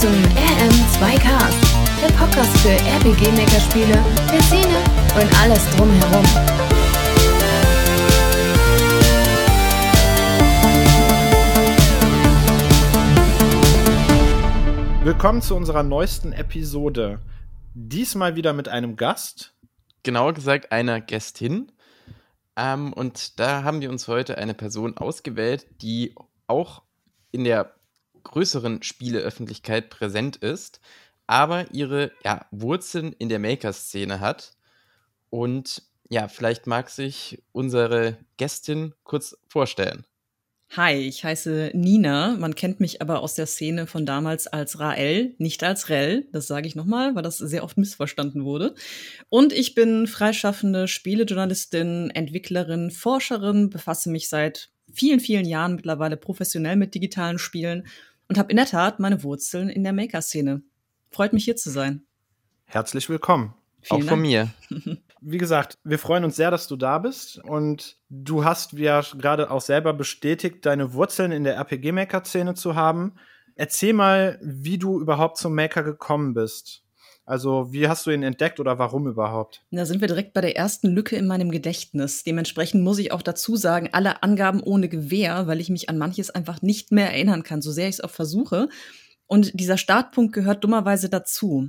zum RM2Cast, der Podcast für RPG-Maker-Spiele, der Szene und alles drumherum. Willkommen zu unserer neuesten Episode. Diesmal wieder mit einem Gast. Genauer gesagt einer Gästin. Ähm, und da haben wir uns heute eine Person ausgewählt, die auch in der größeren Spieleöffentlichkeit präsent ist, aber ihre ja, Wurzeln in der Maker-Szene hat. Und ja, vielleicht mag sich unsere Gästin kurz vorstellen. Hi, ich heiße Nina. Man kennt mich aber aus der Szene von damals als Rael, nicht als Rel. Das sage ich nochmal, weil das sehr oft missverstanden wurde. Und ich bin freischaffende Spielejournalistin, Entwicklerin, Forscherin, befasse mich seit vielen, vielen Jahren mittlerweile professionell mit digitalen Spielen und habe in der Tat meine Wurzeln in der Maker-Szene. Freut mich hier zu sein. Herzlich willkommen. Vielen Auch von mir. Wie gesagt, wir freuen uns sehr, dass du da bist und du hast ja gerade auch selber bestätigt, deine Wurzeln in der RPG-Maker-Szene zu haben. Erzähl mal, wie du überhaupt zum Maker gekommen bist. Also, wie hast du ihn entdeckt oder warum überhaupt? Da sind wir direkt bei der ersten Lücke in meinem Gedächtnis. Dementsprechend muss ich auch dazu sagen, alle Angaben ohne Gewehr, weil ich mich an manches einfach nicht mehr erinnern kann, so sehr ich es auch versuche. Und dieser Startpunkt gehört dummerweise dazu.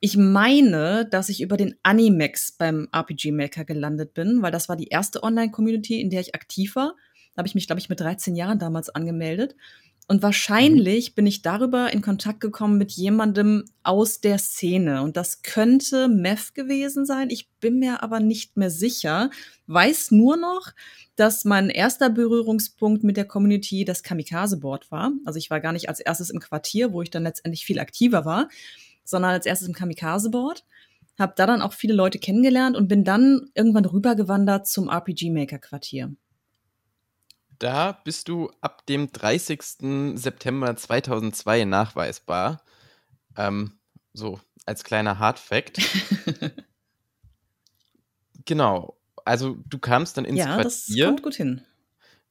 Ich meine, dass ich über den Animex beim RPG Maker gelandet bin, weil das war die erste Online-Community, in der ich aktiv war. Da habe ich mich, glaube ich, mit 13 Jahren damals angemeldet. Und wahrscheinlich mhm. bin ich darüber in Kontakt gekommen mit jemandem aus der Szene. Und das könnte Meth gewesen sein. Ich bin mir aber nicht mehr sicher. Weiß nur noch, dass mein erster Berührungspunkt mit der Community das Kamikaze-Board war. Also ich war gar nicht als erstes im Quartier, wo ich dann letztendlich viel aktiver war, sondern als erstes im Kamikaze-Board. Hab da dann auch viele Leute kennengelernt und bin dann irgendwann rübergewandert zum RPG-Maker-Quartier. Da bist du ab dem 30. September 2002 nachweisbar. Ähm, so als kleiner Hard Fact. genau. Also du kamst dann ins ja, Quartier. Ja, das kommt gut hin.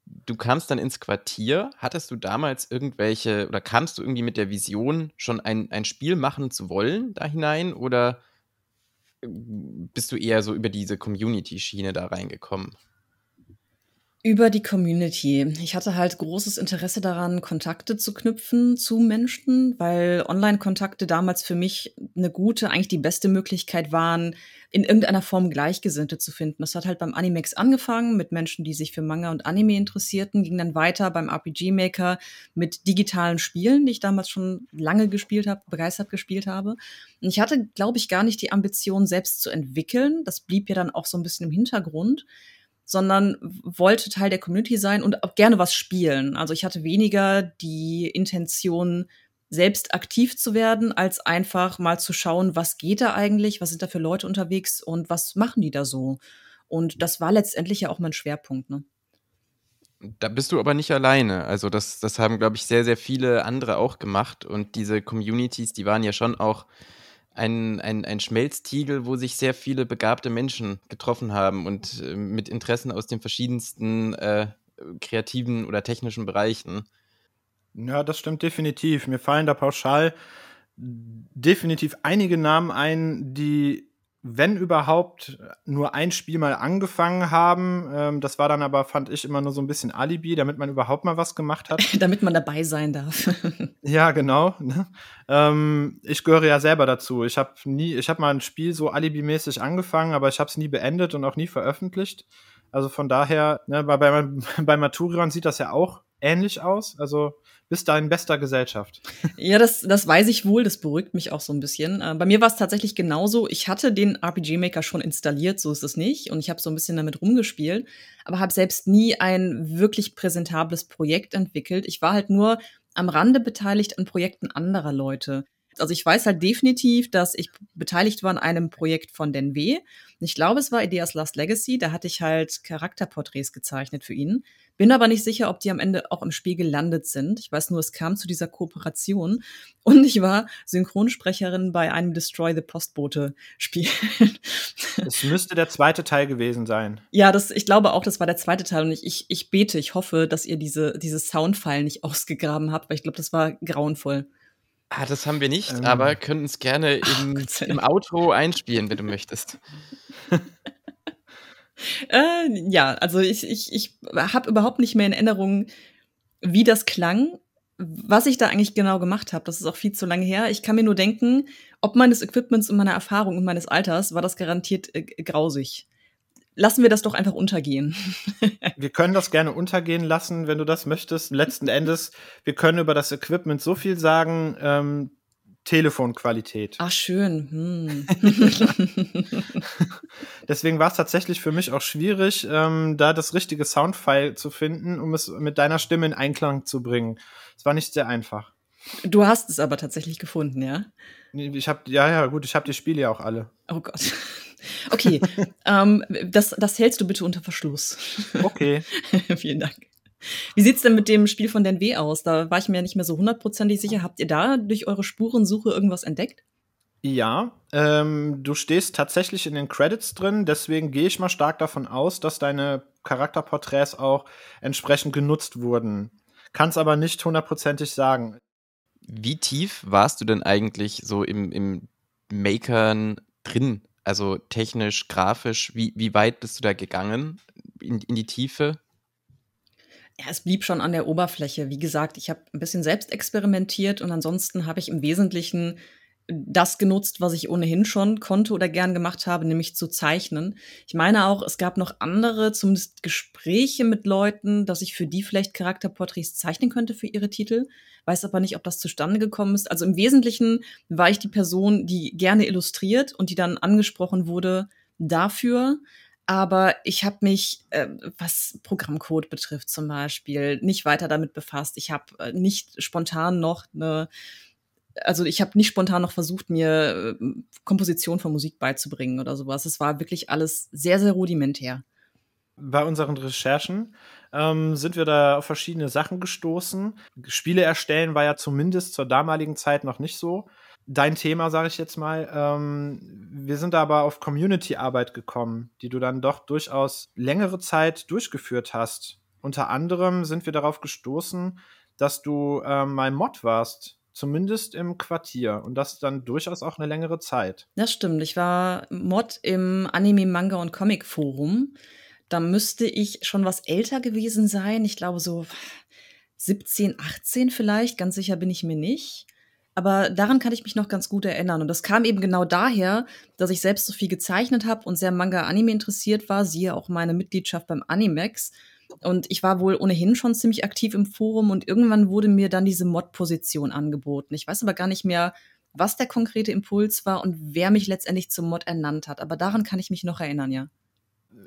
Du kamst dann ins Quartier. Hattest du damals irgendwelche oder kamst du irgendwie mit der Vision, schon ein, ein Spiel machen zu wollen da hinein? Oder äh, bist du eher so über diese Community-Schiene da reingekommen? Über die Community. Ich hatte halt großes Interesse daran, Kontakte zu knüpfen zu Menschen, weil Online-Kontakte damals für mich eine gute, eigentlich die beste Möglichkeit waren, in irgendeiner Form Gleichgesinnte zu finden. Das hat halt beim Animex angefangen mit Menschen, die sich für Manga und Anime interessierten, ging dann weiter beim RPG Maker mit digitalen Spielen, die ich damals schon lange gespielt habe, begeistert gespielt habe. Und ich hatte, glaube ich, gar nicht die Ambition, selbst zu entwickeln. Das blieb ja dann auch so ein bisschen im Hintergrund sondern wollte Teil der Community sein und auch gerne was spielen. Also ich hatte weniger die Intention, selbst aktiv zu werden, als einfach mal zu schauen, was geht da eigentlich, was sind da für Leute unterwegs und was machen die da so. Und das war letztendlich ja auch mein Schwerpunkt. Ne? Da bist du aber nicht alleine. Also das, das haben, glaube ich, sehr, sehr viele andere auch gemacht. Und diese Communities, die waren ja schon auch ein, ein, ein Schmelztiegel, wo sich sehr viele begabte Menschen getroffen haben und äh, mit Interessen aus den verschiedensten äh, kreativen oder technischen Bereichen. Ja, das stimmt definitiv. Mir fallen da pauschal definitiv einige Namen ein, die wenn überhaupt, nur ein Spiel mal angefangen haben. Ähm, das war dann aber, fand ich, immer nur so ein bisschen Alibi, damit man überhaupt mal was gemacht hat. damit man dabei sein darf. ja, genau. Ne? Ähm, ich gehöre ja selber dazu. Ich habe nie, ich habe mal ein Spiel so alibimäßig angefangen, aber ich habe es nie beendet und auch nie veröffentlicht. Also von daher, ne, bei, bei, bei Maturion sieht das ja auch ähnlich aus. Also bist da in bester Gesellschaft. Ja, das, das weiß ich wohl. Das beruhigt mich auch so ein bisschen. Äh, bei mir war es tatsächlich genauso. Ich hatte den RPG Maker schon installiert, so ist es nicht. Und ich habe so ein bisschen damit rumgespielt, aber habe selbst nie ein wirklich präsentables Projekt entwickelt. Ich war halt nur am Rande beteiligt an Projekten anderer Leute. Also ich weiß halt definitiv, dass ich beteiligt war an einem Projekt von Den W. Ich glaube, es war Ideas Last Legacy. Da hatte ich halt Charakterporträts gezeichnet für ihn. Bin aber nicht sicher, ob die am Ende auch im Spiel gelandet sind. Ich weiß nur, es kam zu dieser Kooperation und ich war Synchronsprecherin bei einem Destroy the Postbote Spiel. Es müsste der zweite Teil gewesen sein. Ja, das, ich glaube auch, das war der zweite Teil und ich, ich, ich bete, ich hoffe, dass ihr diese, diese Soundfile nicht ausgegraben habt, weil ich glaube, das war grauenvoll. Ah, das haben wir nicht, ähm. aber können es gerne im, im Outro einspielen, wenn du möchtest. äh, ja, also ich, ich, ich habe überhaupt nicht mehr in Erinnerung, wie das klang, was ich da eigentlich genau gemacht habe. Das ist auch viel zu lange her. Ich kann mir nur denken, ob meines Equipments und meiner Erfahrung und meines Alters war das garantiert äh, grausig lassen wir das doch einfach untergehen. wir können das gerne untergehen lassen, wenn du das möchtest. Letzten Endes, wir können über das Equipment so viel sagen. Ähm, Telefonqualität. Ach, schön. Hm. Deswegen war es tatsächlich für mich auch schwierig, ähm, da das richtige Soundfile zu finden, um es mit deiner Stimme in Einklang zu bringen. Es war nicht sehr einfach. Du hast es aber tatsächlich gefunden, ja? Ich habe ja, ja, gut, ich habe die Spiele ja auch alle. Oh Gott. Okay, ähm, das, das hältst du bitte unter Verschluss. Okay. Vielen Dank. Wie sieht's denn mit dem Spiel von Den aus? Da war ich mir nicht mehr so hundertprozentig sicher. Habt ihr da durch eure Spurensuche irgendwas entdeckt? Ja, ähm, du stehst tatsächlich in den Credits drin, deswegen gehe ich mal stark davon aus, dass deine Charakterporträts auch entsprechend genutzt wurden. Kann's aber nicht hundertprozentig sagen. Wie tief warst du denn eigentlich so im, im Makern drin? Also technisch, grafisch, wie, wie weit bist du da gegangen in, in die Tiefe? Ja, es blieb schon an der Oberfläche. Wie gesagt, ich habe ein bisschen selbst experimentiert und ansonsten habe ich im Wesentlichen das genutzt, was ich ohnehin schon konnte oder gern gemacht habe, nämlich zu zeichnen. Ich meine auch, es gab noch andere, zumindest Gespräche mit Leuten, dass ich für die vielleicht Charakterporträts zeichnen könnte für ihre Titel. Weiß aber nicht, ob das zustande gekommen ist. Also im Wesentlichen war ich die Person, die gerne illustriert und die dann angesprochen wurde dafür. Aber ich habe mich, äh, was Programmcode betrifft zum Beispiel, nicht weiter damit befasst. Ich habe äh, nicht spontan noch eine also ich habe nicht spontan noch versucht, mir äh, Komposition von Musik beizubringen oder sowas. Es war wirklich alles sehr, sehr rudimentär. Bei unseren Recherchen ähm, sind wir da auf verschiedene Sachen gestoßen. Spiele erstellen war ja zumindest zur damaligen Zeit noch nicht so. Dein Thema, sage ich jetzt mal. Ähm, wir sind aber auf Community-Arbeit gekommen, die du dann doch durchaus längere Zeit durchgeführt hast. Unter anderem sind wir darauf gestoßen, dass du ähm, mal Mod warst Zumindest im Quartier. Und das dann durchaus auch eine längere Zeit. Das stimmt. Ich war Mod im Anime, Manga und Comic Forum. Da müsste ich schon was älter gewesen sein. Ich glaube so 17, 18 vielleicht. Ganz sicher bin ich mir nicht. Aber daran kann ich mich noch ganz gut erinnern. Und das kam eben genau daher, dass ich selbst so viel gezeichnet habe und sehr Manga-Anime interessiert war. Siehe auch meine Mitgliedschaft beim Animex. Und ich war wohl ohnehin schon ziemlich aktiv im Forum und irgendwann wurde mir dann diese Mod-Position angeboten. Ich weiß aber gar nicht mehr, was der konkrete Impuls war und wer mich letztendlich zum Mod ernannt hat. Aber daran kann ich mich noch erinnern, ja.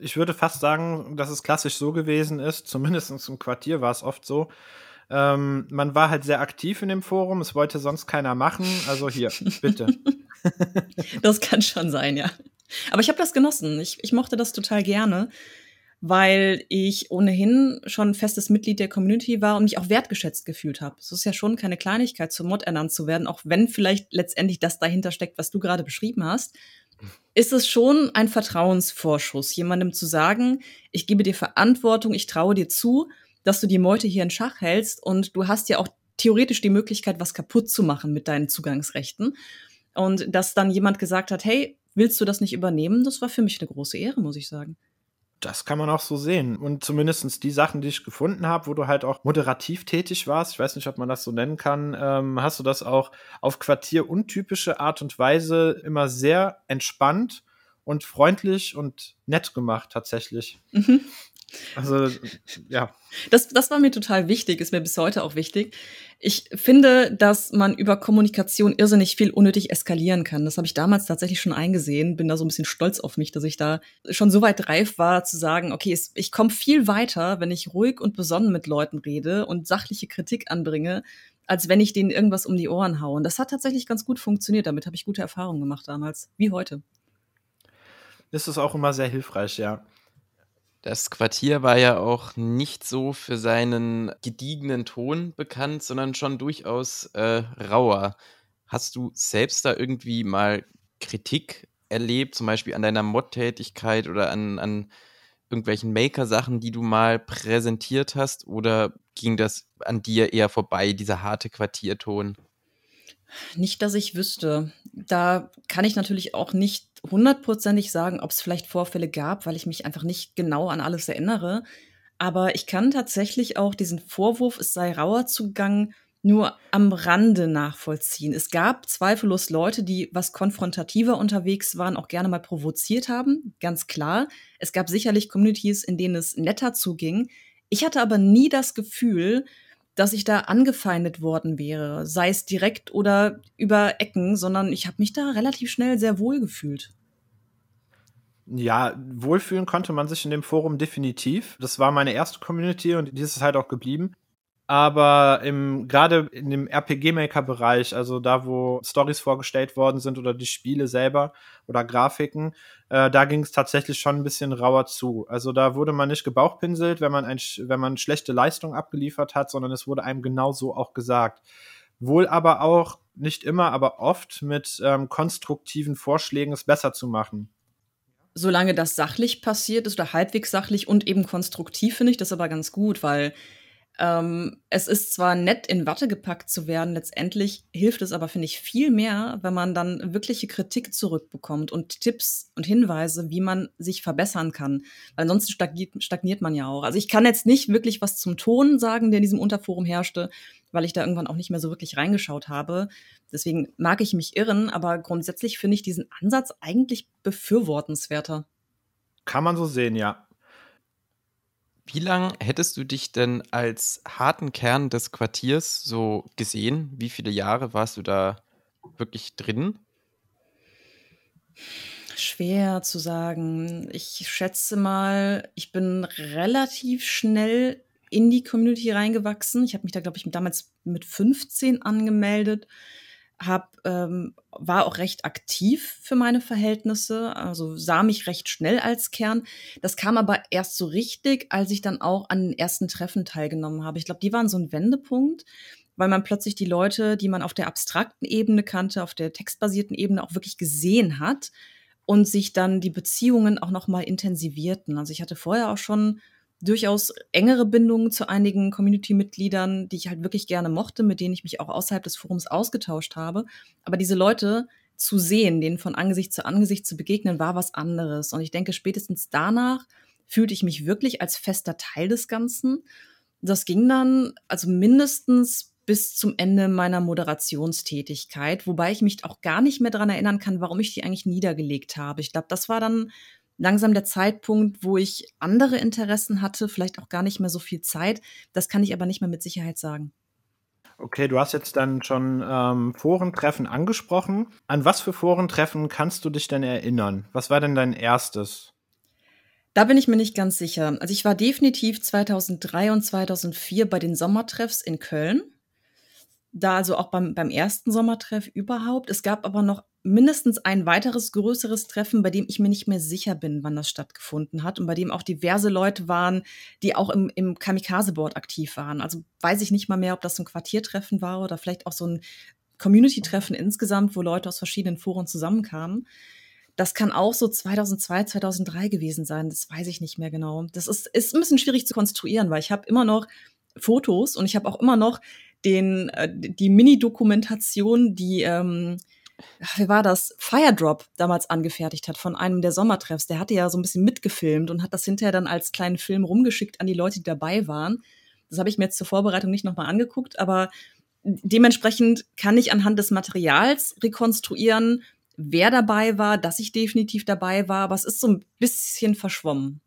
Ich würde fast sagen, dass es klassisch so gewesen ist, zumindest im Quartier war es oft so. Ähm, man war halt sehr aktiv in dem Forum, es wollte sonst keiner machen. Also hier, bitte. das kann schon sein, ja. Aber ich habe das genossen. Ich, ich mochte das total gerne weil ich ohnehin schon festes Mitglied der Community war und mich auch wertgeschätzt gefühlt habe. Es ist ja schon keine Kleinigkeit, zum Mod ernannt zu werden, auch wenn vielleicht letztendlich das dahinter steckt, was du gerade beschrieben hast. Ist es schon ein Vertrauensvorschuss, jemandem zu sagen, ich gebe dir Verantwortung, ich traue dir zu, dass du die Meute hier in Schach hältst und du hast ja auch theoretisch die Möglichkeit, was kaputt zu machen mit deinen Zugangsrechten. Und dass dann jemand gesagt hat, hey, willst du das nicht übernehmen? Das war für mich eine große Ehre, muss ich sagen. Das kann man auch so sehen. Und zumindest die Sachen, die ich gefunden habe, wo du halt auch moderativ tätig warst, ich weiß nicht, ob man das so nennen kann, ähm, hast du das auch auf quartieruntypische Art und Weise immer sehr entspannt und freundlich und nett gemacht, tatsächlich. Mhm. Also, ja. Das, das war mir total wichtig, ist mir bis heute auch wichtig. Ich finde, dass man über Kommunikation irrsinnig viel unnötig eskalieren kann. Das habe ich damals tatsächlich schon eingesehen. Bin da so ein bisschen stolz auf mich, dass ich da schon so weit reif war, zu sagen, okay, ich komme viel weiter, wenn ich ruhig und besonnen mit Leuten rede und sachliche Kritik anbringe, als wenn ich denen irgendwas um die Ohren haue. Und das hat tatsächlich ganz gut funktioniert. Damit habe ich gute Erfahrungen gemacht damals, wie heute. Das ist auch immer sehr hilfreich, ja. Das Quartier war ja auch nicht so für seinen gediegenen Ton bekannt, sondern schon durchaus äh, rauer. Hast du selbst da irgendwie mal Kritik erlebt, zum Beispiel an deiner Mod-Tätigkeit oder an, an irgendwelchen Maker-Sachen, die du mal präsentiert hast? Oder ging das an dir eher vorbei, dieser harte Quartierton? Nicht, dass ich wüsste. Da kann ich natürlich auch nicht hundertprozentig sagen, ob es vielleicht Vorfälle gab, weil ich mich einfach nicht genau an alles erinnere. Aber ich kann tatsächlich auch diesen Vorwurf, es sei rauer zugangen, nur am Rande nachvollziehen. Es gab zweifellos Leute, die was konfrontativer unterwegs waren, auch gerne mal provoziert haben, ganz klar. Es gab sicherlich Communities, in denen es netter zuging. Ich hatte aber nie das Gefühl, dass ich da angefeindet worden wäre, sei es direkt oder über Ecken, sondern ich habe mich da relativ schnell sehr wohl gefühlt. Ja, wohlfühlen konnte man sich in dem Forum definitiv. Das war meine erste Community und die ist halt auch geblieben. Aber im, gerade in dem RPG-Maker-Bereich, also da, wo Stories vorgestellt worden sind oder die Spiele selber oder Grafiken, äh, da ging es tatsächlich schon ein bisschen rauer zu. Also da wurde man nicht gebauchpinselt, wenn man, ein, wenn man schlechte Leistung abgeliefert hat, sondern es wurde einem genau so auch gesagt. Wohl aber auch, nicht immer, aber oft mit ähm, konstruktiven Vorschlägen, es besser zu machen solange das sachlich passiert ist oder halbwegs sachlich und eben konstruktiv, finde ich das aber ganz gut, weil ähm, es ist zwar nett, in Watte gepackt zu werden, letztendlich hilft es aber, finde ich, viel mehr, wenn man dann wirkliche Kritik zurückbekommt und Tipps und Hinweise, wie man sich verbessern kann. Weil ansonsten stagniert, stagniert man ja auch. Also ich kann jetzt nicht wirklich was zum Ton sagen, der in diesem Unterforum herrschte, weil ich da irgendwann auch nicht mehr so wirklich reingeschaut habe. Deswegen mag ich mich irren, aber grundsätzlich finde ich diesen Ansatz eigentlich befürwortenswerter. Kann man so sehen, ja. Wie lange hättest du dich denn als harten Kern des Quartiers so gesehen? Wie viele Jahre warst du da wirklich drin? Schwer zu sagen. Ich schätze mal, ich bin relativ schnell in die Community reingewachsen. Ich habe mich da, glaube ich, damals mit 15 angemeldet hab, ähm, war auch recht aktiv für meine Verhältnisse, also sah mich recht schnell als Kern. Das kam aber erst so richtig, als ich dann auch an den ersten Treffen teilgenommen habe. Ich glaube, die waren so ein Wendepunkt, weil man plötzlich die Leute, die man auf der abstrakten Ebene kannte, auf der textbasierten Ebene auch wirklich gesehen hat und sich dann die Beziehungen auch noch mal intensivierten. Also ich hatte vorher auch schon durchaus engere Bindungen zu einigen Community-Mitgliedern, die ich halt wirklich gerne mochte, mit denen ich mich auch außerhalb des Forums ausgetauscht habe. Aber diese Leute zu sehen, denen von Angesicht zu Angesicht zu begegnen, war was anderes. Und ich denke, spätestens danach fühlte ich mich wirklich als fester Teil des Ganzen. Das ging dann also mindestens bis zum Ende meiner Moderationstätigkeit, wobei ich mich auch gar nicht mehr daran erinnern kann, warum ich die eigentlich niedergelegt habe. Ich glaube, das war dann langsam der Zeitpunkt, wo ich andere Interessen hatte, vielleicht auch gar nicht mehr so viel Zeit. Das kann ich aber nicht mehr mit Sicherheit sagen. Okay, du hast jetzt dann schon ähm, Forentreffen angesprochen. An was für Forentreffen kannst du dich denn erinnern? Was war denn dein erstes? Da bin ich mir nicht ganz sicher. Also ich war definitiv 2003 und 2004 bei den Sommertreffs in Köln. Da also auch beim, beim ersten Sommertreff überhaupt. Es gab aber noch mindestens ein weiteres größeres Treffen, bei dem ich mir nicht mehr sicher bin, wann das stattgefunden hat und bei dem auch diverse Leute waren, die auch im, im Kamikaze-Board aktiv waren. Also weiß ich nicht mal mehr, ob das ein Quartiertreffen war oder vielleicht auch so ein Community-Treffen insgesamt, wo Leute aus verschiedenen Foren zusammenkamen. Das kann auch so 2002, 2003 gewesen sein. Das weiß ich nicht mehr genau. Das ist, ist ein bisschen schwierig zu konstruieren, weil ich habe immer noch Fotos und ich habe auch immer noch den, äh, die Mini-Dokumentation, die ähm, wie war das, Firedrop damals angefertigt hat von einem der Sommertreffs. Der hatte ja so ein bisschen mitgefilmt und hat das hinterher dann als kleinen Film rumgeschickt an die Leute, die dabei waren. Das habe ich mir jetzt zur Vorbereitung nicht nochmal angeguckt, aber dementsprechend kann ich anhand des Materials rekonstruieren, wer dabei war, dass ich definitiv dabei war, aber es ist so ein bisschen verschwommen.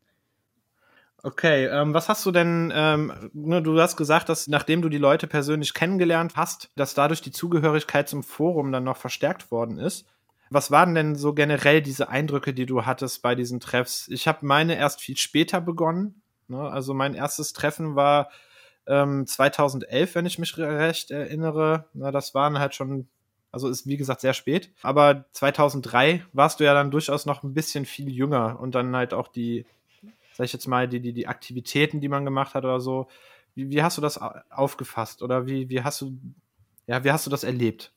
Okay, ähm, was hast du denn, ähm, ne, du hast gesagt, dass nachdem du die Leute persönlich kennengelernt hast, dass dadurch die Zugehörigkeit zum Forum dann noch verstärkt worden ist. Was waren denn so generell diese Eindrücke, die du hattest bei diesen Treffs? Ich habe meine erst viel später begonnen. Ne? Also mein erstes Treffen war ähm, 2011, wenn ich mich recht erinnere. Na, das waren halt schon, also ist wie gesagt sehr spät. Aber 2003 warst du ja dann durchaus noch ein bisschen viel jünger und dann halt auch die sag ich jetzt mal, die, die, die Aktivitäten, die man gemacht hat oder so. Wie, wie hast du das aufgefasst oder wie, wie hast du, ja, wie hast du das erlebt?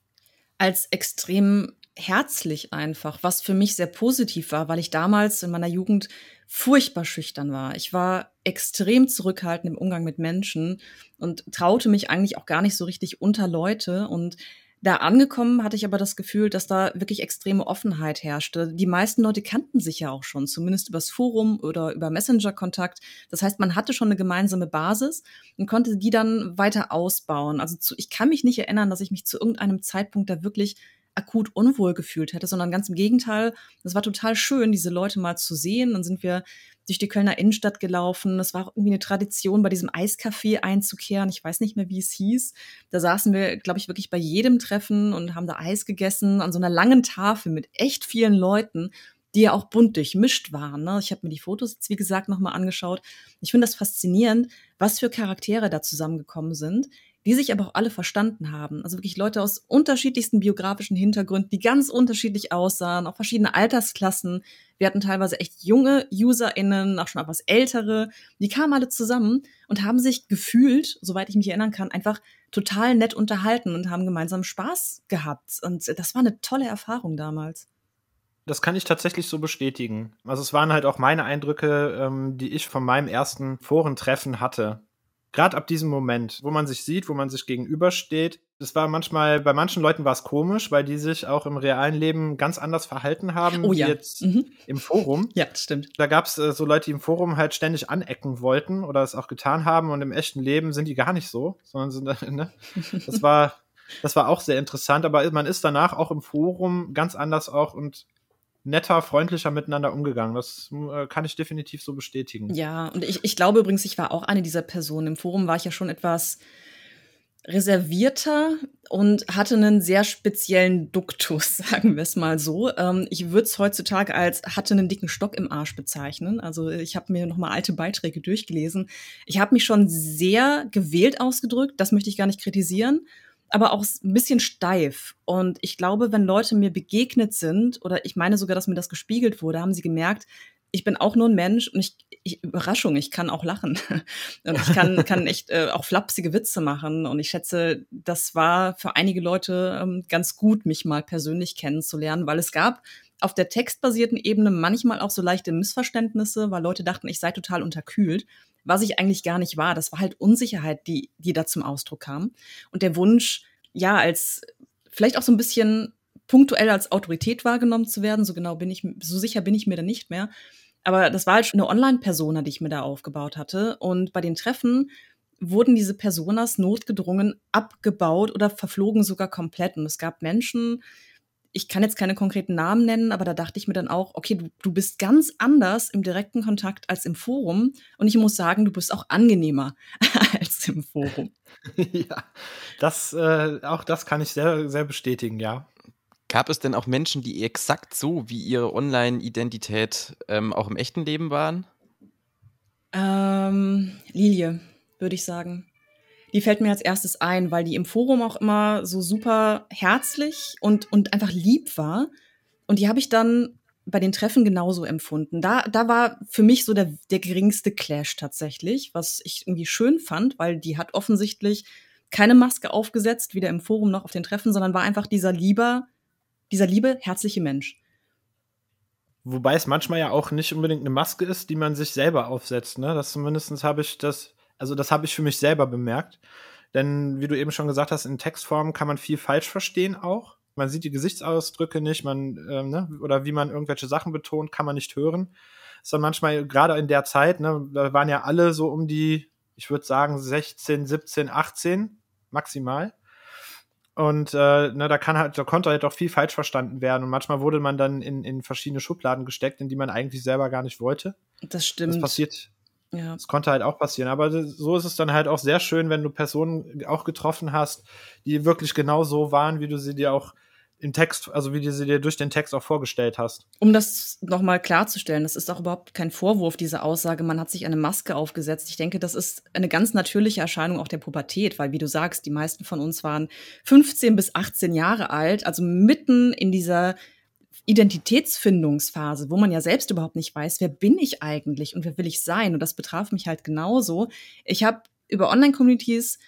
Als extrem herzlich einfach, was für mich sehr positiv war, weil ich damals in meiner Jugend furchtbar schüchtern war. Ich war extrem zurückhaltend im Umgang mit Menschen und traute mich eigentlich auch gar nicht so richtig unter Leute und Da angekommen hatte ich aber das Gefühl, dass da wirklich extreme Offenheit herrschte. Die meisten Leute kannten sich ja auch schon, zumindest übers Forum oder über Messenger-Kontakt. Das heißt, man hatte schon eine gemeinsame Basis und konnte die dann weiter ausbauen. Also zu, ich kann mich nicht erinnern, dass ich mich zu irgendeinem Zeitpunkt da wirklich akut unwohl gefühlt hätte, sondern ganz im Gegenteil. Es war total schön, diese Leute mal zu sehen. Dann sind wir durch die Kölner Innenstadt gelaufen. Es war irgendwie eine Tradition, bei diesem Eiscafé einzukehren. Ich weiß nicht mehr, wie es hieß. Da saßen wir, glaube ich, wirklich bei jedem Treffen und haben da Eis gegessen an so einer langen Tafel mit echt vielen Leuten die ja auch bunt durchmischt waren. Ne? Ich habe mir die Fotos jetzt, wie gesagt, nochmal angeschaut. Ich finde das faszinierend, was für Charaktere da zusammengekommen sind, die sich aber auch alle verstanden haben. Also wirklich Leute aus unterschiedlichsten biografischen Hintergründen, die ganz unterschiedlich aussahen, auch verschiedene Altersklassen. Wir hatten teilweise echt junge UserInnen, auch schon etwas ältere. Die kamen alle zusammen und haben sich gefühlt, soweit ich mich erinnern kann, einfach total nett unterhalten und haben gemeinsam Spaß gehabt. Und das war eine tolle Erfahrung damals. Das kann ich tatsächlich so bestätigen. Also es waren halt auch meine Eindrücke, ähm, die ich von meinem ersten Forentreffen hatte gerade ab diesem Moment, wo man sich sieht, wo man sich gegenübersteht, das war manchmal, bei manchen Leuten war es komisch, weil die sich auch im realen Leben ganz anders verhalten haben, oh, wie ja. jetzt Mhm. im Forum. Ja, stimmt. Da gab es äh, so Leute, die im Forum halt ständig anecken wollten oder es auch getan haben und im echten Leben sind die gar nicht so, sondern sind, ne? das war, das war auch sehr interessant, aber man ist danach auch im Forum ganz anders auch und netter, freundlicher miteinander umgegangen. Das äh, kann ich definitiv so bestätigen. Ja, und ich, ich glaube übrigens, ich war auch eine dieser Personen. Im Forum war ich ja schon etwas reservierter und hatte einen sehr speziellen Duktus, sagen wir es mal so. Ähm, ich würde es heutzutage als hatte einen dicken Stock im Arsch bezeichnen. Also ich habe mir nochmal alte Beiträge durchgelesen. Ich habe mich schon sehr gewählt ausgedrückt, das möchte ich gar nicht kritisieren, aber auch ein bisschen steif. Und ich glaube, wenn Leute mir begegnet sind, oder ich meine sogar, dass mir das gespiegelt wurde, haben sie gemerkt, ich bin auch nur ein Mensch und ich, ich Überraschung, ich kann auch lachen. Und ich kann, kann echt äh, auch flapsige Witze machen. Und ich schätze, das war für einige Leute ähm, ganz gut, mich mal persönlich kennenzulernen, weil es gab auf der textbasierten Ebene manchmal auch so leichte Missverständnisse, weil Leute dachten, ich sei total unterkühlt, was ich eigentlich gar nicht war. Das war halt Unsicherheit, die, die da zum Ausdruck kam. Und der Wunsch, ja, als vielleicht auch so ein bisschen punktuell als Autorität wahrgenommen zu werden. So genau bin ich, so sicher bin ich mir da nicht mehr. Aber das war halt schon eine Online-Persona, die ich mir da aufgebaut hatte. Und bei den Treffen wurden diese Personas notgedrungen abgebaut oder verflogen sogar komplett. Und es gab Menschen, ich kann jetzt keine konkreten Namen nennen, aber da dachte ich mir dann auch, okay, du, du bist ganz anders im direkten Kontakt als im Forum. Und ich muss sagen, du bist auch angenehmer als im Forum. ja, das, äh, auch das kann ich sehr, sehr bestätigen, ja. Gab es denn auch Menschen, die exakt so wie ihre Online-Identität ähm, auch im echten Leben waren? Ähm, Lilie, würde ich sagen. Die fällt mir als erstes ein, weil die im Forum auch immer so super herzlich und, und einfach lieb war. Und die habe ich dann bei den Treffen genauso empfunden. Da, da war für mich so der, der geringste Clash tatsächlich, was ich irgendwie schön fand, weil die hat offensichtlich keine Maske aufgesetzt, weder im Forum noch auf den Treffen, sondern war einfach dieser lieber, dieser liebe, herzliche Mensch. Wobei es manchmal ja auch nicht unbedingt eine Maske ist, die man sich selber aufsetzt. Ne? Das zumindest habe ich das, also das habe ich für mich selber bemerkt. Denn wie du eben schon gesagt hast, in Textform kann man viel falsch verstehen auch. Man sieht die Gesichtsausdrücke nicht, man, äh, ne, oder wie man irgendwelche Sachen betont, kann man nicht hören. Ist dann manchmal, gerade in der Zeit, ne, da waren ja alle so um die, ich würde sagen, 16, 17, 18 maximal. Und äh, ne, da kann halt, da konnte halt auch viel falsch verstanden werden. Und manchmal wurde man dann in, in verschiedene Schubladen gesteckt, in die man eigentlich selber gar nicht wollte. Das stimmt. Das passiert. Ja. Das konnte halt auch passieren. Aber so ist es dann halt auch sehr schön, wenn du Personen auch getroffen hast, die wirklich genau so waren, wie du sie dir auch im Text, also wie du sie dir durch den Text auch vorgestellt hast. Um das nochmal klarzustellen, das ist auch überhaupt kein Vorwurf, diese Aussage, man hat sich eine Maske aufgesetzt. Ich denke, das ist eine ganz natürliche Erscheinung auch der Pubertät, weil, wie du sagst, die meisten von uns waren 15 bis 18 Jahre alt, also mitten in dieser Identitätsfindungsphase, wo man ja selbst überhaupt nicht weiß, wer bin ich eigentlich und wer will ich sein. Und das betraf mich halt genauso. Ich habe über Online-Communities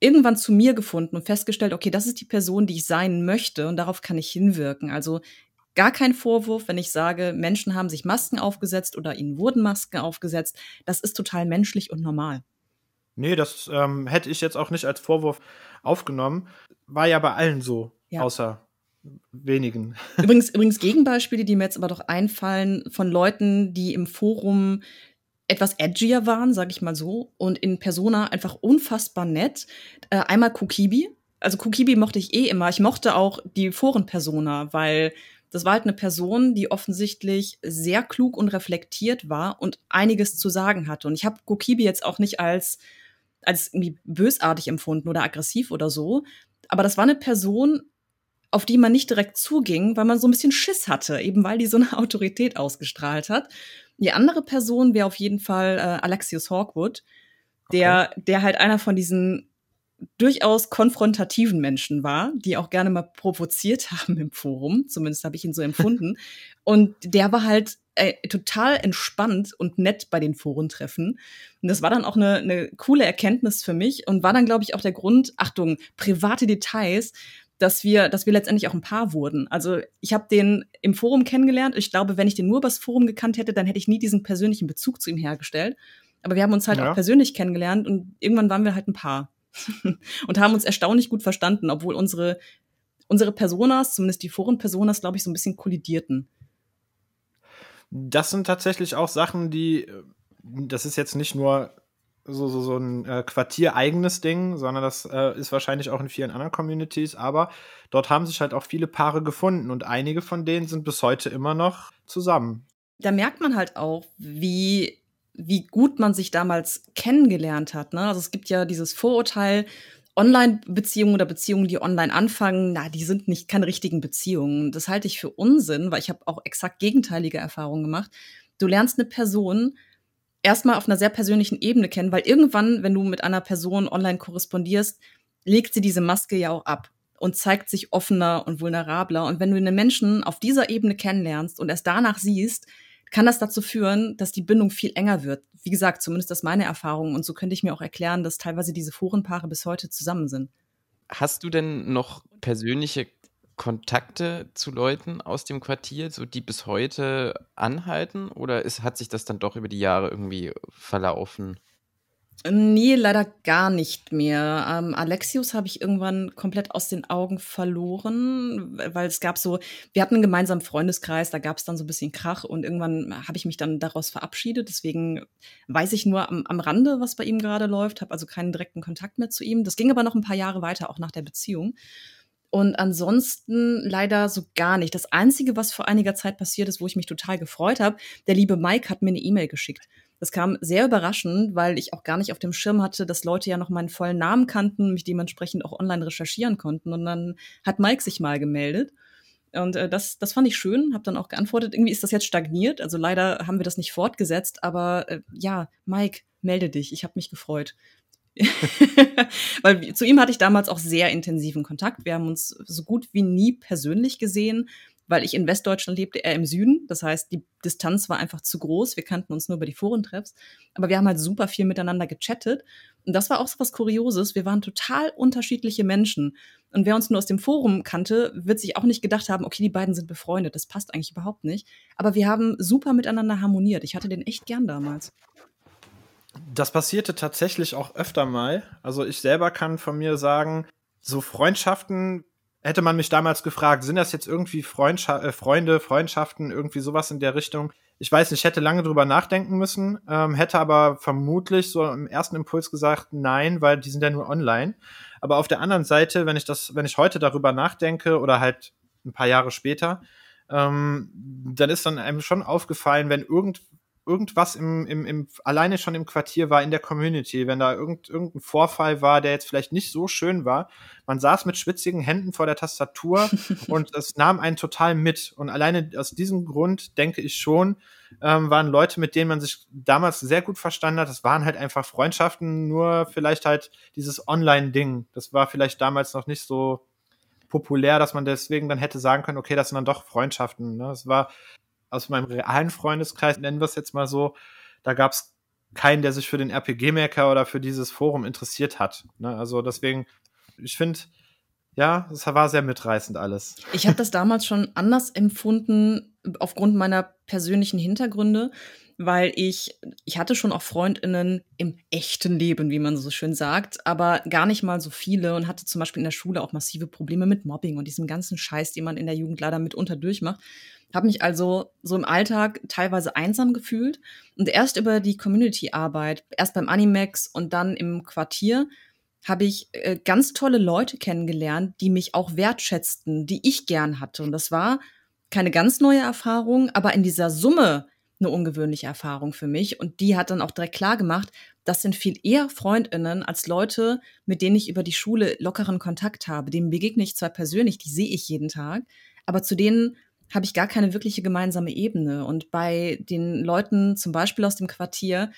irgendwann zu mir gefunden und festgestellt, okay, das ist die Person, die ich sein möchte und darauf kann ich hinwirken. Also gar kein Vorwurf, wenn ich sage, Menschen haben sich Masken aufgesetzt oder ihnen wurden Masken aufgesetzt. Das ist total menschlich und normal. Nee, das ähm, hätte ich jetzt auch nicht als Vorwurf aufgenommen. War ja bei allen so. Ja. Außer wenigen. Übrigens, übrigens Gegenbeispiele, die mir jetzt aber doch einfallen, von Leuten, die im Forum etwas edgier waren, sage ich mal so, und in Persona einfach unfassbar nett. Äh, einmal Kukibi. Also Kukibi mochte ich eh immer. Ich mochte auch die Foren-Persona, weil das war halt eine Person, die offensichtlich sehr klug und reflektiert war und einiges zu sagen hatte. Und ich habe Kukibi jetzt auch nicht als als irgendwie bösartig empfunden oder aggressiv oder so. Aber das war eine Person, auf die man nicht direkt zuging, weil man so ein bisschen Schiss hatte, eben weil die so eine Autorität ausgestrahlt hat. Die andere Person wäre auf jeden Fall äh, Alexius Hawkwood, der, okay. der halt einer von diesen durchaus konfrontativen Menschen war, die auch gerne mal provoziert haben im Forum, zumindest habe ich ihn so empfunden. Und der war halt äh, total entspannt und nett bei den Forentreffen. Und das war dann auch eine, eine coole Erkenntnis für mich und war dann, glaube ich, auch der Grund, Achtung, private Details, dass wir, dass wir letztendlich auch ein Paar wurden. Also ich habe den im Forum kennengelernt. Ich glaube, wenn ich den nur übers Forum gekannt hätte, dann hätte ich nie diesen persönlichen Bezug zu ihm hergestellt. Aber wir haben uns halt ja. auch persönlich kennengelernt und irgendwann waren wir halt ein Paar und haben uns erstaunlich gut verstanden, obwohl unsere unsere Personas, zumindest die Foren-Personas, glaube ich, so ein bisschen kollidierten. Das sind tatsächlich auch Sachen, die, das ist jetzt nicht nur so, so, so ein äh, quartiereigenes Ding, sondern das äh, ist wahrscheinlich auch in vielen anderen Communities, aber dort haben sich halt auch viele Paare gefunden und einige von denen sind bis heute immer noch zusammen. Da merkt man halt auch, wie, wie gut man sich damals kennengelernt hat. Ne? Also es gibt ja dieses Vorurteil, Online-Beziehungen oder Beziehungen, die online anfangen, na, die sind nicht keine richtigen Beziehungen. Das halte ich für Unsinn, weil ich habe auch exakt gegenteilige Erfahrungen gemacht. Du lernst eine Person erstmal auf einer sehr persönlichen Ebene kennen, weil irgendwann, wenn du mit einer Person online korrespondierst, legt sie diese Maske ja auch ab und zeigt sich offener und vulnerabler. Und wenn du einen Menschen auf dieser Ebene kennenlernst und erst danach siehst, kann das dazu führen, dass die Bindung viel enger wird. Wie gesagt, zumindest das ist meine Erfahrung. Und so könnte ich mir auch erklären, dass teilweise diese Forenpaare bis heute zusammen sind. Hast du denn noch persönliche Kontakte zu Leuten aus dem Quartier, so die bis heute anhalten? Oder ist, hat sich das dann doch über die Jahre irgendwie verlaufen? Nee, leider gar nicht mehr. Ähm, Alexius habe ich irgendwann komplett aus den Augen verloren, weil es gab so, wir hatten einen gemeinsamen Freundeskreis, da gab es dann so ein bisschen Krach und irgendwann habe ich mich dann daraus verabschiedet. Deswegen weiß ich nur am, am Rande, was bei ihm gerade läuft, habe also keinen direkten Kontakt mehr zu ihm. Das ging aber noch ein paar Jahre weiter, auch nach der Beziehung. Und ansonsten leider so gar nicht. Das Einzige, was vor einiger Zeit passiert ist, wo ich mich total gefreut habe, der liebe Mike hat mir eine E-Mail geschickt. Das kam sehr überraschend, weil ich auch gar nicht auf dem Schirm hatte, dass Leute ja noch meinen vollen Namen kannten, mich dementsprechend auch online recherchieren konnten. Und dann hat Mike sich mal gemeldet. Und äh, das, das fand ich schön, habe dann auch geantwortet. Irgendwie ist das jetzt stagniert. Also leider haben wir das nicht fortgesetzt. Aber äh, ja, Mike, melde dich. Ich habe mich gefreut. Weil zu ihm hatte ich damals auch sehr intensiven Kontakt. Wir haben uns so gut wie nie persönlich gesehen, weil ich in Westdeutschland lebte, er im Süden. Das heißt, die Distanz war einfach zu groß. Wir kannten uns nur über die Forentreffs. Aber wir haben halt super viel miteinander gechattet. Und das war auch so was Kurioses. Wir waren total unterschiedliche Menschen. Und wer uns nur aus dem Forum kannte, wird sich auch nicht gedacht haben, okay, die beiden sind befreundet. Das passt eigentlich überhaupt nicht. Aber wir haben super miteinander harmoniert. Ich hatte den echt gern damals. Das passierte tatsächlich auch öfter mal. Also ich selber kann von mir sagen, so Freundschaften hätte man mich damals gefragt, sind das jetzt irgendwie Freundscha äh, Freunde, Freundschaften, irgendwie sowas in der Richtung? Ich weiß nicht, ich hätte lange drüber nachdenken müssen, ähm, hätte aber vermutlich so im ersten Impuls gesagt, nein, weil die sind ja nur online. Aber auf der anderen Seite, wenn ich das, wenn ich heute darüber nachdenke oder halt ein paar Jahre später, ähm, dann ist dann einem schon aufgefallen, wenn irgend, irgendwas im, im, im, alleine schon im Quartier war, in der Community, wenn da irgend, irgendein Vorfall war, der jetzt vielleicht nicht so schön war, man saß mit schwitzigen Händen vor der Tastatur und es nahm einen total mit. Und alleine aus diesem Grund denke ich schon, ähm, waren Leute, mit denen man sich damals sehr gut verstanden hat. Das waren halt einfach Freundschaften, nur vielleicht halt dieses Online-Ding. Das war vielleicht damals noch nicht so populär, dass man deswegen dann hätte sagen können, okay, das sind dann doch Freundschaften. Ne? Es war aus meinem realen Freundeskreis, nennen wir es jetzt mal so, da gab es keinen, der sich für den RPG-Maker oder für dieses Forum interessiert hat. Ne? Also deswegen, ich finde, ja, es war sehr mitreißend alles. Ich habe das damals schon anders empfunden aufgrund meiner persönlichen Hintergründe, weil ich, ich hatte schon auch Freundinnen im echten Leben, wie man so schön sagt, aber gar nicht mal so viele und hatte zum Beispiel in der Schule auch massive Probleme mit Mobbing und diesem ganzen Scheiß, den man in der Jugend leider mitunter durchmacht. Habe mich also so im Alltag teilweise einsam gefühlt und erst über die Community-Arbeit, erst beim Animex und dann im Quartier, habe ich äh, ganz tolle Leute kennengelernt, die mich auch wertschätzten, die ich gern hatte. Und das war keine ganz neue Erfahrung, aber in dieser Summe eine ungewöhnliche Erfahrung für mich. Und die hat dann auch direkt klar gemacht, das sind viel eher Freundinnen als Leute, mit denen ich über die Schule lockeren Kontakt habe. Denen begegne ich zwar persönlich, die sehe ich jeden Tag, aber zu denen habe ich gar keine wirkliche gemeinsame Ebene. Und bei den Leuten zum Beispiel aus dem Quartier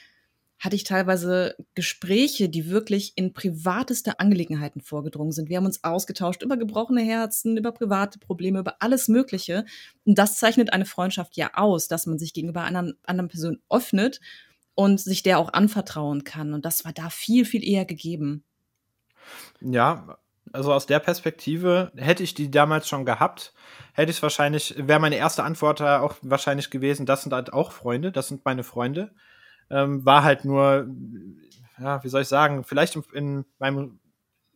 hatte ich teilweise Gespräche, die wirklich in privateste Angelegenheiten vorgedrungen sind. Wir haben uns ausgetauscht über gebrochene Herzen, über private Probleme, über alles Mögliche. Und das zeichnet eine Freundschaft ja aus, dass man sich gegenüber einer anderen Person öffnet und sich der auch anvertrauen kann. Und das war da viel, viel eher gegeben. Ja, also aus der Perspektive hätte ich die damals schon gehabt, hätte ich wahrscheinlich, wäre meine erste Antwort auch wahrscheinlich gewesen, das sind halt auch Freunde, das sind meine Freunde ähm, war halt nur, ja, wie soll ich sagen, vielleicht in meinem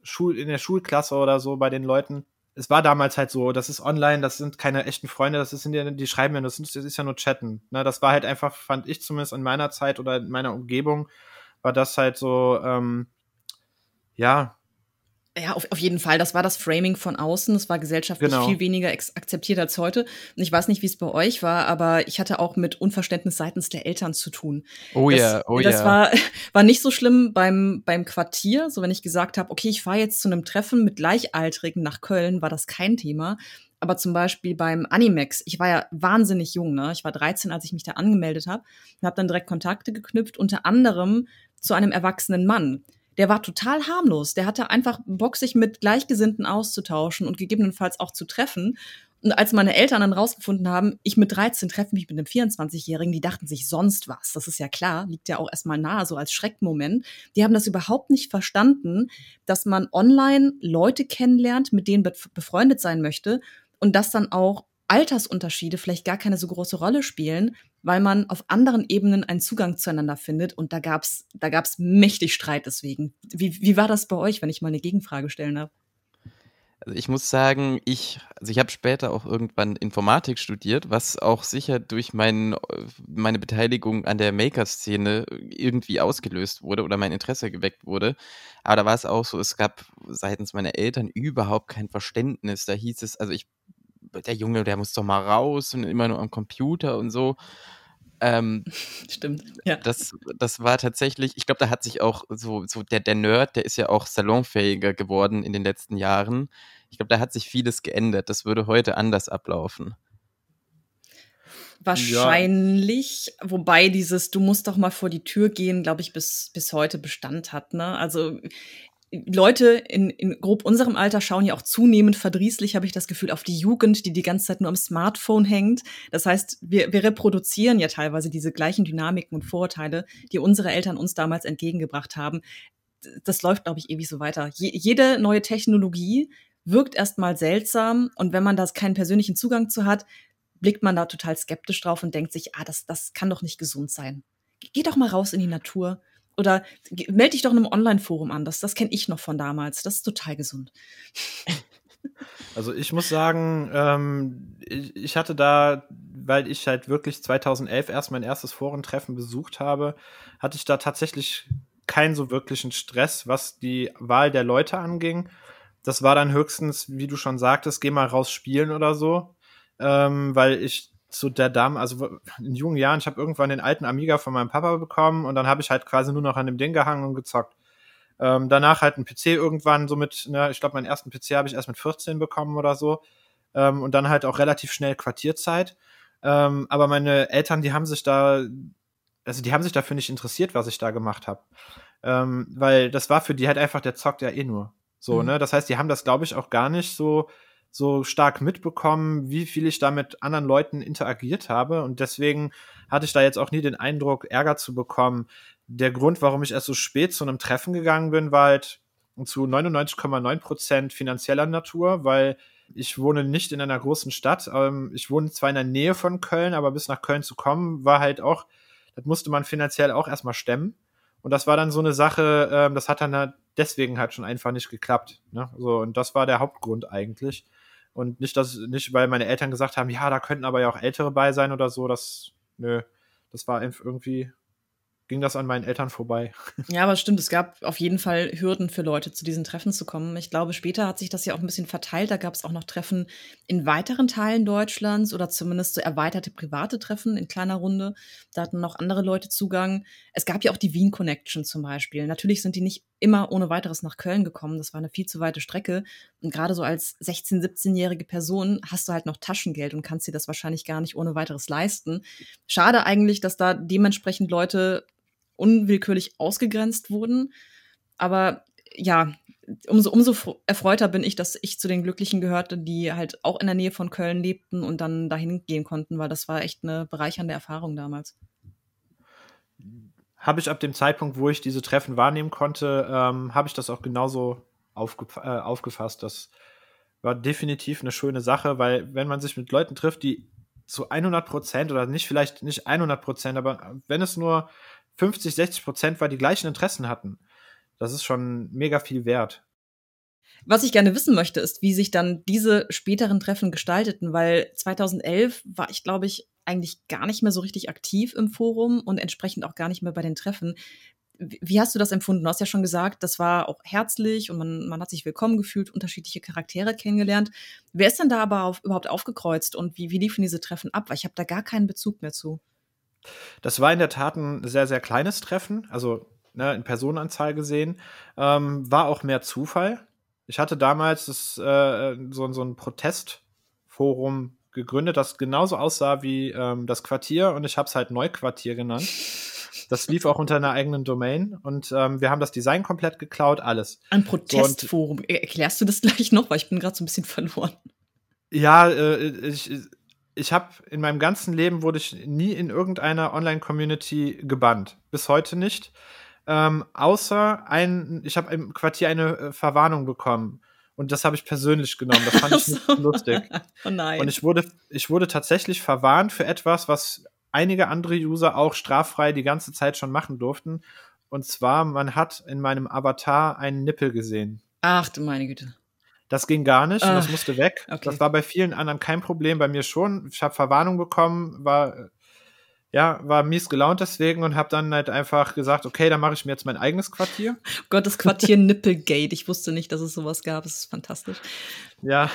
Schul, in der Schulklasse oder so bei den Leuten. Es war damals halt so, das ist online, das sind keine echten Freunde, das ist in die, schreiben ja, das das ist ja nur Chatten. Ne, das war halt einfach, fand ich zumindest in meiner Zeit oder in meiner Umgebung, war das halt so, ähm, ja, ja, auf, auf jeden Fall. Das war das Framing von außen. Das war gesellschaftlich genau. viel weniger akzeptiert als heute. Und ich weiß nicht, wie es bei euch war, aber ich hatte auch mit Unverständnis seitens der Eltern zu tun. Oh ja, yeah, oh ja. Das war, war nicht so schlimm beim, beim Quartier. So, wenn ich gesagt habe, okay, ich fahre jetzt zu einem Treffen mit Gleichaltrigen nach Köln, war das kein Thema. Aber zum Beispiel beim Animex, ich war ja wahnsinnig jung, ne? Ich war 13, als ich mich da angemeldet habe und habe dann direkt Kontakte geknüpft, unter anderem zu einem erwachsenen Mann der war total harmlos. Der hatte einfach Bock, sich mit Gleichgesinnten auszutauschen und gegebenenfalls auch zu treffen. Und als meine Eltern dann rausgefunden haben, ich mit 13 treffe mich mit einem 24-Jährigen, die dachten sich sonst was. Das ist ja klar, liegt ja auch erstmal nahe, so als Schreckmoment. Die haben das überhaupt nicht verstanden, dass man online Leute kennenlernt, mit denen befreundet sein möchte und das dann auch Altersunterschiede vielleicht gar keine so große Rolle spielen, weil man auf anderen Ebenen einen Zugang zueinander findet. Und da gab's da gab's mächtig Streit deswegen. Wie, wie war das bei euch, wenn ich mal eine Gegenfrage stellen darf? Also ich muss sagen, ich, also ich habe später auch irgendwann Informatik studiert, was auch sicher durch mein, meine Beteiligung an der Maker-Szene irgendwie ausgelöst wurde oder mein Interesse geweckt wurde. Aber da war es auch so, es gab seitens meiner Eltern überhaupt kein Verständnis. Da hieß es, also ich der Junge, der muss doch mal raus und immer nur am Computer und so. Ähm, Stimmt, ja. Das, das war tatsächlich, ich glaube, da hat sich auch so, so der, der Nerd, der ist ja auch salonfähiger geworden in den letzten Jahren. Ich glaube, da hat sich vieles geändert. Das würde heute anders ablaufen. Wahrscheinlich, ja. wobei dieses, du musst doch mal vor die Tür gehen, glaube ich, bis, bis heute Bestand hat. Ne? Also Leute in, in grob unserem Alter schauen ja auch zunehmend verdrießlich, habe ich das Gefühl, auf die Jugend, die die ganze Zeit nur am Smartphone hängt. Das heißt, wir, wir reproduzieren ja teilweise diese gleichen Dynamiken und Vorurteile, die unsere Eltern uns damals entgegengebracht haben. Das läuft, glaube ich, ewig so weiter. Je, jede neue Technologie wirkt erstmal seltsam und wenn man da keinen persönlichen Zugang zu hat, blickt man da total skeptisch drauf und denkt sich, ah, das, das kann doch nicht gesund sein. Geh doch mal raus in die Natur oder melde dich doch in einem Online-Forum an. Das, das kenne ich noch von damals. Das ist total gesund. Also ich muss sagen, ähm, ich, ich, hatte da, weil ich halt wirklich 2011 erst mein erstes Forentreffen besucht habe, hatte ich da tatsächlich keinen so wirklichen Stress, was die Wahl der Leute anging. Das war dann höchstens, wie du schon sagtest, geh mal raus spielen oder so, ähm, weil ich zu der Dame, also in jungen Jahren, ich habe irgendwann den alten Amiga von meinem Papa bekommen und dann habe ich halt quasi nur noch an dem Ding gehangen und gezockt. Ähm, danach halt ein PC irgendwann so mit, ne, ich glaube, meinen ersten PC habe ich erst mit 14 bekommen oder so. Ähm, und dann halt auch relativ schnell Quartierzeit. Ähm, aber meine Eltern, die haben sich da, also die haben sich dafür nicht interessiert, was ich da gemacht habe. Ähm, weil das war für die halt einfach, der zockt ja eh nur. So, mhm. ne? Das heißt, die haben das, glaube ich, auch gar nicht so so stark mitbekommen, wie viel ich da mit anderen Leuten interagiert habe. Und deswegen hatte ich da jetzt auch nie den Eindruck, Ärger zu bekommen. Der Grund, warum ich erst so spät zu einem Treffen gegangen bin, war halt, zu 99,9 Prozent finanzieller Natur, weil ich wohne nicht in einer großen Stadt. Ähm, ich wohne zwar in der Nähe von Köln, aber bis nach Köln zu kommen, war halt auch, das musste man finanziell auch erstmal stemmen. Und das war dann so eine Sache, ähm, das hat dann halt deswegen halt schon einfach nicht geklappt. Ne? So, und das war der Hauptgrund eigentlich. Und nicht, dass, nicht, weil meine Eltern gesagt haben, ja, da könnten aber ja auch Ältere bei sein oder so. Das, nö, das war irgendwie ging das an meinen Eltern vorbei. Ja, aber stimmt, es gab auf jeden Fall Hürden für Leute, zu diesen Treffen zu kommen. Ich glaube, später hat sich das ja auch ein bisschen verteilt. Da gab es auch noch Treffen in weiteren Teilen Deutschlands oder zumindest so erweiterte private Treffen in kleiner Runde. Da hatten noch andere Leute Zugang. Es gab ja auch die Wien Connection zum Beispiel. Natürlich sind die nicht immer ohne weiteres nach Köln gekommen. Das war eine viel zu weite Strecke. Und gerade so als 16-, 17-jährige Person hast du halt noch Taschengeld und kannst dir das wahrscheinlich gar nicht ohne weiteres leisten. Schade eigentlich, dass da dementsprechend Leute unwillkürlich ausgegrenzt wurden. Aber ja, umso, umso erfreuter bin ich, dass ich zu den Glücklichen gehörte, die halt auch in der Nähe von Köln lebten und dann dahin gehen konnten, weil das war echt eine bereichernde Erfahrung damals. Habe ich ab dem Zeitpunkt, wo ich diese Treffen wahrnehmen konnte, ähm, habe ich das auch genauso aufge äh, aufgefasst. Das war definitiv eine schöne Sache, weil wenn man sich mit Leuten trifft, die zu 100 Prozent oder nicht vielleicht nicht 100 Prozent, aber wenn es nur 50, 60 Prozent, weil die gleichen Interessen hatten. Das ist schon mega viel wert. Was ich gerne wissen möchte, ist, wie sich dann diese späteren Treffen gestalteten, weil 2011 war ich, glaube ich, eigentlich gar nicht mehr so richtig aktiv im Forum und entsprechend auch gar nicht mehr bei den Treffen. Wie hast du das empfunden? Du hast ja schon gesagt, das war auch herzlich und man, man hat sich willkommen gefühlt, unterschiedliche Charaktere kennengelernt. Wer ist denn da aber auf, überhaupt aufgekreuzt und wie, wie liefen diese Treffen ab? Weil ich habe da gar keinen Bezug mehr zu. Das war in der Tat ein sehr, sehr kleines Treffen, also ne, in Personenanzahl gesehen. Ähm, war auch mehr Zufall. Ich hatte damals das, äh, so, so ein Protestforum gegründet, das genauso aussah wie ähm, das Quartier und ich habe es halt Neuquartier genannt. Das lief auch unter einer eigenen Domain und ähm, wir haben das Design komplett geklaut, alles. Ein Protestforum. So, Erklärst du das gleich noch, weil ich bin gerade so ein bisschen verloren. Ja, äh, ich, ich habe in meinem ganzen Leben wurde ich nie in irgendeiner Online-Community gebannt. Bis heute nicht. Ähm, außer ein, ich habe im Quartier eine äh, Verwarnung bekommen. Und das habe ich persönlich genommen. Das fand ich nicht lustig. Oh nein. Und ich wurde, ich wurde tatsächlich verwarnt für etwas, was einige andere User auch straffrei die ganze Zeit schon machen durften. Und zwar, man hat in meinem Avatar einen Nippel gesehen. Ach du meine Güte. Das ging gar nicht, uh, das musste weg. Okay. Das war bei vielen anderen kein Problem, bei mir schon. Ich habe Verwarnung bekommen, war ja, war mies gelaunt deswegen und habe dann halt einfach gesagt, okay, dann mache ich mir jetzt mein eigenes Quartier. Gott, das Quartier Nippelgate. Ich wusste nicht, dass es sowas gab. Das ist fantastisch. Ja.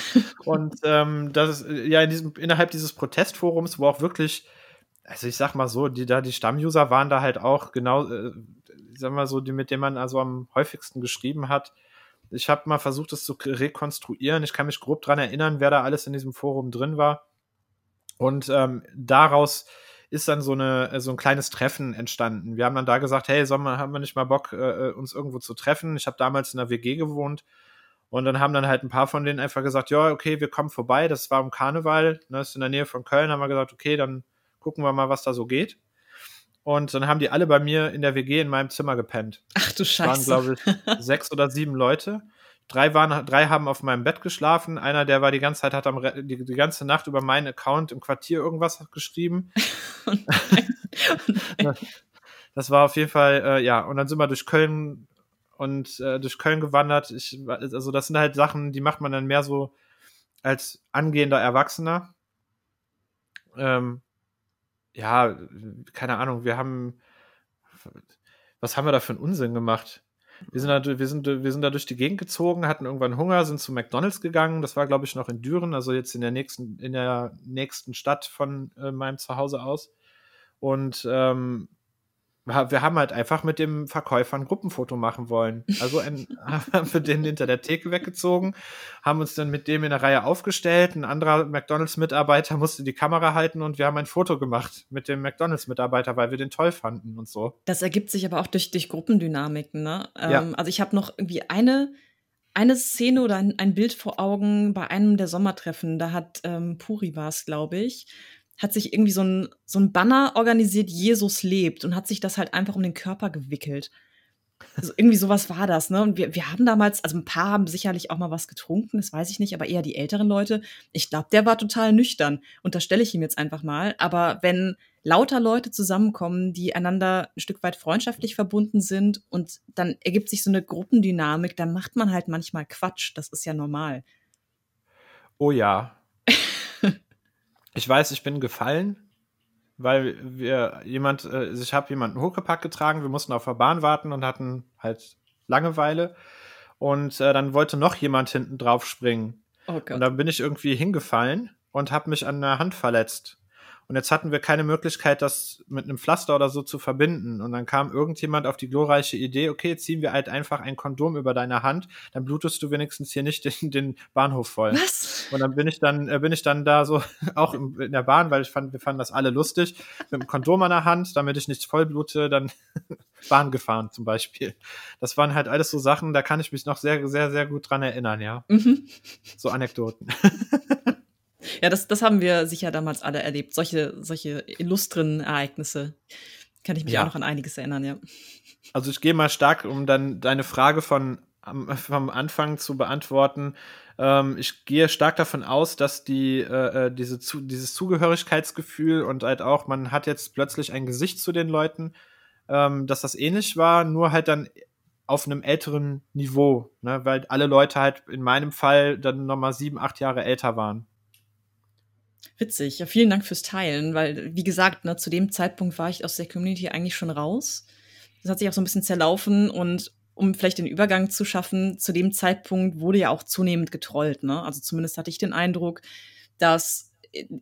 und ähm, das ist ja in diesem, innerhalb dieses Protestforums, wo auch wirklich, also ich sag mal so, die da die Stammuser waren da halt auch genau, äh, sag mal so, die mit denen man also am häufigsten geschrieben hat. Ich habe mal versucht, das zu rekonstruieren. Ich kann mich grob dran erinnern, wer da alles in diesem Forum drin war. Und ähm, daraus ist dann so, eine, so ein kleines Treffen entstanden. Wir haben dann da gesagt, hey, Sommer, haben wir nicht mal Bock, äh, äh uns irgendwo zu treffen? Ich habe damals in der WG gewohnt. Und dann haben dann halt ein paar von denen einfach gesagt, ja, okay, wir kommen vorbei. Das war um Karneval, ne, das ist in der Nähe von Köln. Haben wir gesagt, okay, dann gucken wir mal, was da so geht. Und dann haben die alle bei mir in der WG in meinem Zimmer gepennt. Ach du Scheiße. waren, glaube ich, sechs oder sieben Leute. Drei, waren, drei haben auf meinem Bett geschlafen. Einer, der war die ganze Zeit, hat am, die, die ganze Nacht über meinen Account im Quartier irgendwas geschrieben. Oh oh das war auf jeden Fall, äh, ja. Und dann sind wir durch Köln und äh, durch Köln gewandert. Ich, also das sind halt Sachen, die macht man dann mehr so als angehender Erwachsener. Ähm, ja, keine Ahnung, wir haben, was haben wir da für einen Unsinn gemacht? Wir sind, da, wir, sind, wir sind da durch die Gegend gezogen, hatten irgendwann Hunger, sind zu McDonalds gegangen. Das war, glaube ich, noch in Düren, also jetzt in der nächsten, in der nächsten Stadt von äh, meinem Zuhause aus. Und ähm, wir haben halt einfach mit dem Verkäufer ein Gruppenfoto machen wollen. Also ein, haben wir den hinter der Theke weggezogen, haben uns dann mit dem in der Reihe aufgestellt. Ein anderer McDonalds-Mitarbeiter musste die Kamera halten und wir haben ein Foto gemacht mit dem McDonalds-Mitarbeiter, weil wir den toll fanden und so. Das ergibt sich aber auch durch, durch Gruppendynamiken, ne? Ähm, ja. Also ich habe noch irgendwie eine, eine Szene oder ein, ein, Bild vor Augen bei einem der Sommertreffen. Da hat ähm, Puri war es, glaube ich hat sich irgendwie so ein, so ein Banner organisiert, Jesus lebt und hat sich das halt einfach um den Körper gewickelt. Also irgendwie sowas war das, ne? Und wir, wir haben damals, also ein paar haben sicherlich auch mal was getrunken, das weiß ich nicht, aber eher die älteren Leute. Ich glaube, der war total nüchtern. Und das stelle ich ihm jetzt einfach mal. Aber wenn lauter Leute zusammenkommen, die einander ein Stück weit freundschaftlich verbunden sind und dann ergibt sich so eine Gruppendynamik, dann macht man halt manchmal Quatsch. Das ist ja normal. Oh ja. Ich weiß, ich bin gefallen weil wir jemand, äh, ich habe jemanden hochgepackt getragen, wir mussten auf der Bahn warten und hatten halt Langeweile. Und äh, dann wollte noch jemand hinten drauf springen. Oh. Und dann bin ich irgendwie hingefallen und habe mich an der Hand verletzt. Und jetzt hatten wir keine Möglichkeit, das mit einem Pflaster oder so zu verbinden. Und dann kam irgendjemand auf die glorreiche Idee, okay, ziehen wir halt einfach ein Kondom über deine Hand, dann blutest du wenigstens hier nicht den, den Bahnhof voll. Was? Und dann bin ich dann, äh, bin ich dann da so, auch in der Bahn, weil ich fand, wir fanden das alle lustig, mit dem Kondom an der Hand, damit ich nicht voll blute, dann Bahn gefahren zum Beispiel. Das waren halt alles so Sachen, da kann ich mich noch sehr, sehr, sehr gut dran erinnern, ja. Mhm. So Anekdoten. Ja, das, das haben wir sicher damals alle erlebt. Solche, solche illustren Ereignisse. Kann ich mich ja. auch noch an einiges erinnern, ja. Also ich gehe mal stark, um dann deine Frage von vom Anfang zu beantworten. Ähm, ich gehe stark davon aus, dass die äh, äh diese zu, dieses Zugehörigkeitsgefühl und halt auch man hat jetzt plötzlich ein Gesicht zu den Leuten, ähm, dass das ähnlich war, nur halt dann auf einem älteren Niveau, ne? weil alle Leute halt in meinem Fall dann nochmal sieben, acht Jahre älter waren. Witzig. Ja, vielen Dank fürs Teilen, weil, wie gesagt, ne, zu dem Zeitpunkt war ich aus der Community eigentlich schon raus. Das hat sich auch so ein bisschen zerlaufen und um vielleicht den Übergang zu schaffen, zu dem Zeitpunkt wurde ja auch zunehmend getrollt. Ne? Also zumindest hatte ich den Eindruck, dass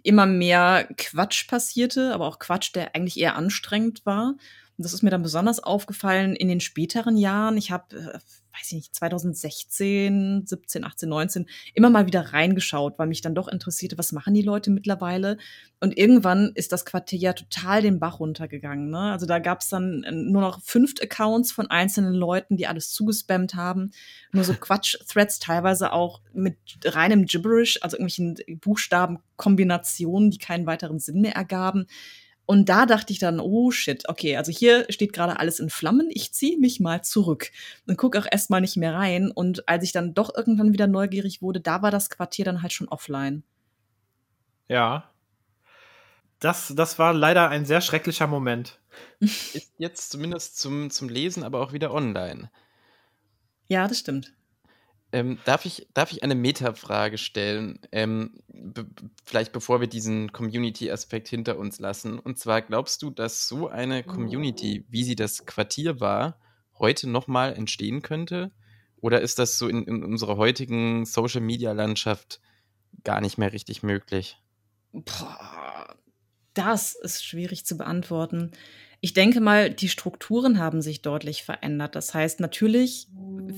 immer mehr Quatsch passierte, aber auch Quatsch, der eigentlich eher anstrengend war. Und das ist mir dann besonders aufgefallen in den späteren Jahren. Ich habe, äh, weiß ich nicht, 2016, 17, 18, 19 immer mal wieder reingeschaut, weil mich dann doch interessierte, was machen die Leute mittlerweile. Und irgendwann ist das Quartier ja total den Bach runtergegangen. Ne? Also da gab es dann äh, nur noch fünf Accounts von einzelnen Leuten, die alles zugespammt haben. Nur so Quatsch-Threads, teilweise auch mit reinem Gibberish, also irgendwelchen Buchstabenkombinationen, die keinen weiteren Sinn mehr ergaben. Und da dachte ich dann, oh shit, okay, also hier steht gerade alles in Flammen, ich ziehe mich mal zurück und gucke auch erstmal nicht mehr rein. Und als ich dann doch irgendwann wieder neugierig wurde, da war das Quartier dann halt schon offline. Ja. Das, das war leider ein sehr schrecklicher Moment. Ist jetzt zumindest zum, zum Lesen, aber auch wieder online. Ja, das stimmt. Ähm, darf, ich, darf ich eine Metafrage stellen? Ähm, vielleicht bevor wir diesen Community-Aspekt hinter uns lassen. Und zwar glaubst du, dass so eine Community, wie sie das Quartier war, heute nochmal entstehen könnte? Oder ist das so in, in unserer heutigen Social-Media-Landschaft gar nicht mehr richtig möglich? Boah, das ist schwierig zu beantworten. Ich denke mal, die Strukturen haben sich deutlich verändert. Das heißt, natürlich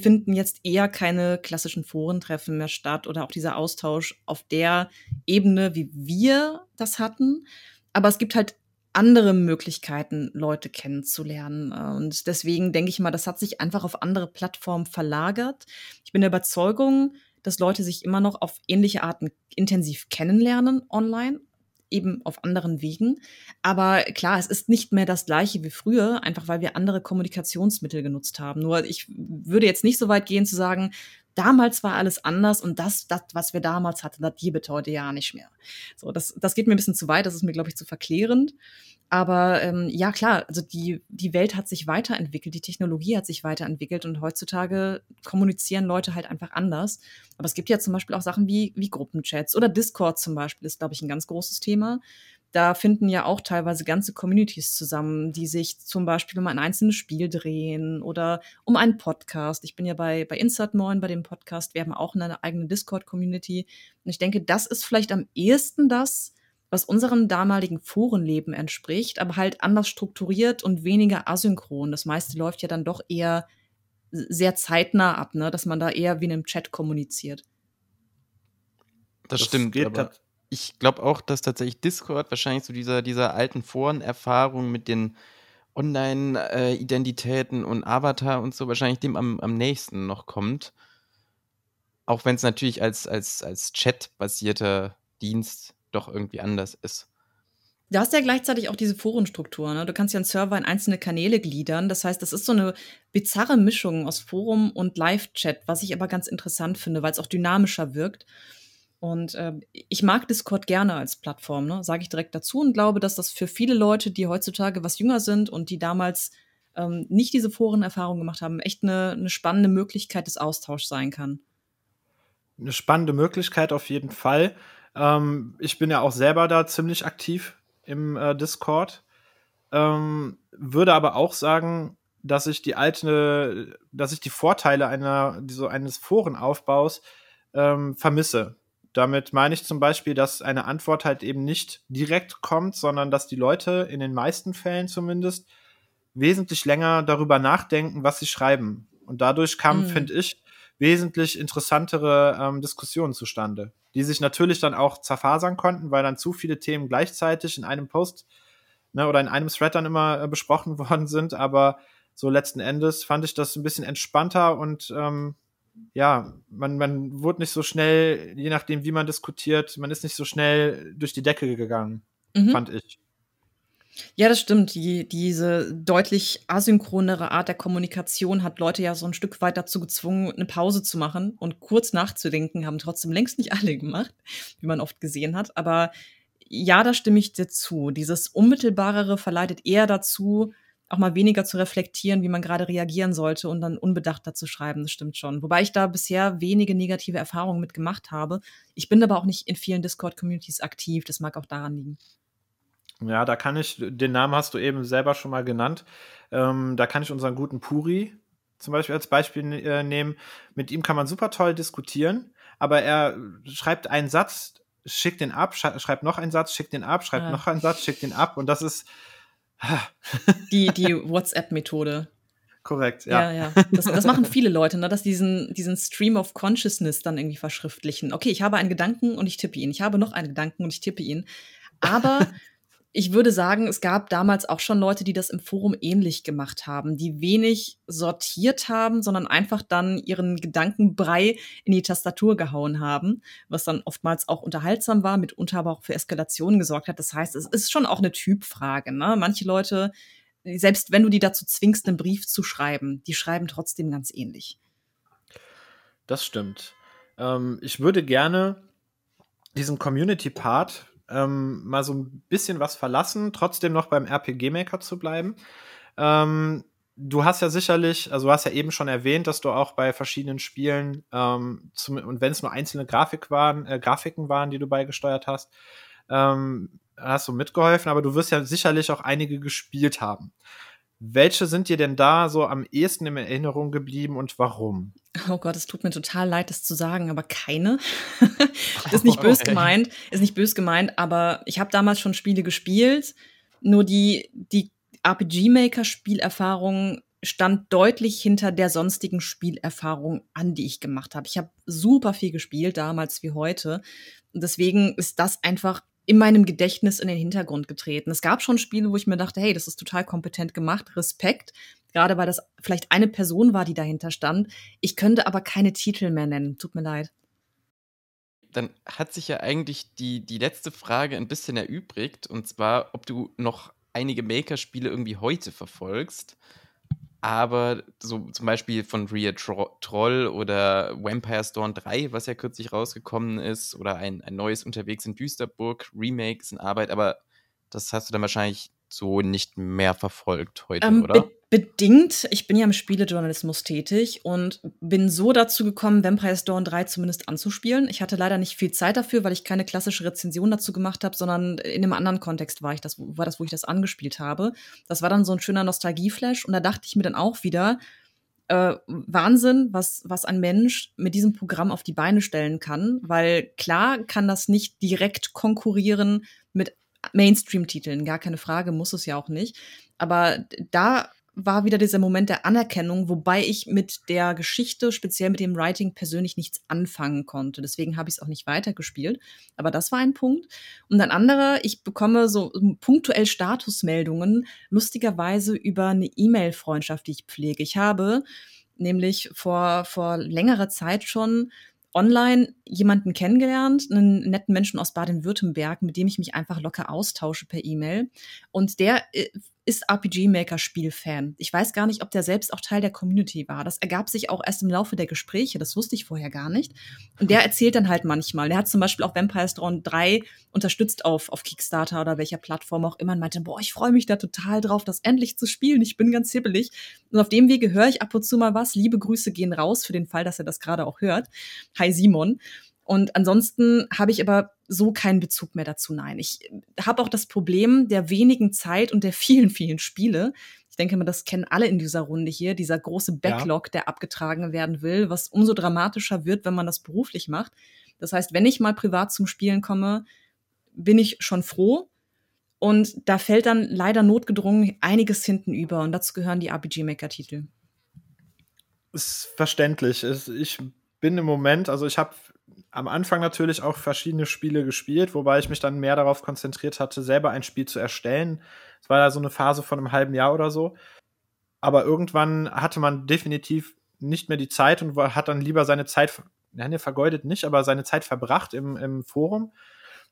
finden jetzt eher keine klassischen Forentreffen mehr statt oder auch dieser Austausch auf der Ebene, wie wir das hatten. Aber es gibt halt andere Möglichkeiten, Leute kennenzulernen. Und deswegen denke ich mal, das hat sich einfach auf andere Plattformen verlagert. Ich bin der Überzeugung, dass Leute sich immer noch auf ähnliche Arten intensiv kennenlernen online eben auf anderen Wegen. Aber klar, es ist nicht mehr das gleiche wie früher, einfach weil wir andere Kommunikationsmittel genutzt haben. Nur ich würde jetzt nicht so weit gehen zu sagen, damals war alles anders und das, das was wir damals hatten, das gibt heute ja nicht mehr. So, das, das geht mir ein bisschen zu weit, das ist mir, glaube ich, zu verklärend. Aber ähm, ja, klar, also die, die Welt hat sich weiterentwickelt, die Technologie hat sich weiterentwickelt und heutzutage kommunizieren Leute halt einfach anders. Aber es gibt ja zum Beispiel auch Sachen wie, wie Gruppenchats oder Discord zum Beispiel ist, glaube ich, ein ganz großes Thema. Da finden ja auch teilweise ganze Communities zusammen, die sich zum Beispiel um ein einzelnes Spiel drehen oder um einen Podcast. Ich bin ja bei, bei Insert Moin bei dem Podcast. Wir haben auch eine eigene Discord-Community. Und ich denke, das ist vielleicht am ehesten das, was unserem damaligen Forenleben entspricht, aber halt anders strukturiert und weniger asynchron. Das meiste läuft ja dann doch eher sehr zeitnah ab, ne? dass man da eher wie in einem Chat kommuniziert. Das, das stimmt, aber ich glaube auch, dass tatsächlich Discord wahrscheinlich so dieser, dieser alten Forenerfahrung mit den Online-Identitäten und Avatar und so wahrscheinlich dem am, am nächsten noch kommt. Auch wenn es natürlich als, als, als Chat-basierter Dienst doch irgendwie anders ist. Du hast ja gleichzeitig auch diese Forenstruktur. Ne? Du kannst ja einen Server in einzelne Kanäle gliedern. Das heißt, das ist so eine bizarre Mischung aus Forum und Live-Chat, was ich aber ganz interessant finde, weil es auch dynamischer wirkt. Und äh, ich mag Discord gerne als Plattform, ne? sage ich direkt dazu und glaube, dass das für viele Leute, die heutzutage was jünger sind und die damals ähm, nicht diese Forenerfahrung gemacht haben, echt eine, eine spannende Möglichkeit des Austauschs sein kann. Eine spannende Möglichkeit auf jeden Fall. Ähm, ich bin ja auch selber da ziemlich aktiv im äh, Discord. Ähm, würde aber auch sagen, dass ich die alte, dass ich die Vorteile einer, so eines Forenaufbaus ähm, vermisse. Damit meine ich zum Beispiel, dass eine Antwort halt eben nicht direkt kommt, sondern dass die Leute in den meisten Fällen zumindest wesentlich länger darüber nachdenken, was sie schreiben. Und dadurch kamen, mhm. finde ich, wesentlich interessantere ähm, Diskussionen zustande die sich natürlich dann auch zerfasern konnten, weil dann zu viele Themen gleichzeitig in einem Post ne, oder in einem Thread dann immer äh, besprochen worden sind. Aber so letzten Endes fand ich das ein bisschen entspannter und ähm, ja, man, man wurde nicht so schnell, je nachdem, wie man diskutiert, man ist nicht so schnell durch die Decke gegangen, mhm. fand ich. Ja, das stimmt. Die, diese deutlich asynchronere Art der Kommunikation hat Leute ja so ein Stück weit dazu gezwungen, eine Pause zu machen und kurz nachzudenken, haben trotzdem längst nicht alle gemacht, wie man oft gesehen hat. Aber ja, da stimme ich dir zu. Dieses Unmittelbarere verleitet eher dazu, auch mal weniger zu reflektieren, wie man gerade reagieren sollte und dann unbedachter zu schreiben. Das stimmt schon. Wobei ich da bisher wenige negative Erfahrungen mit gemacht habe. Ich bin aber auch nicht in vielen Discord-Communities aktiv. Das mag auch daran liegen. Ja, da kann ich, den Namen hast du eben selber schon mal genannt. Ähm, da kann ich unseren guten Puri zum Beispiel als Beispiel äh, nehmen. Mit ihm kann man super toll diskutieren, aber er schreibt einen Satz, schickt den ab, schreibt noch einen Satz, schickt den ab, schreibt ah. noch einen Satz, schickt den ab und das ist die, die WhatsApp-Methode. Korrekt, ja. Ja, ja. Das, das machen viele Leute, ne? dass diesen, diesen Stream of Consciousness dann irgendwie verschriftlichen. Okay, ich habe einen Gedanken und ich tippe ihn. Ich habe noch einen Gedanken und ich tippe ihn. Aber ich würde sagen, es gab damals auch schon Leute, die das im Forum ähnlich gemacht haben, die wenig sortiert haben, sondern einfach dann ihren Gedankenbrei in die Tastatur gehauen haben, was dann oftmals auch unterhaltsam war, mitunter aber auch für Eskalationen gesorgt hat. Das heißt, es ist schon auch eine Typfrage. Ne? Manche Leute, selbst wenn du die dazu zwingst, einen Brief zu schreiben, die schreiben trotzdem ganz ähnlich. Das stimmt. Ähm, ich würde gerne diesen Community-Part ähm, mal so ein bisschen was verlassen, trotzdem noch beim RPG-Maker zu bleiben. Ähm, du hast ja sicherlich, also du hast ja eben schon erwähnt, dass du auch bei verschiedenen Spielen, ähm, zum, und wenn es nur einzelne Grafik waren, äh, Grafiken waren, die du beigesteuert hast, ähm, hast du mitgeholfen, aber du wirst ja sicherlich auch einige gespielt haben. Welche sind dir denn da so am ehesten in Erinnerung geblieben und warum? Oh Gott, es tut mir total leid, das zu sagen, aber keine. ist nicht bös gemeint, ist nicht bös gemeint, aber ich habe damals schon Spiele gespielt. Nur die, die RPG-Maker-Spielerfahrung stand deutlich hinter der sonstigen Spielerfahrung an, die ich gemacht habe. Ich habe super viel gespielt, damals wie heute. Und deswegen ist das einfach in meinem Gedächtnis in den Hintergrund getreten. Es gab schon Spiele, wo ich mir dachte, hey, das ist total kompetent gemacht, Respekt. Gerade weil das vielleicht eine Person war, die dahinter stand. Ich könnte aber keine Titel mehr nennen. Tut mir leid. Dann hat sich ja eigentlich die, die letzte Frage ein bisschen erübrigt. Und zwar, ob du noch einige Maker-Spiele irgendwie heute verfolgst aber so zum Beispiel von Ria Troll oder Vampire Storm 3, was ja kürzlich rausgekommen ist, oder ein, ein neues Unterwegs in Düsterburg, Remake ist in Arbeit, aber das hast du dann wahrscheinlich so nicht mehr verfolgt heute, ähm, oder? Be bedingt. Ich bin ja im Spielejournalismus tätig und bin so dazu gekommen, Vampire Dawn 3 zumindest anzuspielen. Ich hatte leider nicht viel Zeit dafür, weil ich keine klassische Rezension dazu gemacht habe, sondern in einem anderen Kontext war ich das, war das, wo ich das angespielt habe. Das war dann so ein schöner Nostalgieflash und da dachte ich mir dann auch wieder, äh, Wahnsinn, was, was ein Mensch mit diesem Programm auf die Beine stellen kann, weil klar kann das nicht direkt konkurrieren mit Mainstream-Titeln, gar keine Frage, muss es ja auch nicht. Aber da war wieder dieser Moment der Anerkennung, wobei ich mit der Geschichte, speziell mit dem Writing, persönlich nichts anfangen konnte. Deswegen habe ich es auch nicht weitergespielt. Aber das war ein Punkt. Und ein anderer, ich bekomme so punktuell Statusmeldungen, lustigerweise über eine E-Mail-Freundschaft, die ich pflege. Ich habe nämlich vor, vor längerer Zeit schon online jemanden kennengelernt, einen netten Menschen aus Baden-Württemberg, mit dem ich mich einfach locker austausche per E-Mail. Und der äh, ist RPG Maker Spielfan. Ich weiß gar nicht, ob der selbst auch Teil der Community war. Das ergab sich auch erst im Laufe der Gespräche. Das wusste ich vorher gar nicht. Und der erzählt dann halt manchmal. Der hat zum Beispiel auch Vampire Throne 3 unterstützt auf, auf Kickstarter oder welcher Plattform auch immer und meinte, boah, ich freue mich da total drauf, das endlich zu spielen. Ich bin ganz hibbelig. Und auf dem Wege höre ich ab und zu mal was. Liebe Grüße gehen raus für den Fall, dass er das gerade auch hört. Hi Simon. Und ansonsten habe ich aber so keinen Bezug mehr dazu. Nein, ich habe auch das Problem der wenigen Zeit und der vielen, vielen Spiele. Ich denke mal, das kennen alle in dieser Runde hier, dieser große Backlog, ja. der abgetragen werden will, was umso dramatischer wird, wenn man das beruflich macht. Das heißt, wenn ich mal privat zum Spielen komme, bin ich schon froh. Und da fällt dann leider notgedrungen einiges hinten über. Und dazu gehören die RPG-Maker-Titel. Ist verständlich. Ich bin im Moment, also ich habe am Anfang natürlich auch verschiedene Spiele gespielt, wobei ich mich dann mehr darauf konzentriert hatte, selber ein Spiel zu erstellen. Es war ja so eine Phase von einem halben Jahr oder so. Aber irgendwann hatte man definitiv nicht mehr die Zeit und hat dann lieber seine Zeit, ja, vergeudet nicht, aber seine Zeit verbracht im, im Forum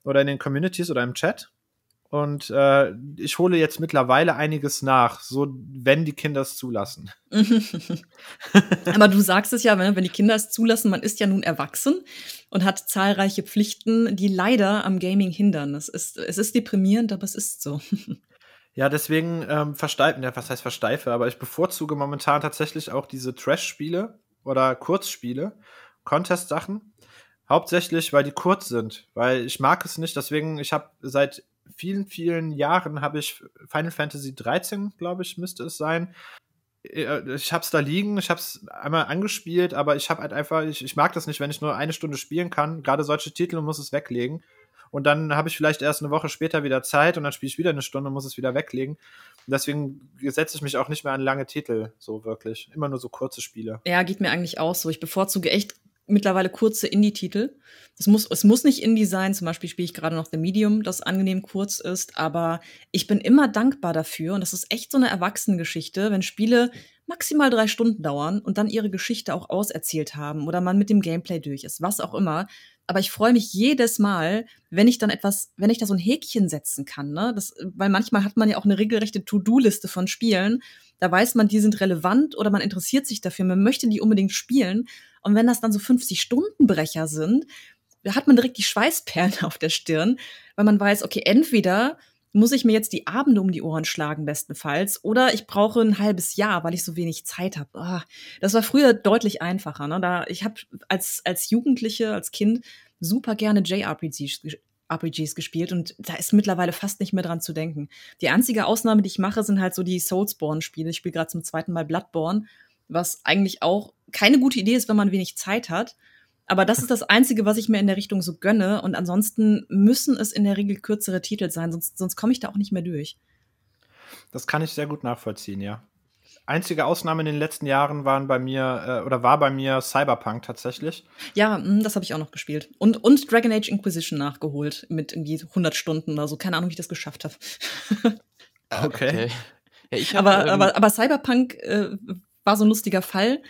oder in den Communities oder im Chat. Und äh, ich hole jetzt mittlerweile einiges nach, so wenn die Kinder es zulassen. Aber du sagst es ja, wenn, wenn die Kinder es zulassen, man ist ja nun erwachsen und hat zahlreiche Pflichten, die leider am Gaming hindern. Es ist, es ist deprimierend, aber es ist so. Ja, deswegen ähm, versteifen, ja, was heißt versteife, aber ich bevorzuge momentan tatsächlich auch diese Trash-Spiele oder Kurzspiele, Contest-Sachen. Hauptsächlich, weil die kurz sind, weil ich mag es nicht. Deswegen, ich habe seit vielen, vielen Jahren habe ich Final Fantasy 13, glaube ich, müsste es sein. Äh, ich habe es da liegen, ich habe es einmal angespielt, aber ich habe halt einfach, ich, ich mag das nicht, wenn ich nur eine Stunde spielen kann, gerade solche Titel muss es weglegen. Und dann habe ich vielleicht erst eine Woche später wieder Zeit und dann spiele ich wieder eine Stunde und muss es wieder weglegen. Und deswegen setze ich mich auch nicht mehr an lange Titel, so wirklich. Immer nur so kurze Spiele. Ja, geht mir eigentlich auch so. Ich bevorzuge echt mittlerweile kurze Indie-Titel. Es muss, es muss nicht Indie sein, zum Beispiel spiele ich gerade noch The Medium, das angenehm kurz ist, aber ich bin immer dankbar dafür und das ist echt so eine Erwachsenengeschichte, wenn Spiele maximal drei Stunden dauern und dann ihre Geschichte auch auserzählt haben oder man mit dem Gameplay durch ist, was auch immer. Aber ich freue mich jedes Mal, wenn ich dann etwas, wenn ich da so ein Häkchen setzen kann, ne? Das, weil manchmal hat man ja auch eine regelrechte To-Do-Liste von Spielen. Da weiß man, die sind relevant oder man interessiert sich dafür, man möchte die unbedingt spielen. Und wenn das dann so 50-Stunden-Brecher sind, da hat man direkt die Schweißperlen auf der Stirn, weil man weiß, okay, entweder muss ich mir jetzt die Abende um die Ohren schlagen, bestenfalls, oder ich brauche ein halbes Jahr, weil ich so wenig Zeit habe. Oh, das war früher deutlich einfacher. Ne? Da, ich habe als, als Jugendliche, als Kind super gerne JRPGs RPGs gespielt und da ist mittlerweile fast nicht mehr dran zu denken. Die einzige Ausnahme, die ich mache, sind halt so die Soulsborne-Spiele. Ich spiele gerade zum zweiten Mal Bloodborne, was eigentlich auch keine gute Idee ist, wenn man wenig Zeit hat. Aber das ist das Einzige, was ich mir in der Richtung so gönne. Und ansonsten müssen es in der Regel kürzere Titel sein, sonst, sonst komme ich da auch nicht mehr durch. Das kann ich sehr gut nachvollziehen, ja. Einzige Ausnahme in den letzten Jahren waren bei mir äh, oder war bei mir Cyberpunk tatsächlich. Ja, mh, das habe ich auch noch gespielt. Und, und Dragon Age Inquisition nachgeholt mit irgendwie 100 Stunden oder so. Keine Ahnung, wie ich das geschafft habe. okay. okay. Ja, hab, aber, ähm, aber, aber Cyberpunk äh, war so ein lustiger Fall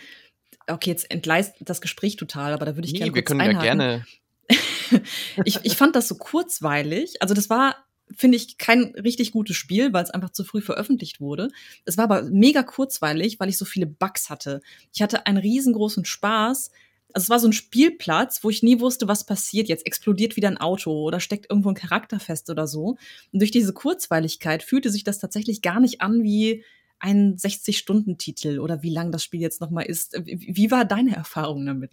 okay, jetzt entgleist das Gespräch total, aber da würde ich nee, gerne wir können einhaken. ja gerne. ich, ich fand das so kurzweilig. Also das war, finde ich, kein richtig gutes Spiel, weil es einfach zu früh veröffentlicht wurde. Es war aber mega kurzweilig, weil ich so viele Bugs hatte. Ich hatte einen riesengroßen Spaß. Also es war so ein Spielplatz, wo ich nie wusste, was passiert. Jetzt explodiert wieder ein Auto oder steckt irgendwo ein Charakter fest oder so. Und durch diese Kurzweiligkeit fühlte sich das tatsächlich gar nicht an wie ein 60-Stunden-Titel oder wie lang das Spiel jetzt nochmal ist. Wie war deine Erfahrung damit?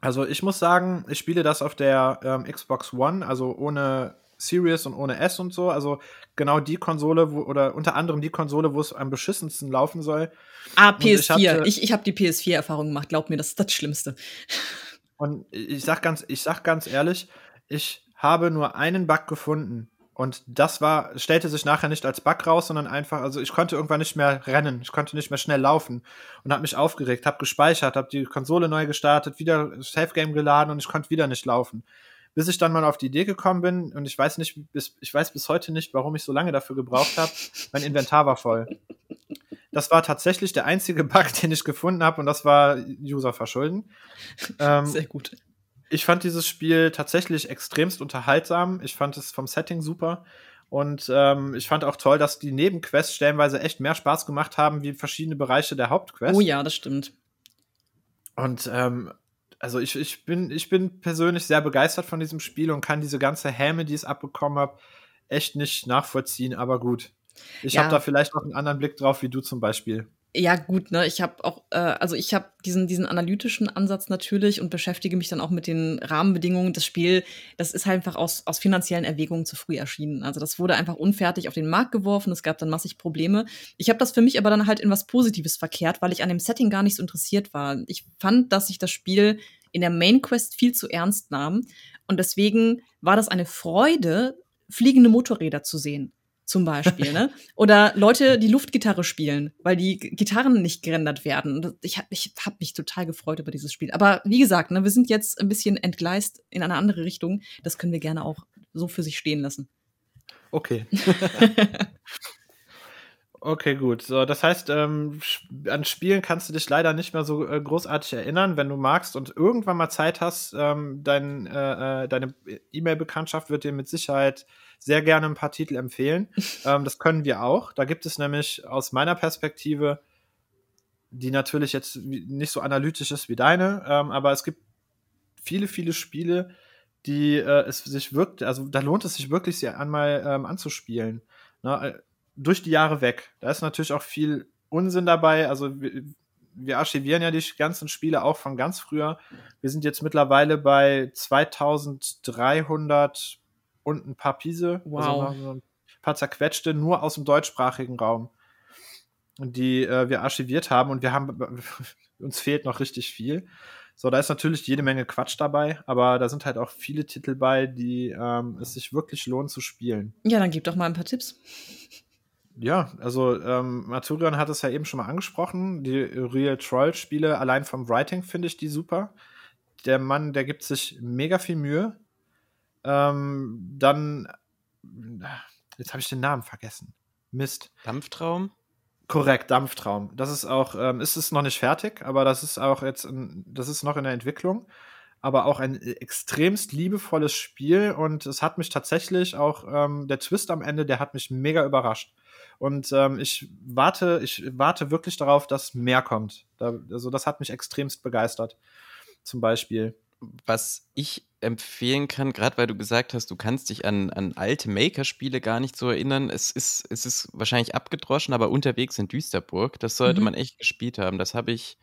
Also ich muss sagen, ich spiele das auf der ähm, Xbox One, also ohne Series und ohne S und so. Also genau die Konsole, wo, oder unter anderem die Konsole, wo es am beschissensten laufen soll. Ah, PS4. ich, hatte, ich, ich habe die PS4-Erfahrung gemacht. Glaub mir, das ist das Schlimmste. Und ich sag ganz, ich sag ganz ehrlich, ich habe nur einen Bug gefunden. Und das war, stellte sich nachher nicht als Bug raus, sondern einfach, also ich konnte irgendwann nicht mehr rennen, ich konnte nicht mehr schnell laufen und habe mich aufgeregt, habe gespeichert, habe die Konsole neu gestartet, wieder Safe Game geladen und ich konnte wieder nicht laufen. Bis ich dann mal auf die Idee gekommen bin und ich weiß nicht, bis, ich weiß bis heute nicht, warum ich so lange dafür gebraucht habe. Mein Inventar war voll. Das war tatsächlich der einzige Bug, den ich gefunden habe und das war User verschulden. Ähm, Sehr gut. Ich fand dieses Spiel tatsächlich extremst unterhaltsam. Ich fand es vom Setting super. Und ähm, ich fand auch toll, dass die Nebenquests stellenweise echt mehr Spaß gemacht haben wie verschiedene Bereiche der Hauptquest. Oh ja, das stimmt. Und ähm, also ich, ich, bin, ich bin persönlich sehr begeistert von diesem Spiel und kann diese ganze Häme, die es abbekommen hat, echt nicht nachvollziehen, aber gut. Ich ja. habe da vielleicht noch einen anderen Blick drauf, wie du zum Beispiel. Ja, gut, ne, ich habe auch, äh, also ich habe diesen, diesen analytischen Ansatz natürlich und beschäftige mich dann auch mit den Rahmenbedingungen. Das Spiel, das ist halt einfach aus, aus finanziellen Erwägungen zu früh erschienen. Also das wurde einfach unfertig auf den Markt geworfen, es gab dann massig Probleme. Ich habe das für mich aber dann halt in was Positives verkehrt, weil ich an dem Setting gar nicht so interessiert war. Ich fand, dass sich das Spiel in der Main Quest viel zu ernst nahm und deswegen war das eine Freude, fliegende Motorräder zu sehen zum Beispiel, ne? Oder Leute, die Luftgitarre spielen, weil die Gitarren nicht gerendert werden. Ich habe ich hab mich total gefreut über dieses Spiel. Aber wie gesagt, ne, wir sind jetzt ein bisschen entgleist in eine andere Richtung. Das können wir gerne auch so für sich stehen lassen. Okay. Okay, gut. So, das heißt, ähm, an Spielen kannst du dich leider nicht mehr so äh, großartig erinnern. Wenn du magst und irgendwann mal Zeit hast, ähm, dein, äh, äh deine E-Mail-Bekanntschaft wird dir mit Sicherheit sehr gerne ein paar Titel empfehlen. ähm, das können wir auch. Da gibt es nämlich aus meiner Perspektive, die natürlich jetzt nicht so analytisch ist wie deine, ähm, aber es gibt viele, viele Spiele, die äh, es sich wirkt, also da lohnt es sich wirklich, sie einmal ähm, anzuspielen. Na, ne? Durch die Jahre weg. Da ist natürlich auch viel Unsinn dabei. Also wir, wir archivieren ja die ganzen Spiele auch von ganz früher. Wir sind jetzt mittlerweile bei 2300 und ein paar Piese. Also wow. Also ein paar zerquetschte, nur aus dem deutschsprachigen Raum. Die äh, wir archiviert haben und wir haben, uns fehlt noch richtig viel. So, da ist natürlich jede Menge Quatsch dabei, aber da sind halt auch viele Titel bei, die ähm, es sich wirklich lohnt zu spielen. Ja, dann gib doch mal ein paar Tipps. Ja, also ähm, Maturian hat es ja eben schon mal angesprochen. Die Real Troll-Spiele, allein vom Writing finde ich die super. Der Mann, der gibt sich mega viel Mühe. Ähm, dann, jetzt habe ich den Namen vergessen. Mist. Dampftraum? Korrekt, Dampftraum. Das ist auch, ähm, ist es noch nicht fertig, aber das ist auch jetzt, in, das ist noch in der Entwicklung. Aber auch ein extremst liebevolles Spiel und es hat mich tatsächlich auch, ähm, der Twist am Ende, der hat mich mega überrascht. Und ähm, ich warte, ich warte wirklich darauf, dass mehr kommt. Da, also das hat mich extremst begeistert. Zum Beispiel. Was ich empfehlen kann, gerade weil du gesagt hast, du kannst dich an, an alte Maker-Spiele gar nicht so erinnern. Es ist, es ist wahrscheinlich abgedroschen, aber unterwegs in Düsterburg, das sollte mhm. man echt gespielt haben. Das habe ich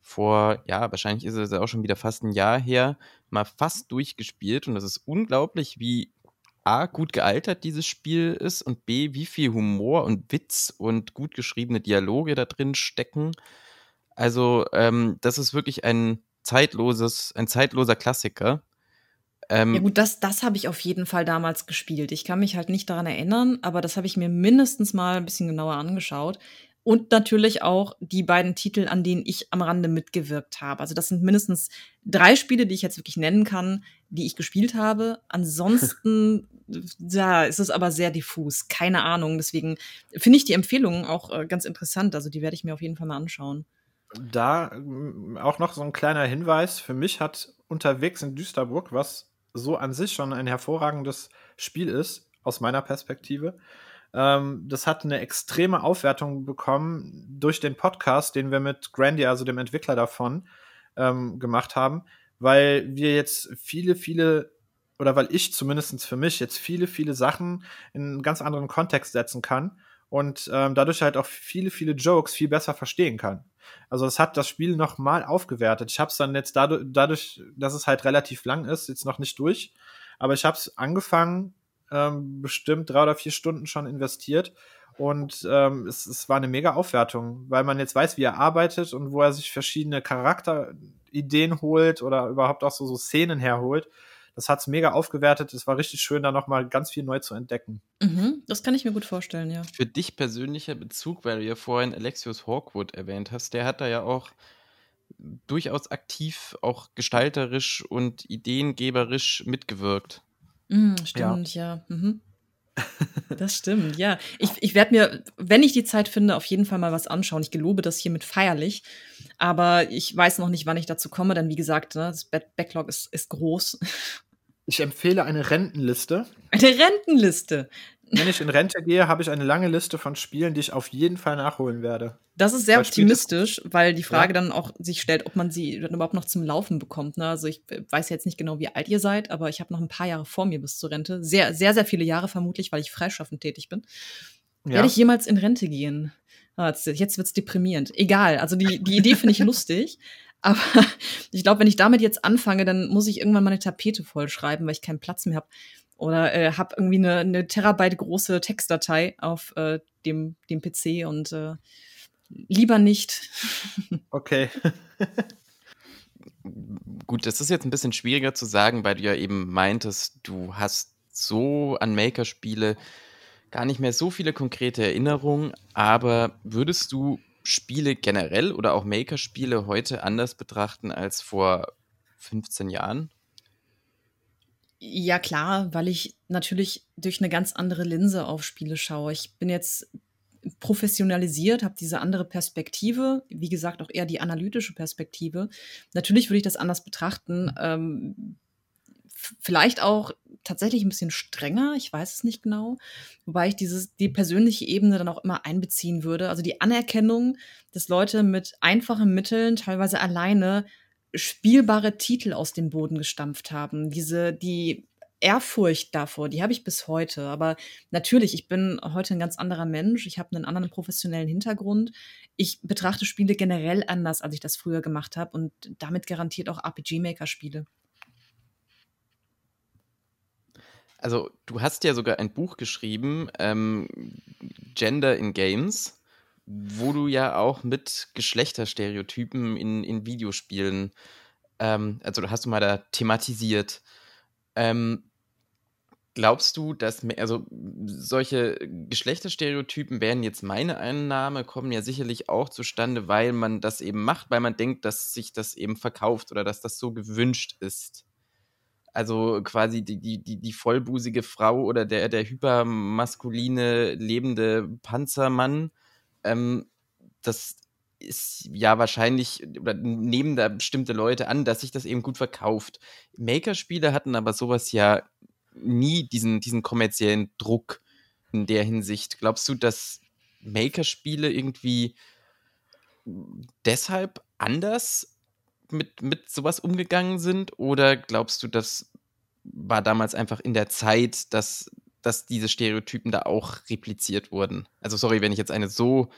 vor, ja, wahrscheinlich ist es auch schon wieder fast ein Jahr her, mal fast durchgespielt. Und das ist unglaublich, wie A, gut gealtert dieses Spiel ist und B, wie viel Humor und Witz und gut geschriebene Dialoge da drin stecken. Also, ähm, das ist wirklich ein zeitloses, ein zeitloser Klassiker. Ähm, ja gut, das, das habe ich auf jeden Fall damals gespielt. Ich kann mich halt nicht daran erinnern, aber das habe ich mir mindestens mal ein bisschen genauer angeschaut. Und natürlich auch die beiden Titel, an denen ich am Rande mitgewirkt habe. Also das sind mindestens drei Spiele, die ich jetzt wirklich nennen kann, die ich gespielt habe. Ansonsten ja, ist es aber sehr diffus. Keine Ahnung. Deswegen finde ich die Empfehlungen auch äh, ganz interessant. Also die werde ich mir auf jeden Fall mal anschauen. Da äh, auch noch so ein kleiner Hinweis. Für mich hat unterwegs in Düsterburg, was so an sich schon ein hervorragendes Spiel ist, aus meiner Perspektive, ähm, das hat eine extreme Aufwertung bekommen durch den Podcast, den wir mit Grandy, also dem Entwickler davon, ähm, gemacht haben, weil wir jetzt viele, viele oder weil ich zumindest für mich jetzt viele, viele Sachen in einen ganz anderen Kontext setzen kann und ähm, dadurch halt auch viele, viele Jokes viel besser verstehen kann. Also es hat das Spiel noch mal aufgewertet. Ich habe es dann jetzt dadurch, dadurch, dass es halt relativ lang ist, jetzt noch nicht durch, aber ich habe es angefangen, ähm, bestimmt drei oder vier Stunden schon investiert und ähm, es, es war eine mega Aufwertung, weil man jetzt weiß, wie er arbeitet und wo er sich verschiedene Charakterideen holt oder überhaupt auch so, so Szenen herholt das hat es mega aufgewertet. Es war richtig schön, da nochmal ganz viel neu zu entdecken. Mhm, das kann ich mir gut vorstellen, ja. Für dich persönlicher Bezug, weil du ja vorhin Alexius Hawkwood erwähnt hast, der hat da ja auch durchaus aktiv, auch gestalterisch und ideengeberisch mitgewirkt. Mhm, stimmt, ja. ja. Mhm. Das stimmt, ja. Ich, ich werde mir, wenn ich die Zeit finde, auf jeden Fall mal was anschauen. Ich gelobe das hiermit feierlich. Aber ich weiß noch nicht, wann ich dazu komme, denn wie gesagt, ne, das Backlog ist, ist groß. Ich empfehle eine Rentenliste. Eine Rentenliste. Wenn ich in Rente gehe, habe ich eine lange Liste von Spielen, die ich auf jeden Fall nachholen werde. Das ist sehr optimistisch, weil die Frage ja. dann auch sich stellt, ob man sie dann überhaupt noch zum Laufen bekommt. Ne? Also ich weiß jetzt nicht genau, wie alt ihr seid, aber ich habe noch ein paar Jahre vor mir bis zur Rente. Sehr, sehr, sehr viele Jahre vermutlich, weil ich freischaffend tätig bin. Ja. Werde ich jemals in Rente gehen? Ah, jetzt wird's deprimierend. Egal, also die, die Idee finde ich lustig. Aber ich glaube, wenn ich damit jetzt anfange, dann muss ich irgendwann meine Tapete vollschreiben, weil ich keinen Platz mehr habe. Oder äh, habe irgendwie eine, eine Terabyte große Textdatei auf äh, dem, dem PC und äh, lieber nicht. Okay. Gut, das ist jetzt ein bisschen schwieriger zu sagen, weil du ja eben meintest, du hast so an Maker-Spiele gar nicht mehr so viele konkrete Erinnerungen, aber würdest du Spiele generell oder auch Maker-Spiele heute anders betrachten als vor 15 Jahren? Ja, klar, weil ich natürlich durch eine ganz andere Linse auf Spiele schaue. Ich bin jetzt professionalisiert, habe diese andere Perspektive, wie gesagt, auch eher die analytische Perspektive. Natürlich würde ich das anders betrachten. Ähm, vielleicht auch tatsächlich ein bisschen strenger, ich weiß es nicht genau, wobei ich dieses, die persönliche Ebene dann auch immer einbeziehen würde. Also die Anerkennung, dass Leute mit einfachen Mitteln, teilweise alleine, spielbare Titel aus dem Boden gestampft haben. Diese, die Ehrfurcht davor, die habe ich bis heute. Aber natürlich, ich bin heute ein ganz anderer Mensch. Ich habe einen anderen professionellen Hintergrund. Ich betrachte Spiele generell anders, als ich das früher gemacht habe und damit garantiert auch RPG-Maker-Spiele. Also, du hast ja sogar ein Buch geschrieben, ähm, Gender in Games wo du ja auch mit Geschlechterstereotypen in, in Videospielen, ähm, also hast du mal da thematisiert. Ähm, glaubst du, dass, also solche Geschlechterstereotypen wären jetzt meine Einnahme, kommen ja sicherlich auch zustande, weil man das eben macht, weil man denkt, dass sich das eben verkauft oder dass das so gewünscht ist. Also quasi die, die, die, die vollbusige Frau oder der, der hypermaskuline lebende Panzermann ähm, das ist ja wahrscheinlich, oder nehmen da bestimmte Leute an, dass sich das eben gut verkauft. Maker-Spiele hatten aber sowas ja nie, diesen, diesen kommerziellen Druck in der Hinsicht. Glaubst du, dass Maker-Spiele irgendwie deshalb anders mit, mit sowas umgegangen sind? Oder glaubst du, das war damals einfach in der Zeit, dass dass diese Stereotypen da auch repliziert wurden? Also sorry, wenn ich jetzt eine so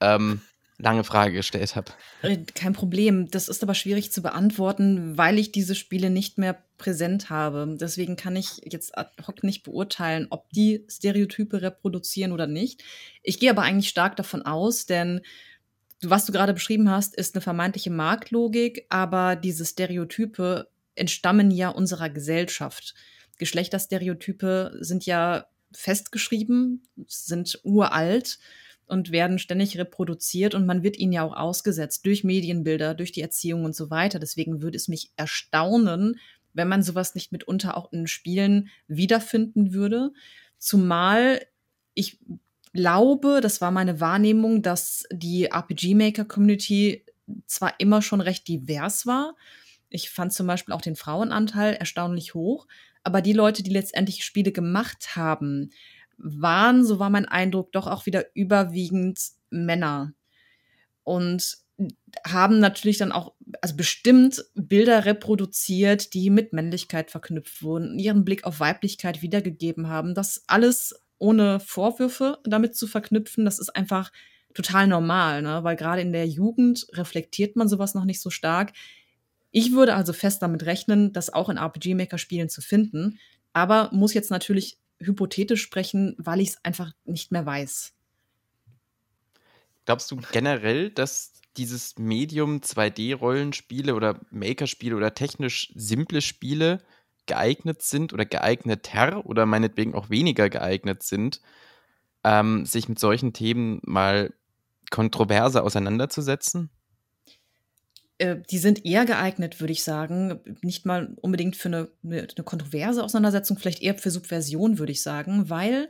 ähm, lange Frage gestellt habe. Äh, kein Problem. Das ist aber schwierig zu beantworten, weil ich diese Spiele nicht mehr präsent habe. Deswegen kann ich jetzt ad hoc nicht beurteilen, ob die Stereotype reproduzieren oder nicht. Ich gehe aber eigentlich stark davon aus, denn was du gerade beschrieben hast, ist eine vermeintliche Marktlogik, aber diese Stereotype entstammen ja unserer Gesellschaft. Geschlechterstereotype sind ja festgeschrieben, sind uralt und werden ständig reproduziert und man wird ihnen ja auch ausgesetzt durch Medienbilder, durch die Erziehung und so weiter. Deswegen würde es mich erstaunen, wenn man sowas nicht mitunter auch in Spielen wiederfinden würde. Zumal ich glaube, das war meine Wahrnehmung, dass die RPG-Maker-Community zwar immer schon recht divers war. Ich fand zum Beispiel auch den Frauenanteil erstaunlich hoch, aber die Leute, die letztendlich Spiele gemacht haben, waren, so war mein Eindruck, doch auch wieder überwiegend Männer. Und haben natürlich dann auch, also bestimmt Bilder reproduziert, die mit Männlichkeit verknüpft wurden, ihren Blick auf Weiblichkeit wiedergegeben haben. Das alles ohne Vorwürfe damit zu verknüpfen, das ist einfach total normal, ne? weil gerade in der Jugend reflektiert man sowas noch nicht so stark. Ich würde also fest damit rechnen, das auch in RPG-Maker-Spielen zu finden, aber muss jetzt natürlich hypothetisch sprechen, weil ich es einfach nicht mehr weiß. Glaubst du generell, dass dieses Medium 2D-Rollenspiele oder Maker-Spiele oder technisch simple Spiele geeignet sind oder geeigneter oder meinetwegen auch weniger geeignet sind, ähm, sich mit solchen Themen mal kontroverser auseinanderzusetzen? Äh, die sind eher geeignet, würde ich sagen, nicht mal unbedingt für eine, eine kontroverse Auseinandersetzung, vielleicht eher für Subversion, würde ich sagen, weil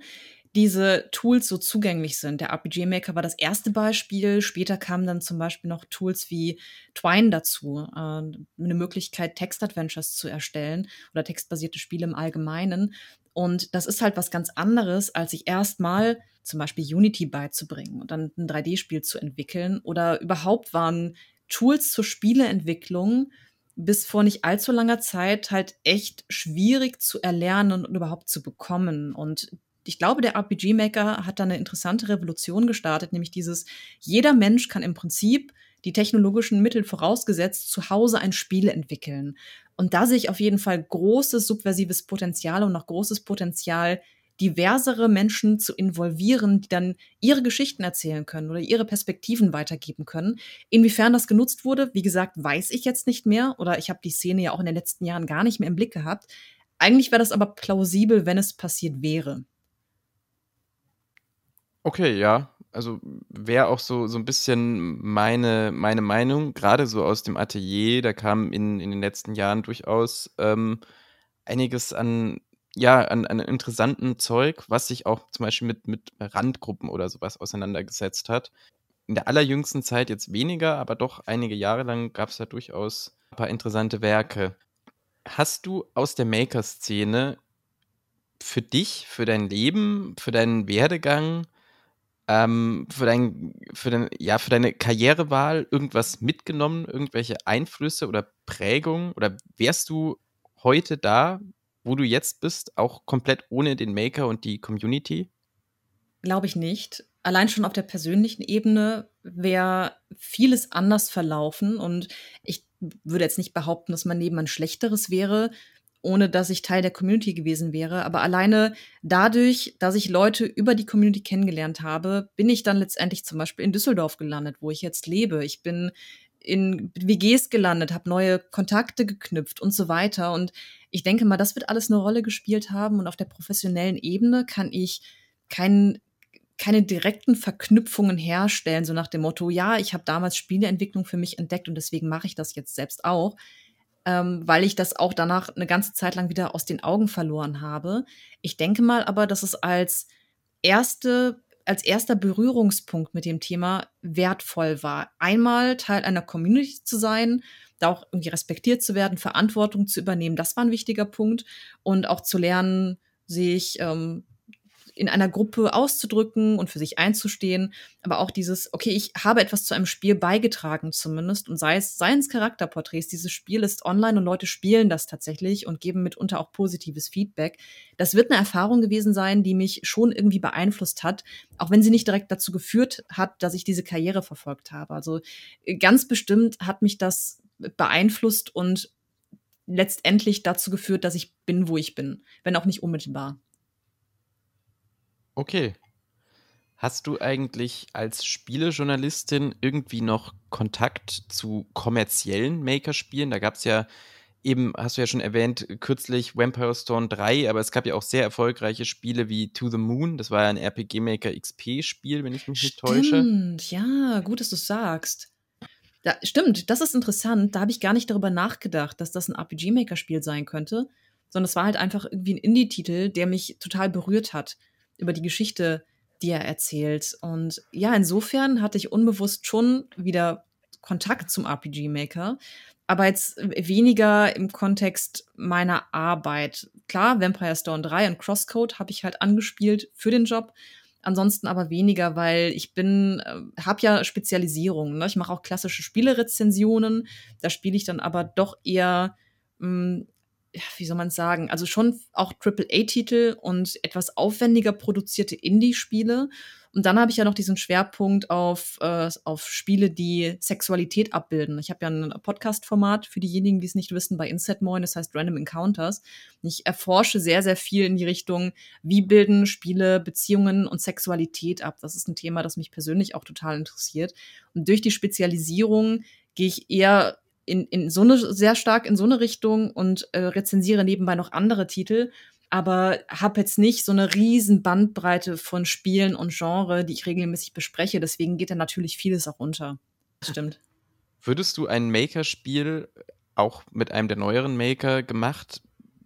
diese Tools so zugänglich sind. Der RPG Maker war das erste Beispiel. Später kamen dann zum Beispiel noch Tools wie Twine dazu, äh, eine Möglichkeit, Text-Adventures zu erstellen oder textbasierte Spiele im Allgemeinen. Und das ist halt was ganz anderes, als sich erstmal zum Beispiel Unity beizubringen und dann ein 3D-Spiel zu entwickeln. Oder überhaupt waren Tools zur Spieleentwicklung bis vor nicht allzu langer Zeit halt echt schwierig zu erlernen und überhaupt zu bekommen. Und ich glaube, der RPG-Maker hat da eine interessante Revolution gestartet, nämlich dieses, jeder Mensch kann im Prinzip die technologischen Mittel vorausgesetzt zu Hause ein Spiel entwickeln. Und da sehe ich auf jeden Fall großes subversives Potenzial und noch großes Potenzial, diversere Menschen zu involvieren, die dann ihre Geschichten erzählen können oder ihre Perspektiven weitergeben können. Inwiefern das genutzt wurde, wie gesagt, weiß ich jetzt nicht mehr oder ich habe die Szene ja auch in den letzten Jahren gar nicht mehr im Blick gehabt. Eigentlich wäre das aber plausibel, wenn es passiert wäre. Okay, ja. Also wäre auch so, so ein bisschen meine, meine Meinung, gerade so aus dem Atelier, da kam in, in den letzten Jahren durchaus ähm, einiges an, ja, an, an interessanten Zeug, was sich auch zum Beispiel mit, mit Randgruppen oder sowas auseinandergesetzt hat. In der allerjüngsten Zeit jetzt weniger, aber doch einige Jahre lang gab es da durchaus ein paar interessante Werke. Hast du aus der Maker-Szene für dich, für dein Leben, für deinen Werdegang ähm, für, dein, für, dein, ja, für deine Karrierewahl irgendwas mitgenommen, irgendwelche Einflüsse oder Prägungen? Oder wärst du heute da, wo du jetzt bist, auch komplett ohne den Maker und die Community? Glaube ich nicht. Allein schon auf der persönlichen Ebene wäre vieles anders verlaufen und ich würde jetzt nicht behaupten, dass mein Leben ein schlechteres wäre, ohne dass ich Teil der Community gewesen wäre. Aber alleine dadurch, dass ich Leute über die Community kennengelernt habe, bin ich dann letztendlich zum Beispiel in Düsseldorf gelandet, wo ich jetzt lebe. Ich bin in WGs gelandet, habe neue Kontakte geknüpft und so weiter. Und ich denke mal, das wird alles eine Rolle gespielt haben. Und auf der professionellen Ebene kann ich keinen keine direkten Verknüpfungen herstellen, so nach dem Motto, ja, ich habe damals Spieleentwicklung für mich entdeckt und deswegen mache ich das jetzt selbst auch ähm, weil ich das auch danach eine ganze Zeit lang wieder aus den Augen verloren habe. Ich denke mal aber, dass es als erste als erster Berührungspunkt mit dem Thema wertvoll war. Einmal Teil einer Community zu sein, da auch irgendwie respektiert zu werden, Verantwortung zu übernehmen, das war ein wichtiger Punkt. Und auch zu lernen, sich ähm, in einer Gruppe auszudrücken und für sich einzustehen, aber auch dieses, okay, ich habe etwas zu einem Spiel beigetragen zumindest und sei es, seien es Charakterporträts, dieses Spiel ist online und Leute spielen das tatsächlich und geben mitunter auch positives Feedback. Das wird eine Erfahrung gewesen sein, die mich schon irgendwie beeinflusst hat, auch wenn sie nicht direkt dazu geführt hat, dass ich diese Karriere verfolgt habe. Also äh, ganz bestimmt hat mich das beeinflusst und letztendlich dazu geführt, dass ich bin, wo ich bin, wenn auch nicht unmittelbar. Okay. Hast du eigentlich als Spielejournalistin irgendwie noch Kontakt zu kommerziellen Maker-Spielen? Da gab es ja eben, hast du ja schon erwähnt, kürzlich Vampire Storm 3, aber es gab ja auch sehr erfolgreiche Spiele wie To the Moon. Das war ja ein RPG Maker XP-Spiel, wenn ich mich nicht täusche. Stimmt, ja, gut, dass du sagst. Da, stimmt, das ist interessant. Da habe ich gar nicht darüber nachgedacht, dass das ein RPG Maker Spiel sein könnte, sondern es war halt einfach irgendwie ein Indie-Titel, der mich total berührt hat über die Geschichte, die er erzählt. Und ja, insofern hatte ich unbewusst schon wieder Kontakt zum RPG Maker, aber jetzt weniger im Kontext meiner Arbeit. Klar, Vampire Stone 3 und Crosscode habe ich halt angespielt für den Job. Ansonsten aber weniger, weil ich bin, äh, habe ja Spezialisierungen. Ne? Ich mache auch klassische Spielerezensionen. Da spiele ich dann aber doch eher mh, hm, ja, wie soll man sagen, also schon auch AAA-Titel und etwas aufwendiger produzierte Indie-Spiele. Und dann habe ich ja noch diesen Schwerpunkt auf, äh, auf Spiele, die Sexualität abbilden. Ich habe ja ein Podcast-Format für diejenigen, die es nicht wissen, bei Insetmoin, das heißt Random Encounters. Ich erforsche sehr, sehr viel in die Richtung, wie bilden Spiele Beziehungen und Sexualität ab. Das ist ein Thema, das mich persönlich auch total interessiert. Und durch die Spezialisierung gehe ich eher in, in so eine, sehr stark in so eine Richtung und äh, rezensiere nebenbei noch andere Titel, aber habe jetzt nicht so eine riesen Bandbreite von Spielen und Genre, die ich regelmäßig bespreche. Deswegen geht da natürlich vieles auch unter. Stimmt. Würdest du ein Maker-Spiel auch mit einem der neueren Maker gemacht,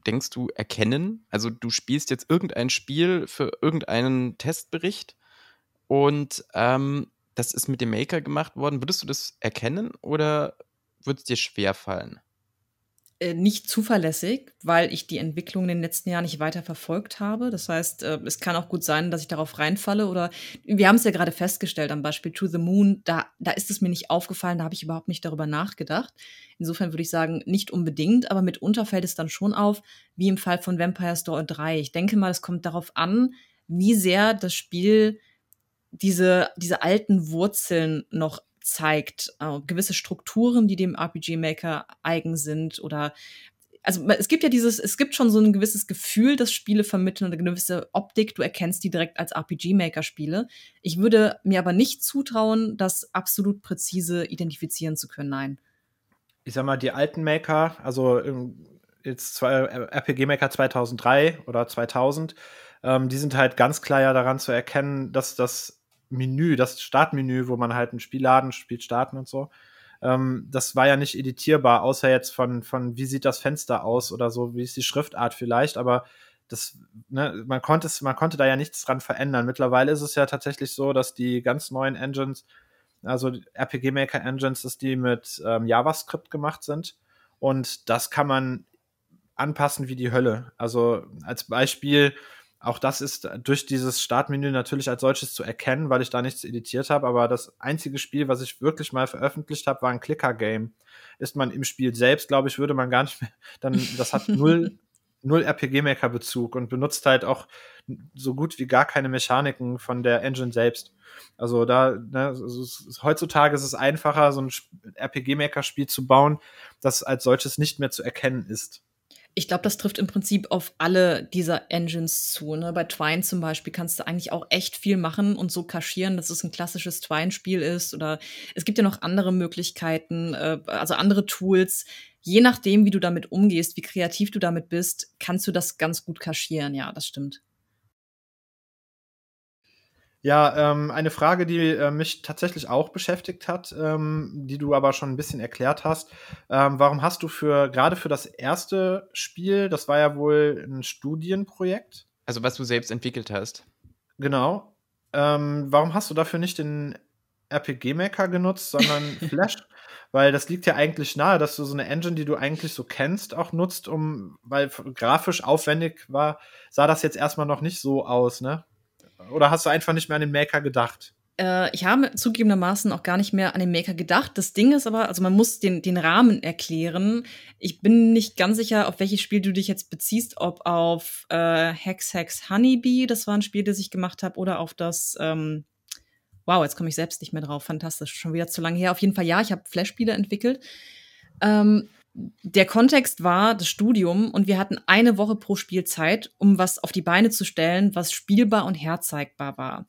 denkst du, erkennen? Also du spielst jetzt irgendein Spiel für irgendeinen Testbericht und ähm, das ist mit dem Maker gemacht worden. Würdest du das erkennen oder würde es dir schwer fallen? Äh, nicht zuverlässig, weil ich die Entwicklung in den letzten Jahren nicht weiter verfolgt habe. Das heißt, äh, es kann auch gut sein, dass ich darauf reinfalle oder wir haben es ja gerade festgestellt am Beispiel To the Moon, da, da ist es mir nicht aufgefallen, da habe ich überhaupt nicht darüber nachgedacht. Insofern würde ich sagen, nicht unbedingt, aber mitunter fällt es dann schon auf, wie im Fall von Vampire Store 3. Ich denke mal, es kommt darauf an, wie sehr das Spiel diese, diese alten Wurzeln noch zeigt, äh, gewisse Strukturen, die dem RPG Maker eigen sind oder also es gibt ja dieses, es gibt schon so ein gewisses Gefühl, das Spiele vermitteln und eine gewisse Optik. Du erkennst die direkt als RPG-Maker-Spiele. Ich würde mir aber nicht zutrauen, das absolut präzise identifizieren zu können. Nein. Ich sag mal, die alten Maker, also jetzt zwei, äh, RPG-Maker 2003 oder 2000, ähm, die sind halt ganz klar ja daran zu erkennen, dass das Menü, das Startmenü, wo man halt ein Spiel laden, Spiel starten und so, ähm, das war ja nicht editierbar, außer jetzt von, von wie sieht das Fenster aus oder so, wie ist die Schriftart vielleicht, aber das, ne, man konnte es, man konnte da ja nichts dran verändern. Mittlerweile ist es ja tatsächlich so, dass die ganz neuen Engines, also RPG Maker Engines, dass die mit ähm, JavaScript gemacht sind und das kann man anpassen wie die Hölle. Also als Beispiel, auch das ist durch dieses Startmenü natürlich als solches zu erkennen, weil ich da nichts editiert habe. Aber das einzige Spiel, was ich wirklich mal veröffentlicht habe, war ein Clicker-Game. Ist man im Spiel selbst, glaube ich, würde man gar nicht mehr, dann, das hat null, null RPG-Maker-Bezug und benutzt halt auch so gut wie gar keine Mechaniken von der Engine selbst. Also da, ne, also heutzutage ist es einfacher, so ein RPG-Maker-Spiel zu bauen, das als solches nicht mehr zu erkennen ist ich glaube, das trifft im Prinzip auf alle dieser Engines zu. Ne? Bei Twine zum Beispiel kannst du eigentlich auch echt viel machen und so kaschieren, dass es ein klassisches Twine-Spiel ist. Oder es gibt ja noch andere Möglichkeiten, äh, also andere Tools. Je nachdem, wie du damit umgehst, wie kreativ du damit bist, kannst du das ganz gut kaschieren. Ja, das stimmt. Ja, ähm, eine Frage, die äh, mich tatsächlich auch beschäftigt hat, ähm, die du aber schon ein bisschen erklärt hast. Ähm, warum hast du für gerade für das erste Spiel, das war ja wohl ein Studienprojekt? Also was du selbst entwickelt hast. Genau. Ähm, warum hast du dafür nicht den RPG-Maker genutzt, sondern Flash? weil das liegt ja eigentlich nahe, dass du so eine Engine, die du eigentlich so kennst, auch nutzt, um, weil grafisch aufwendig war, sah das jetzt erstmal noch nicht so aus, ne? Oder hast du einfach nicht mehr an den Maker gedacht? Äh, ich habe zugegebenermaßen auch gar nicht mehr an den Maker gedacht. Das Ding ist aber, also man muss den, den Rahmen erklären. Ich bin nicht ganz sicher, auf welches Spiel du dich jetzt beziehst, ob auf äh, Hex Hex Honeybee, das war ein Spiel, das ich gemacht habe, oder auf das, ähm, wow, jetzt komme ich selbst nicht mehr drauf, fantastisch, schon wieder zu lange her. Auf jeden Fall ja, ich habe Flash-Spiele entwickelt. Ähm, der Kontext war das Studium und wir hatten eine Woche pro Spiel Zeit, um was auf die Beine zu stellen, was spielbar und herzeigbar war.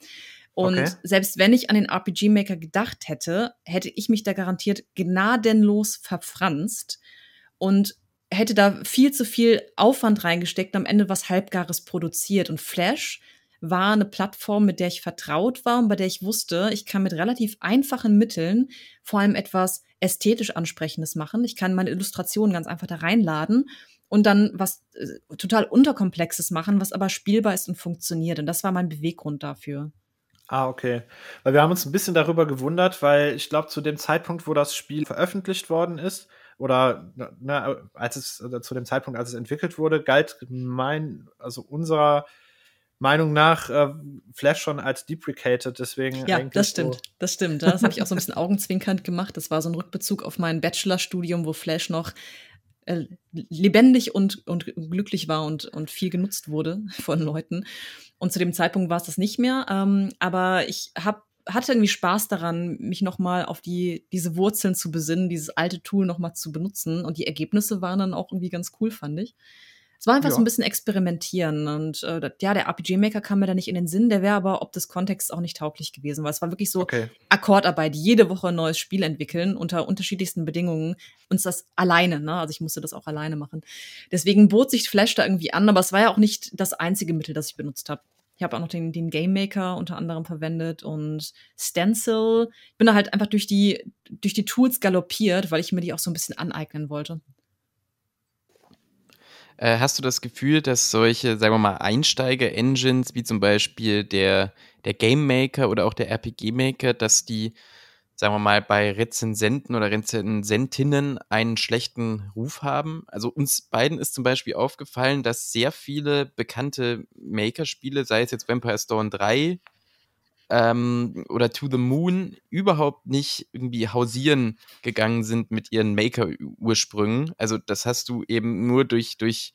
Und okay. selbst wenn ich an den RPG Maker gedacht hätte, hätte ich mich da garantiert gnadenlos verfranst und hätte da viel zu viel Aufwand reingesteckt, am Ende was Halbgares produziert. Und Flash war eine Plattform, mit der ich vertraut war und bei der ich wusste, ich kann mit relativ einfachen Mitteln vor allem etwas ästhetisch ansprechendes machen. Ich kann meine Illustrationen ganz einfach da reinladen und dann was äh, total unterkomplexes machen, was aber spielbar ist und funktioniert. Und das war mein Beweggrund dafür. Ah, okay. Weil wir haben uns ein bisschen darüber gewundert, weil ich glaube, zu dem Zeitpunkt, wo das Spiel veröffentlicht worden ist, oder ne, als es oder zu dem Zeitpunkt, als es entwickelt wurde, galt mein, also unserer Meinung nach äh, Flash schon als deprecated, deswegen. Ja, das stimmt, so das stimmt. Das habe ich auch so ein bisschen augenzwinkernd gemacht. Das war so ein Rückbezug auf mein Bachelorstudium, wo Flash noch äh, lebendig und, und glücklich war und, und viel genutzt wurde von Leuten. Und zu dem Zeitpunkt war es das nicht mehr. Ähm, aber ich habe hatte irgendwie Spaß daran, mich nochmal auf die, diese Wurzeln zu besinnen, dieses alte Tool nochmal zu benutzen. Und die Ergebnisse waren dann auch irgendwie ganz cool, fand ich. Es war einfach ja. so ein bisschen experimentieren. Und äh, ja, der RPG-Maker kam mir da nicht in den Sinn, der wäre aber ob des Kontexts auch nicht tauglich gewesen, weil es war wirklich so okay. Akkordarbeit, jede Woche ein neues Spiel entwickeln unter unterschiedlichsten Bedingungen. Und das alleine, ne? Also ich musste das auch alleine machen. Deswegen bot sich Flash da irgendwie an, aber es war ja auch nicht das einzige Mittel, das ich benutzt habe. Ich habe auch noch den, den Game Maker unter anderem verwendet und Stencil. Ich bin da halt einfach durch die, durch die Tools galoppiert, weil ich mir die auch so ein bisschen aneignen wollte. Äh, hast du das Gefühl, dass solche, sagen wir mal, Einsteiger-Engines, wie zum Beispiel der, der Game Maker oder auch der RPG Maker, dass die, sagen wir mal, bei Rezensenten oder Rezensentinnen einen schlechten Ruf haben? Also uns beiden ist zum Beispiel aufgefallen, dass sehr viele bekannte Maker-Spiele, sei es jetzt Vampire Storm 3 ähm, oder To the Moon überhaupt nicht irgendwie hausieren gegangen sind mit ihren Maker-Ursprüngen. Also das hast du eben nur durch, durch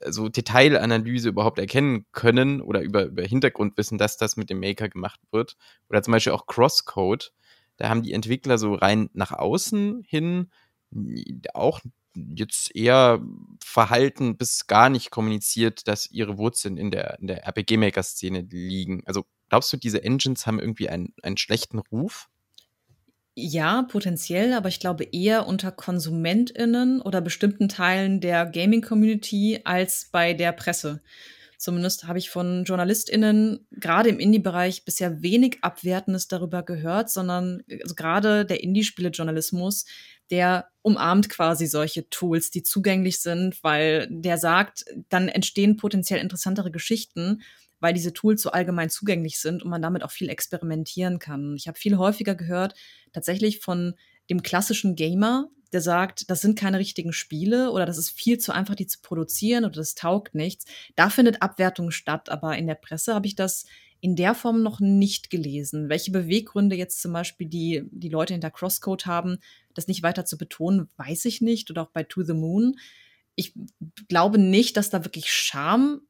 äh, so Detailanalyse überhaupt erkennen können oder über, über Hintergrundwissen, dass das mit dem Maker gemacht wird. Oder zum Beispiel auch Crosscode. Da haben die Entwickler so rein nach außen hin auch jetzt eher verhalten bis gar nicht kommuniziert, dass ihre Wurzeln in der, in der RPG-Maker-Szene liegen. Also Glaubst du, diese Engines haben irgendwie einen, einen schlechten Ruf? Ja, potenziell, aber ich glaube eher unter KonsumentInnen oder bestimmten Teilen der Gaming-Community als bei der Presse. Zumindest habe ich von JournalistInnen gerade im Indie-Bereich bisher wenig Abwertendes darüber gehört, sondern also gerade der Indie-Spiele-Journalismus, der umarmt quasi solche Tools, die zugänglich sind, weil der sagt, dann entstehen potenziell interessantere Geschichten weil diese Tools so allgemein zugänglich sind und man damit auch viel experimentieren kann. Ich habe viel häufiger gehört, tatsächlich von dem klassischen Gamer, der sagt, das sind keine richtigen Spiele oder das ist viel zu einfach, die zu produzieren oder das taugt nichts. Da findet Abwertung statt, aber in der Presse habe ich das in der Form noch nicht gelesen. Welche Beweggründe jetzt zum Beispiel die, die Leute hinter Crosscode haben, das nicht weiter zu betonen, weiß ich nicht. Oder auch bei To the Moon. Ich glaube nicht, dass da wirklich Scham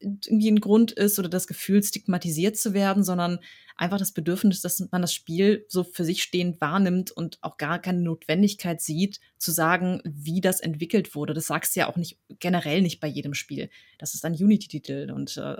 irgendwie ein Grund ist oder das Gefühl, stigmatisiert zu werden, sondern einfach das Bedürfnis, dass man das Spiel so für sich stehend wahrnimmt und auch gar keine Notwendigkeit sieht, zu sagen, wie das entwickelt wurde. Das sagst du ja auch nicht generell nicht bei jedem Spiel. Das ist ein Unity-Titel und äh,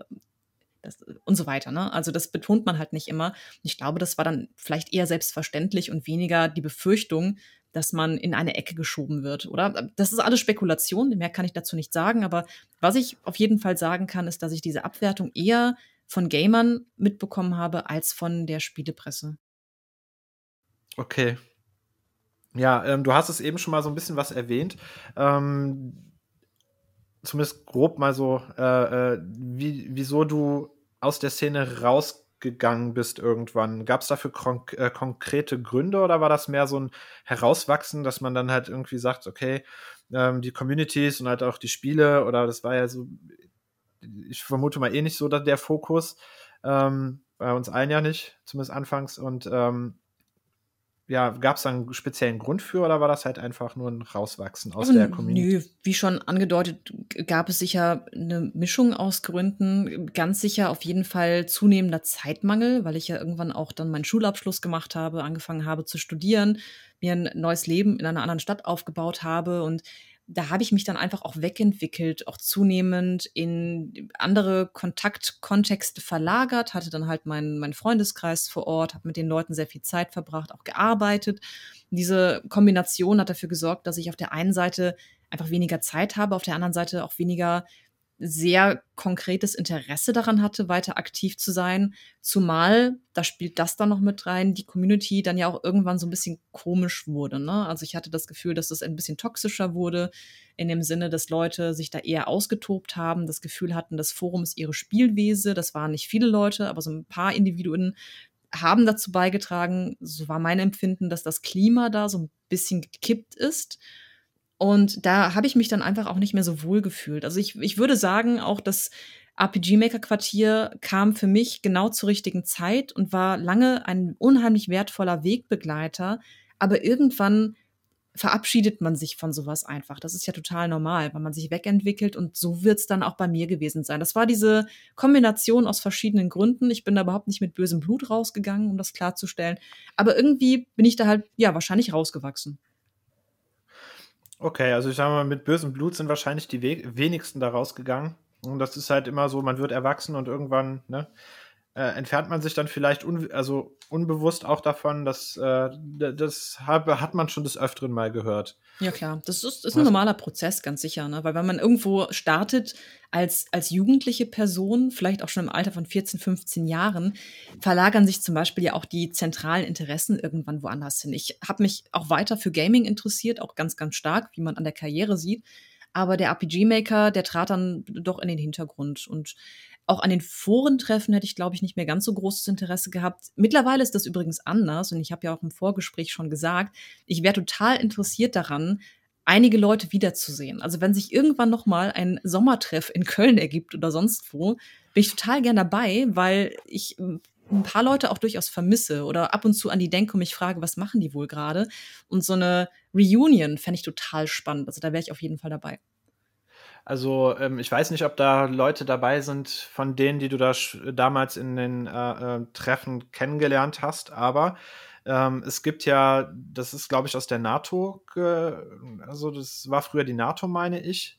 das, und so weiter. Ne? Also das betont man halt nicht immer. Ich glaube, das war dann vielleicht eher selbstverständlich und weniger die Befürchtung, dass man in eine Ecke geschoben wird, oder? Das ist alles Spekulation, mehr kann ich dazu nicht sagen, aber was ich auf jeden Fall sagen kann, ist, dass ich diese Abwertung eher von Gamern mitbekommen habe als von der Spielepresse. Okay. Ja, ähm, du hast es eben schon mal so ein bisschen was erwähnt. Ähm, zumindest grob mal so, äh, äh, wie, wieso du aus der Szene raus gegangen bist irgendwann. Gab es dafür konk äh, konkrete Gründe oder war das mehr so ein Herauswachsen, dass man dann halt irgendwie sagt, okay, ähm, die Communities und halt auch die Spiele oder das war ja so, ich vermute mal eh nicht so der Fokus, ähm, bei uns allen ja nicht, zumindest anfangs und ähm, ja, gab es da einen speziellen Grund für oder war das halt einfach nur ein Rauswachsen aus der Community? Nö, wie schon angedeutet, gab es sicher eine Mischung aus Gründen. Ganz sicher auf jeden Fall zunehmender Zeitmangel, weil ich ja irgendwann auch dann meinen Schulabschluss gemacht habe, angefangen habe zu studieren, mir ein neues Leben in einer anderen Stadt aufgebaut habe und da habe ich mich dann einfach auch wegentwickelt, auch zunehmend in andere Kontaktkontexte verlagert, hatte dann halt meinen mein Freundeskreis vor Ort, habe mit den Leuten sehr viel Zeit verbracht, auch gearbeitet. Diese Kombination hat dafür gesorgt, dass ich auf der einen Seite einfach weniger Zeit habe, auf der anderen Seite auch weniger sehr konkretes Interesse daran hatte, weiter aktiv zu sein. Zumal, da spielt das dann noch mit rein, die Community dann ja auch irgendwann so ein bisschen komisch wurde. Ne? Also ich hatte das Gefühl, dass das ein bisschen toxischer wurde, in dem Sinne, dass Leute sich da eher ausgetobt haben, das Gefühl hatten, das Forum ist ihre Spielwese. Das waren nicht viele Leute, aber so ein paar Individuen haben dazu beigetragen, so war mein Empfinden, dass das Klima da so ein bisschen gekippt ist und da habe ich mich dann einfach auch nicht mehr so wohl gefühlt. Also ich, ich würde sagen, auch das RPG Maker Quartier kam für mich genau zur richtigen Zeit und war lange ein unheimlich wertvoller Wegbegleiter. Aber irgendwann verabschiedet man sich von sowas einfach. Das ist ja total normal, weil man sich wegentwickelt und so wird es dann auch bei mir gewesen sein. Das war diese Kombination aus verschiedenen Gründen. Ich bin da überhaupt nicht mit bösem Blut rausgegangen, um das klarzustellen. Aber irgendwie bin ich da halt, ja, wahrscheinlich rausgewachsen. Okay, also ich sage mal, mit bösem Blut sind wahrscheinlich die we wenigsten da rausgegangen. Und das ist halt immer so, man wird erwachsen und irgendwann, ne, äh, entfernt man sich dann vielleicht un also unbewusst auch davon, dass äh, das habe, hat man schon des Öfteren mal gehört. Ja, klar. Das ist, ist ein normaler Prozess, ganz sicher. Ne? Weil wenn man irgendwo startet als, als jugendliche Person, vielleicht auch schon im Alter von 14, 15 Jahren, verlagern sich zum Beispiel ja auch die zentralen Interessen irgendwann woanders hin. Ich habe mich auch weiter für Gaming interessiert, auch ganz, ganz stark, wie man an der Karriere sieht. Aber der RPG-Maker, der trat dann doch in den Hintergrund. Und auch an den Forentreffen hätte ich, glaube ich, nicht mehr ganz so großes Interesse gehabt. Mittlerweile ist das übrigens anders und ich habe ja auch im Vorgespräch schon gesagt, ich wäre total interessiert daran, einige Leute wiederzusehen. Also wenn sich irgendwann noch mal ein Sommertreff in Köln ergibt oder sonst wo, bin ich total gern dabei, weil ich hm, ein paar Leute auch durchaus vermisse oder ab und zu an die denke und mich frage, was machen die wohl gerade? Und so eine Reunion fände ich total spannend. Also da wäre ich auf jeden Fall dabei. Also ähm, ich weiß nicht, ob da Leute dabei sind von denen, die du da damals in den äh, äh, Treffen kennengelernt hast, aber ähm, es gibt ja, das ist glaube ich aus der NATO, also das war früher die NATO, meine ich.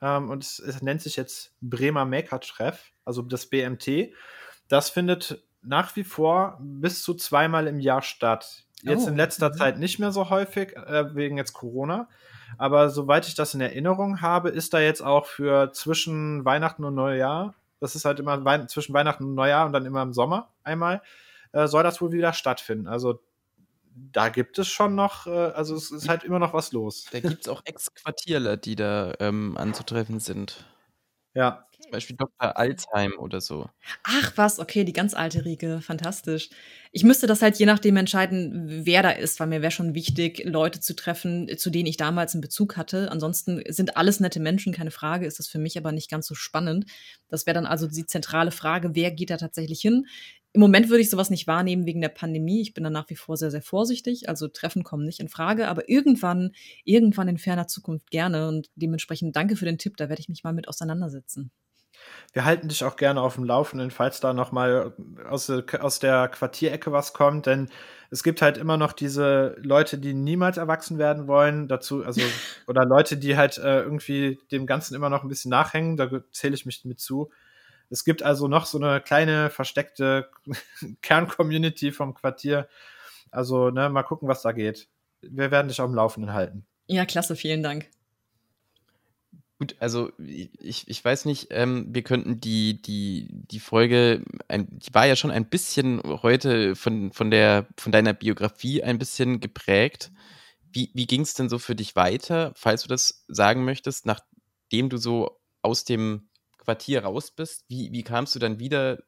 Ähm, und es, es, nennt sich jetzt Bremer Maker-Treff, also das BMT. Das findet nach wie vor bis zu zweimal im Jahr statt. Jetzt oh. in letzter mhm. Zeit nicht mehr so häufig, äh, wegen jetzt Corona. Aber soweit ich das in Erinnerung habe, ist da jetzt auch für zwischen Weihnachten und Neujahr, das ist halt immer Wei zwischen Weihnachten und Neujahr und dann immer im Sommer einmal, äh, soll das wohl wieder stattfinden. Also da gibt es schon noch, äh, also es ist halt immer noch was los. Da gibt es auch Ex-Quartierler, die da ähm, anzutreffen sind. Ja. Zum Beispiel Dr. Alzheim oder so. Ach was, okay, die ganz alte Riege, fantastisch. Ich müsste das halt je nachdem entscheiden, wer da ist, weil mir wäre schon wichtig, Leute zu treffen, zu denen ich damals einen Bezug hatte. Ansonsten sind alles nette Menschen, keine Frage, ist das für mich aber nicht ganz so spannend. Das wäre dann also die zentrale Frage, wer geht da tatsächlich hin? Im Moment würde ich sowas nicht wahrnehmen wegen der Pandemie. Ich bin da nach wie vor sehr, sehr vorsichtig. Also Treffen kommen nicht in Frage. Aber irgendwann, irgendwann in ferner Zukunft gerne. Und dementsprechend danke für den Tipp. Da werde ich mich mal mit auseinandersetzen. Wir halten dich auch gerne auf dem Laufenden, falls da noch mal aus, aus der Quartierecke was kommt, denn es gibt halt immer noch diese Leute, die niemals erwachsen werden wollen, dazu, also, oder Leute, die halt äh, irgendwie dem Ganzen immer noch ein bisschen nachhängen, da zähle ich mich mit zu. Es gibt also noch so eine kleine versteckte Kerncommunity vom Quartier. Also, ne, mal gucken, was da geht. Wir werden dich auf dem Laufenden halten. Ja, klasse, vielen Dank. Gut, also ich, ich weiß nicht, ähm, wir könnten die, die, die Folge, ein, die war ja schon ein bisschen heute von, von, der, von deiner Biografie ein bisschen geprägt. Wie, wie ging es denn so für dich weiter, falls du das sagen möchtest, nachdem du so aus dem Quartier raus bist, wie, wie kamst du dann wieder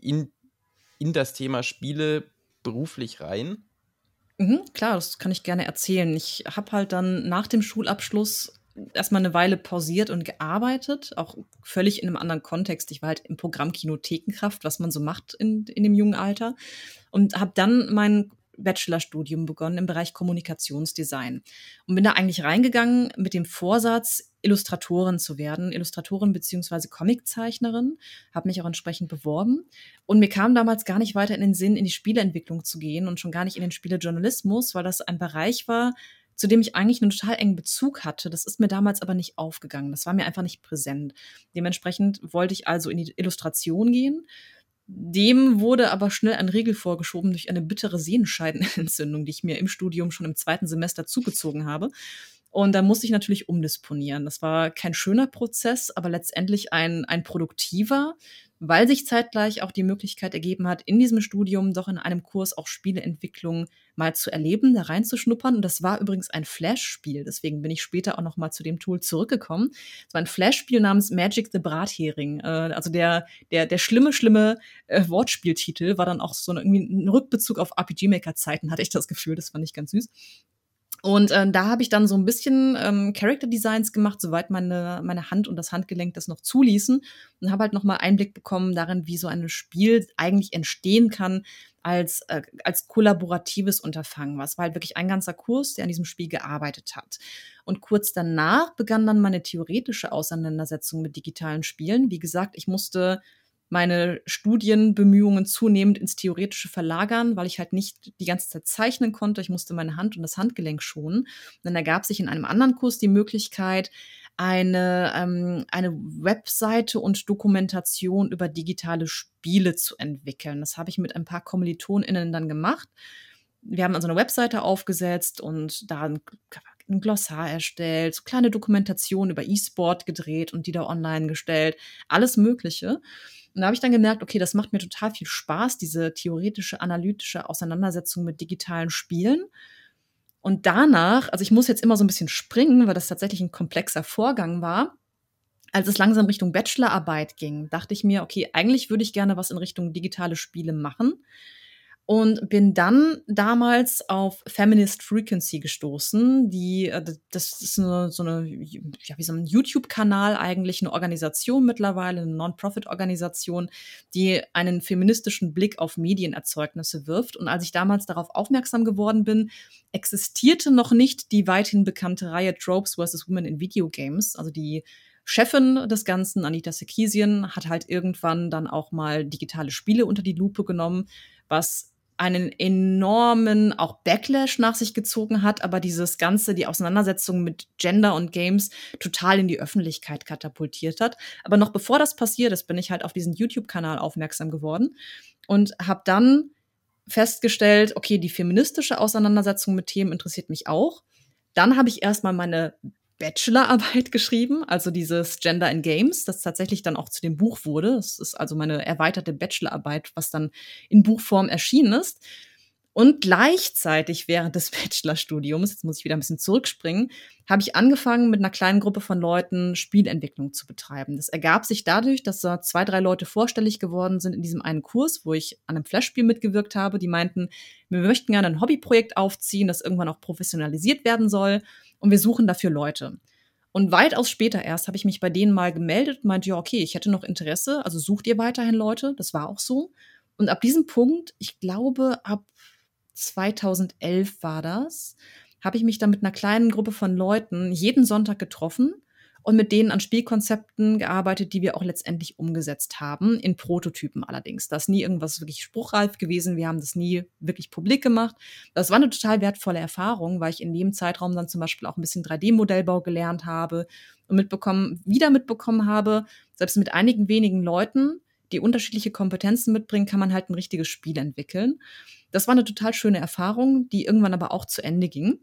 in, in das Thema Spiele beruflich rein? Mhm, klar, das kann ich gerne erzählen. Ich habe halt dann nach dem Schulabschluss erstmal eine Weile pausiert und gearbeitet, auch völlig in einem anderen Kontext. Ich war halt im Programm Kinothekenkraft, was man so macht in, in dem jungen Alter. Und habe dann mein Bachelorstudium begonnen im Bereich Kommunikationsdesign und bin da eigentlich reingegangen mit dem Vorsatz, Illustratorin zu werden, Illustratorin beziehungsweise Comiczeichnerin, habe mich auch entsprechend beworben und mir kam damals gar nicht weiter in den Sinn, in die Spieleentwicklung zu gehen und schon gar nicht in den Spielejournalismus, weil das ein Bereich war, zu dem ich eigentlich einen total engen Bezug hatte. Das ist mir damals aber nicht aufgegangen. Das war mir einfach nicht präsent. Dementsprechend wollte ich also in die Illustration gehen dem wurde aber schnell ein Riegel vorgeschoben durch eine bittere Sehenscheidenentzündung, die ich mir im Studium schon im zweiten Semester zugezogen habe. Und da musste ich natürlich umdisponieren. Das war kein schöner Prozess, aber letztendlich ein, ein produktiver, weil sich zeitgleich auch die Möglichkeit ergeben hat, in diesem Studium doch in einem Kurs auch Spieleentwicklung mal zu erleben, da reinzuschnuppern. Und das war übrigens ein Flash-Spiel. Deswegen bin ich später auch noch mal zu dem Tool zurückgekommen. Es war ein Flash-Spiel namens Magic the Brathering. Äh, also der, der, der schlimme, schlimme äh, Wortspieltitel war dann auch so irgendwie ein Rückbezug auf RPG-Maker-Zeiten, hatte ich das Gefühl. Das fand ich ganz süß. Und äh, da habe ich dann so ein bisschen ähm, Character Designs gemacht, soweit meine, meine Hand und das Handgelenk das noch zuließen. Und habe halt nochmal Einblick bekommen darin, wie so ein Spiel eigentlich entstehen kann als, äh, als kollaboratives Unterfangen. Was war halt wirklich ein ganzer Kurs, der an diesem Spiel gearbeitet hat. Und kurz danach begann dann meine theoretische Auseinandersetzung mit digitalen Spielen. Wie gesagt, ich musste meine Studienbemühungen zunehmend ins Theoretische verlagern, weil ich halt nicht die ganze Zeit zeichnen konnte. Ich musste meine Hand und das Handgelenk schonen. Und dann ergab sich in einem anderen Kurs die Möglichkeit, eine, ähm, eine Webseite und Dokumentation über digitale Spiele zu entwickeln. Das habe ich mit ein paar KommilitonInnen dann gemacht. Wir haben also eine Webseite aufgesetzt und da ein, ein Glossar erstellt, so kleine Dokumentationen über E-Sport gedreht und die da online gestellt, alles Mögliche. Und da habe ich dann gemerkt, okay, das macht mir total viel Spaß, diese theoretische, analytische Auseinandersetzung mit digitalen Spielen. Und danach, also ich muss jetzt immer so ein bisschen springen, weil das tatsächlich ein komplexer Vorgang war. Als es langsam Richtung Bachelorarbeit ging, dachte ich mir, okay, eigentlich würde ich gerne was in Richtung digitale Spiele machen und bin dann damals auf Feminist Frequency gestoßen. Die, äh, das ist eine, so eine, ja, wie so ein YouTube-Kanal eigentlich, eine Organisation mittlerweile, eine Non-Profit-Organisation, die einen feministischen Blick auf Medienerzeugnisse wirft. Und als ich damals darauf aufmerksam geworden bin, existierte noch nicht die weithin bekannte Reihe Tropes vs. Women in Video Games, also die Chefin des Ganzen, Anita Sekisian, hat halt irgendwann dann auch mal digitale Spiele unter die Lupe genommen, was einen enormen auch Backlash nach sich gezogen hat, aber dieses Ganze, die Auseinandersetzung mit Gender und Games total in die Öffentlichkeit katapultiert hat. Aber noch bevor das passiert ist, bin ich halt auf diesen YouTube-Kanal aufmerksam geworden und habe dann festgestellt, okay, die feministische Auseinandersetzung mit Themen interessiert mich auch. Dann habe ich erstmal meine Bachelorarbeit geschrieben, also dieses Gender in Games, das tatsächlich dann auch zu dem Buch wurde. Es ist also meine erweiterte Bachelorarbeit, was dann in Buchform erschienen ist. Und gleichzeitig während des Bachelorstudiums, jetzt muss ich wieder ein bisschen zurückspringen, habe ich angefangen, mit einer kleinen Gruppe von Leuten Spielentwicklung zu betreiben. Das ergab sich dadurch, dass da zwei, drei Leute vorstellig geworden sind in diesem einen Kurs, wo ich an einem Flashspiel mitgewirkt habe. Die meinten, wir möchten gerne ein Hobbyprojekt aufziehen, das irgendwann auch professionalisiert werden soll und wir suchen dafür Leute. Und weitaus später erst habe ich mich bei denen mal gemeldet und meinte, ja, okay, ich hätte noch Interesse, also sucht ihr weiterhin Leute, das war auch so. Und ab diesem Punkt, ich glaube, ab 2011 war das, habe ich mich dann mit einer kleinen Gruppe von Leuten jeden Sonntag getroffen und mit denen an Spielkonzepten gearbeitet, die wir auch letztendlich umgesetzt haben, in Prototypen allerdings. Da ist nie irgendwas wirklich spruchreif gewesen. Wir haben das nie wirklich publik gemacht. Das war eine total wertvolle Erfahrung, weil ich in dem Zeitraum dann zum Beispiel auch ein bisschen 3D-Modellbau gelernt habe und mitbekommen, wieder mitbekommen habe, selbst mit einigen wenigen Leuten, die unterschiedliche Kompetenzen mitbringen, kann man halt ein richtiges Spiel entwickeln. Das war eine total schöne Erfahrung, die irgendwann aber auch zu Ende ging.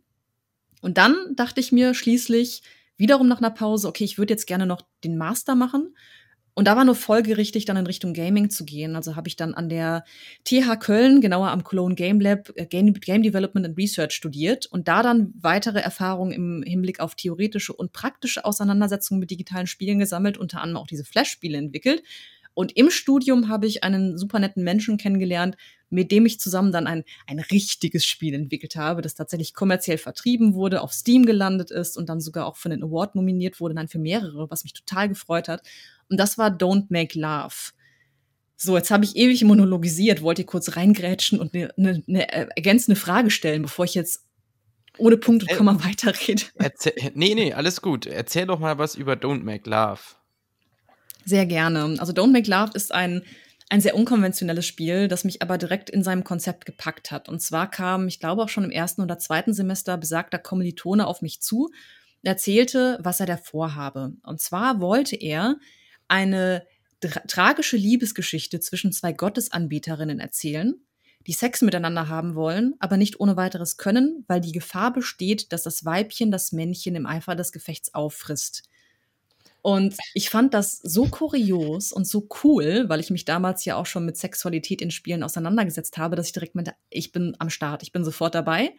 Und dann dachte ich mir schließlich, wiederum nach einer Pause, okay, ich würde jetzt gerne noch den Master machen. Und da war nur folgerichtig, dann in Richtung Gaming zu gehen. Also habe ich dann an der TH Köln, genauer am Cologne Game Lab, äh, Game, Game Development and Research studiert und da dann weitere Erfahrungen im Hinblick auf theoretische und praktische Auseinandersetzungen mit digitalen Spielen gesammelt, unter anderem auch diese Flash-Spiele entwickelt. Und im Studium habe ich einen super netten Menschen kennengelernt, mit dem ich zusammen dann ein, ein richtiges Spiel entwickelt habe, das tatsächlich kommerziell vertrieben wurde, auf Steam gelandet ist und dann sogar auch für den Award nominiert wurde, dann für mehrere, was mich total gefreut hat. Und das war Don't Make Love. So, jetzt habe ich ewig monologisiert, wollte kurz reingrätschen und eine ne, ne ergänzende Frage stellen, bevor ich jetzt ohne Punkt und Komma äh, weiterrede. Erzähl, nee, nee, alles gut. Erzähl doch mal was über Don't Make Love. Sehr gerne. Also Don't Make Love ist ein ein sehr unkonventionelles Spiel, das mich aber direkt in seinem Konzept gepackt hat. Und zwar kam, ich glaube auch schon im ersten oder zweiten Semester besagter Kommilitone auf mich zu, erzählte, was er da vorhabe. Und zwar wollte er eine tragische Liebesgeschichte zwischen zwei Gottesanbieterinnen erzählen, die Sex miteinander haben wollen, aber nicht ohne weiteres können, weil die Gefahr besteht, dass das Weibchen das Männchen im Eifer des Gefechts auffrisst. Und ich fand das so kurios und so cool, weil ich mich damals ja auch schon mit Sexualität in Spielen auseinandergesetzt habe, dass ich direkt meinte, ich bin am Start, ich bin sofort dabei. Und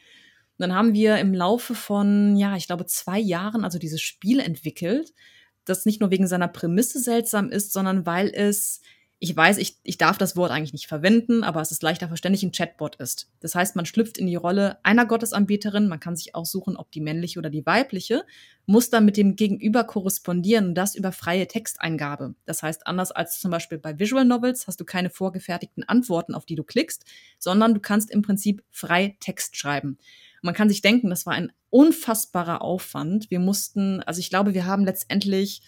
dann haben wir im Laufe von, ja, ich glaube, zwei Jahren also dieses Spiel entwickelt, das nicht nur wegen seiner Prämisse seltsam ist, sondern weil es ich weiß, ich, ich darf das Wort eigentlich nicht verwenden, aber es ist leichter verständlich, ein Chatbot ist. Das heißt, man schlüpft in die Rolle einer Gottesanbieterin, man kann sich aussuchen, ob die männliche oder die weibliche, muss dann mit dem Gegenüber korrespondieren und das über freie Texteingabe. Das heißt, anders als zum Beispiel bei Visual Novels hast du keine vorgefertigten Antworten, auf die du klickst, sondern du kannst im Prinzip frei Text schreiben. Man kann sich denken, das war ein unfassbarer Aufwand. Wir mussten, also ich glaube, wir haben letztendlich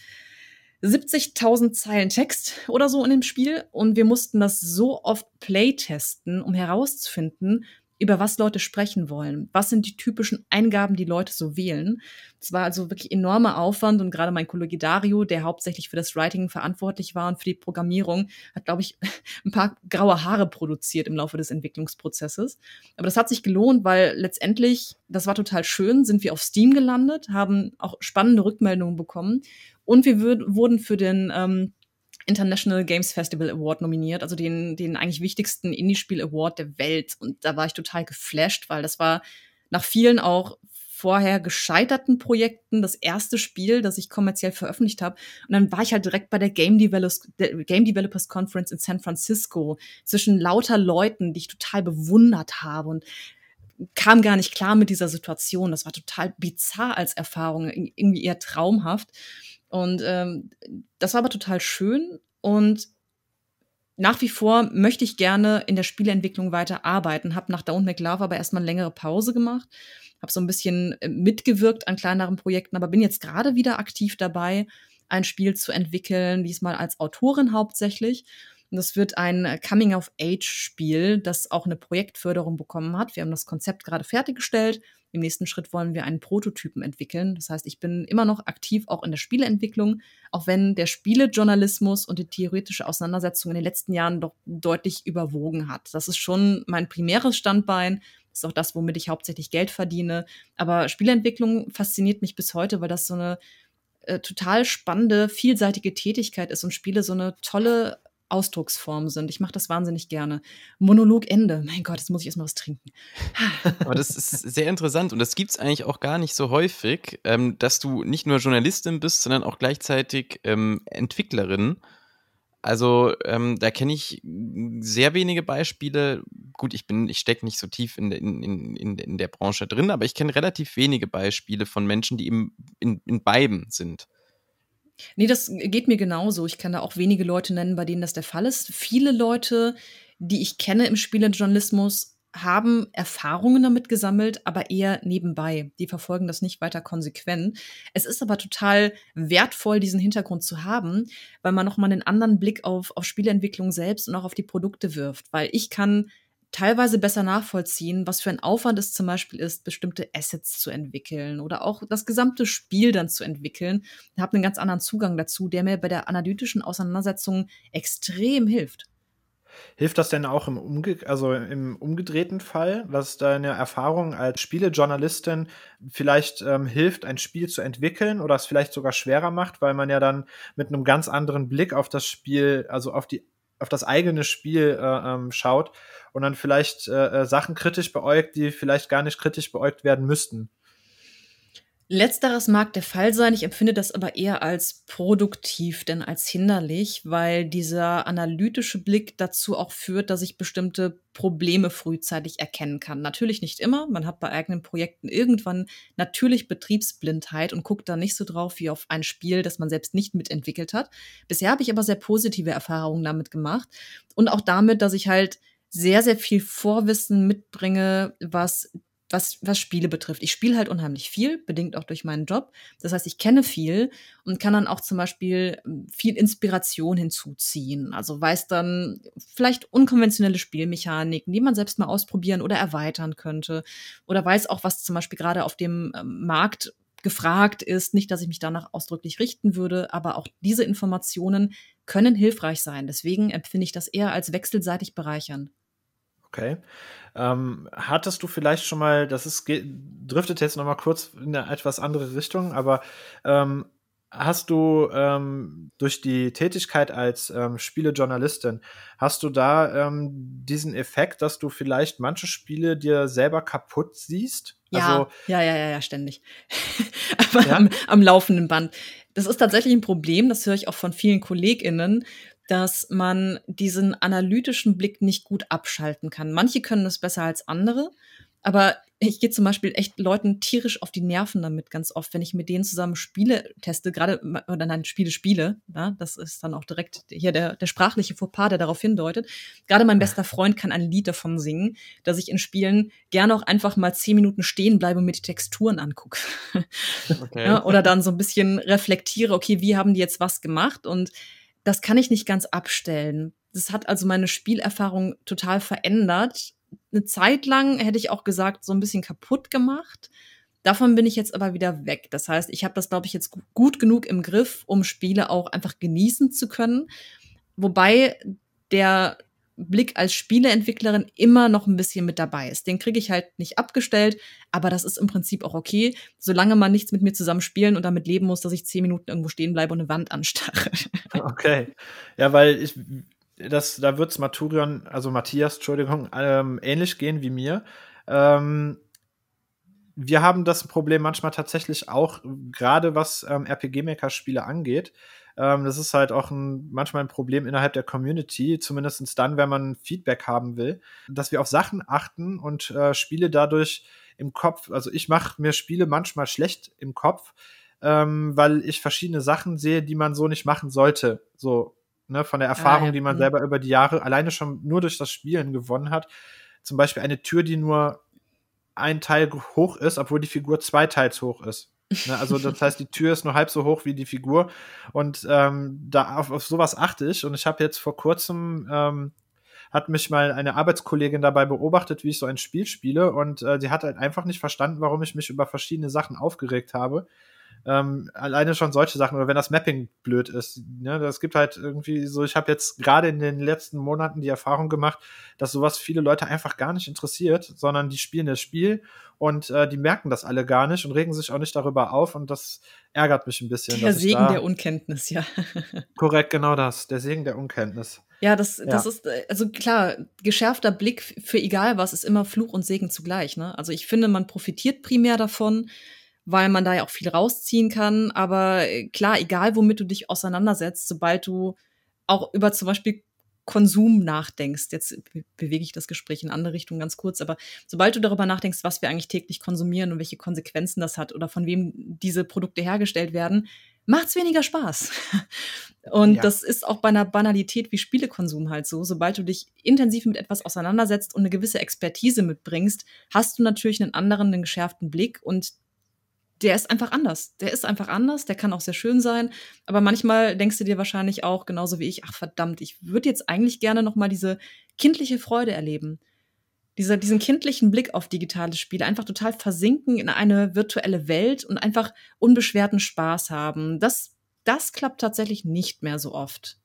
70.000 Zeilen Text oder so in dem Spiel und wir mussten das so oft playtesten, um herauszufinden, über was Leute sprechen wollen. Was sind die typischen Eingaben, die Leute so wählen? Es war also wirklich enormer Aufwand und gerade mein Kollege Dario, der hauptsächlich für das Writing verantwortlich war und für die Programmierung, hat, glaube ich, ein paar graue Haare produziert im Laufe des Entwicklungsprozesses. Aber das hat sich gelohnt, weil letztendlich, das war total schön, sind wir auf Steam gelandet, haben auch spannende Rückmeldungen bekommen und wir wurden für den ähm, International Games Festival Award nominiert, also den, den eigentlich wichtigsten Indie-Spiel-Award der Welt. Und da war ich total geflasht, weil das war nach vielen auch vorher gescheiterten Projekten das erste Spiel, das ich kommerziell veröffentlicht habe. Und dann war ich halt direkt bei der Game Developers, Game Developers Conference in San Francisco zwischen lauter Leuten, die ich total bewundert habe und kam gar nicht klar mit dieser Situation. Das war total bizarr als Erfahrung, irgendwie eher traumhaft. Und ähm, das war aber total schön und nach wie vor möchte ich gerne in der Spieleentwicklung weiter arbeiten. Habe nach Down McLove aber erstmal eine längere Pause gemacht, habe so ein bisschen äh, mitgewirkt an kleineren Projekten, aber bin jetzt gerade wieder aktiv dabei, ein Spiel zu entwickeln, diesmal als Autorin hauptsächlich. Und das wird ein Coming-of-Age-Spiel, das auch eine Projektförderung bekommen hat. Wir haben das Konzept gerade fertiggestellt im nächsten Schritt wollen wir einen Prototypen entwickeln. Das heißt, ich bin immer noch aktiv auch in der Spieleentwicklung, auch wenn der Spielejournalismus und die theoretische Auseinandersetzung in den letzten Jahren doch deutlich überwogen hat. Das ist schon mein primäres Standbein. Das ist auch das, womit ich hauptsächlich Geld verdiene. Aber Spieleentwicklung fasziniert mich bis heute, weil das so eine äh, total spannende, vielseitige Tätigkeit ist und Spiele so eine tolle Ausdrucksform sind. Ich mache das wahnsinnig gerne. Monolog Ende. Mein Gott, jetzt muss ich erstmal was trinken. Aber das ist sehr interessant und das gibt es eigentlich auch gar nicht so häufig, ähm, dass du nicht nur Journalistin bist, sondern auch gleichzeitig ähm, Entwicklerin. Also ähm, da kenne ich sehr wenige Beispiele. Gut, ich bin, ich stecke nicht so tief in, in, in, in der Branche drin, aber ich kenne relativ wenige Beispiele von Menschen, die eben in, in beiden sind. Nee, das geht mir genauso. Ich kann da auch wenige Leute nennen, bei denen das der Fall ist. Viele Leute, die ich kenne im Spielejournalismus, haben Erfahrungen damit gesammelt, aber eher nebenbei. Die verfolgen das nicht weiter konsequent. Es ist aber total wertvoll, diesen Hintergrund zu haben, weil man nochmal einen anderen Blick auf, auf Spieleentwicklung selbst und auch auf die Produkte wirft. Weil ich kann teilweise besser nachvollziehen, was für ein Aufwand es zum Beispiel ist, bestimmte Assets zu entwickeln oder auch das gesamte Spiel dann zu entwickeln. Ich habe einen ganz anderen Zugang dazu, der mir bei der analytischen Auseinandersetzung extrem hilft. Hilft das denn auch im, Umge also im umgedrehten Fall, dass deine Erfahrung als Spielejournalistin vielleicht ähm, hilft, ein Spiel zu entwickeln oder es vielleicht sogar schwerer macht, weil man ja dann mit einem ganz anderen Blick auf das Spiel, also auf die auf das eigene Spiel äh, ähm, schaut und dann vielleicht äh, äh, Sachen kritisch beäugt, die vielleicht gar nicht kritisch beäugt werden müssten. Letzteres mag der Fall sein. Ich empfinde das aber eher als produktiv, denn als hinderlich, weil dieser analytische Blick dazu auch führt, dass ich bestimmte Probleme frühzeitig erkennen kann. Natürlich nicht immer. Man hat bei eigenen Projekten irgendwann natürlich Betriebsblindheit und guckt da nicht so drauf wie auf ein Spiel, das man selbst nicht mitentwickelt hat. Bisher habe ich aber sehr positive Erfahrungen damit gemacht und auch damit, dass ich halt sehr, sehr viel Vorwissen mitbringe, was was, was Spiele betrifft. Ich spiele halt unheimlich viel, bedingt auch durch meinen Job. Das heißt, ich kenne viel und kann dann auch zum Beispiel ähm, viel Inspiration hinzuziehen. Also weiß dann vielleicht unkonventionelle Spielmechaniken, die man selbst mal ausprobieren oder erweitern könnte. Oder weiß auch, was zum Beispiel gerade auf dem ähm, Markt gefragt ist. Nicht, dass ich mich danach ausdrücklich richten würde, aber auch diese Informationen können hilfreich sein. Deswegen empfinde ich das eher als wechselseitig bereichernd. Okay. Ähm, hattest du vielleicht schon mal, das ist, driftet jetzt noch mal kurz in eine etwas andere Richtung, aber ähm, hast du ähm, durch die Tätigkeit als ähm, Spielejournalistin, hast du da ähm, diesen Effekt, dass du vielleicht manche Spiele dir selber kaputt siehst? Ja, also, ja, ja, ja, ja, ständig. Aber ja? Am, am laufenden Band. Das ist tatsächlich ein Problem, das höre ich auch von vielen KollegInnen, dass man diesen analytischen Blick nicht gut abschalten kann. Manche können es besser als andere, aber ich gehe zum Beispiel echt Leuten tierisch auf die Nerven damit ganz oft, wenn ich mit denen zusammen Spiele teste, gerade oder nein, Spiele spiele. Ja, das ist dann auch direkt hier der, der sprachliche Fauxpas, der darauf hindeutet. Gerade mein bester Freund kann ein Lied davon singen, dass ich in Spielen gerne auch einfach mal zehn Minuten stehen bleibe und mir die Texturen angucke. Okay. Ja, oder dann so ein bisschen reflektiere, okay, wie haben die jetzt was gemacht? Und das kann ich nicht ganz abstellen. Das hat also meine Spielerfahrung total verändert, eine Zeit lang, hätte ich auch gesagt, so ein bisschen kaputt gemacht. Davon bin ich jetzt aber wieder weg. Das heißt, ich habe das, glaube ich, jetzt gut genug im Griff, um Spiele auch einfach genießen zu können. Wobei der Blick als Spieleentwicklerin immer noch ein bisschen mit dabei ist. Den kriege ich halt nicht abgestellt, aber das ist im Prinzip auch okay, solange man nichts mit mir zusammen spielen und damit leben muss, dass ich zehn Minuten irgendwo stehen bleibe und eine Wand anstarre. Okay. Ja, weil ich, das, da wird's Maturion, also Matthias, Entschuldigung, ähm, ähnlich gehen wie mir. Ähm, wir haben das Problem manchmal tatsächlich auch, gerade was ähm, RPG-Maker-Spiele angeht. Ähm, das ist halt auch ein, manchmal ein Problem innerhalb der Community, zumindest dann, wenn man Feedback haben will, dass wir auf Sachen achten und äh, Spiele dadurch im Kopf, also ich mache mir Spiele manchmal schlecht im Kopf, ähm, weil ich verschiedene Sachen sehe, die man so nicht machen sollte. So, ne, von der ah, Erfahrung, ah, ja. die man mhm. selber über die Jahre alleine schon nur durch das Spielen gewonnen hat. Zum Beispiel eine Tür, die nur ein Teil hoch ist, obwohl die Figur zwei Teils hoch ist. Ne, also das heißt, die Tür ist nur halb so hoch wie die Figur. Und ähm, da auf, auf sowas achte ich. Und ich habe jetzt vor kurzem ähm, hat mich mal eine Arbeitskollegin dabei beobachtet, wie ich so ein Spiel spiele. Und äh, sie hat halt einfach nicht verstanden, warum ich mich über verschiedene Sachen aufgeregt habe. Ähm, alleine schon solche Sachen oder wenn das Mapping blöd ist. Ne? Das gibt halt irgendwie so, ich habe jetzt gerade in den letzten Monaten die Erfahrung gemacht, dass sowas viele Leute einfach gar nicht interessiert, sondern die spielen das Spiel und äh, die merken das alle gar nicht und regen sich auch nicht darüber auf und das ärgert mich ein bisschen. Der Segen der Unkenntnis, ja. korrekt, genau das, der Segen der Unkenntnis. Ja, das, das ja. ist, äh, also klar, geschärfter Blick für egal was ist immer Fluch und Segen zugleich. Ne? Also ich finde, man profitiert primär davon, weil man da ja auch viel rausziehen kann. Aber äh, klar, egal womit du dich auseinandersetzt, sobald du auch über zum Beispiel Konsum nachdenkst, jetzt bewege ich das Gespräch in andere Richtungen ganz kurz, aber sobald du darüber nachdenkst, was wir eigentlich täglich konsumieren und welche Konsequenzen das hat oder von wem diese Produkte hergestellt werden, macht's weniger Spaß. Und ja. das ist auch bei einer Banalität wie Spielekonsum halt so. Sobald du dich intensiv mit etwas auseinandersetzt und eine gewisse Expertise mitbringst, hast du natürlich einen anderen, einen geschärften Blick und der ist einfach anders. Der ist einfach anders, der kann auch sehr schön sein, aber manchmal denkst du dir wahrscheinlich auch genauso wie ich, ach verdammt, ich würde jetzt eigentlich gerne noch mal diese kindliche Freude erleben. Dieser, diesen kindlichen Blick auf digitale Spiele, einfach total versinken in eine virtuelle Welt und einfach unbeschwerten Spaß haben. Das, das klappt tatsächlich nicht mehr so oft.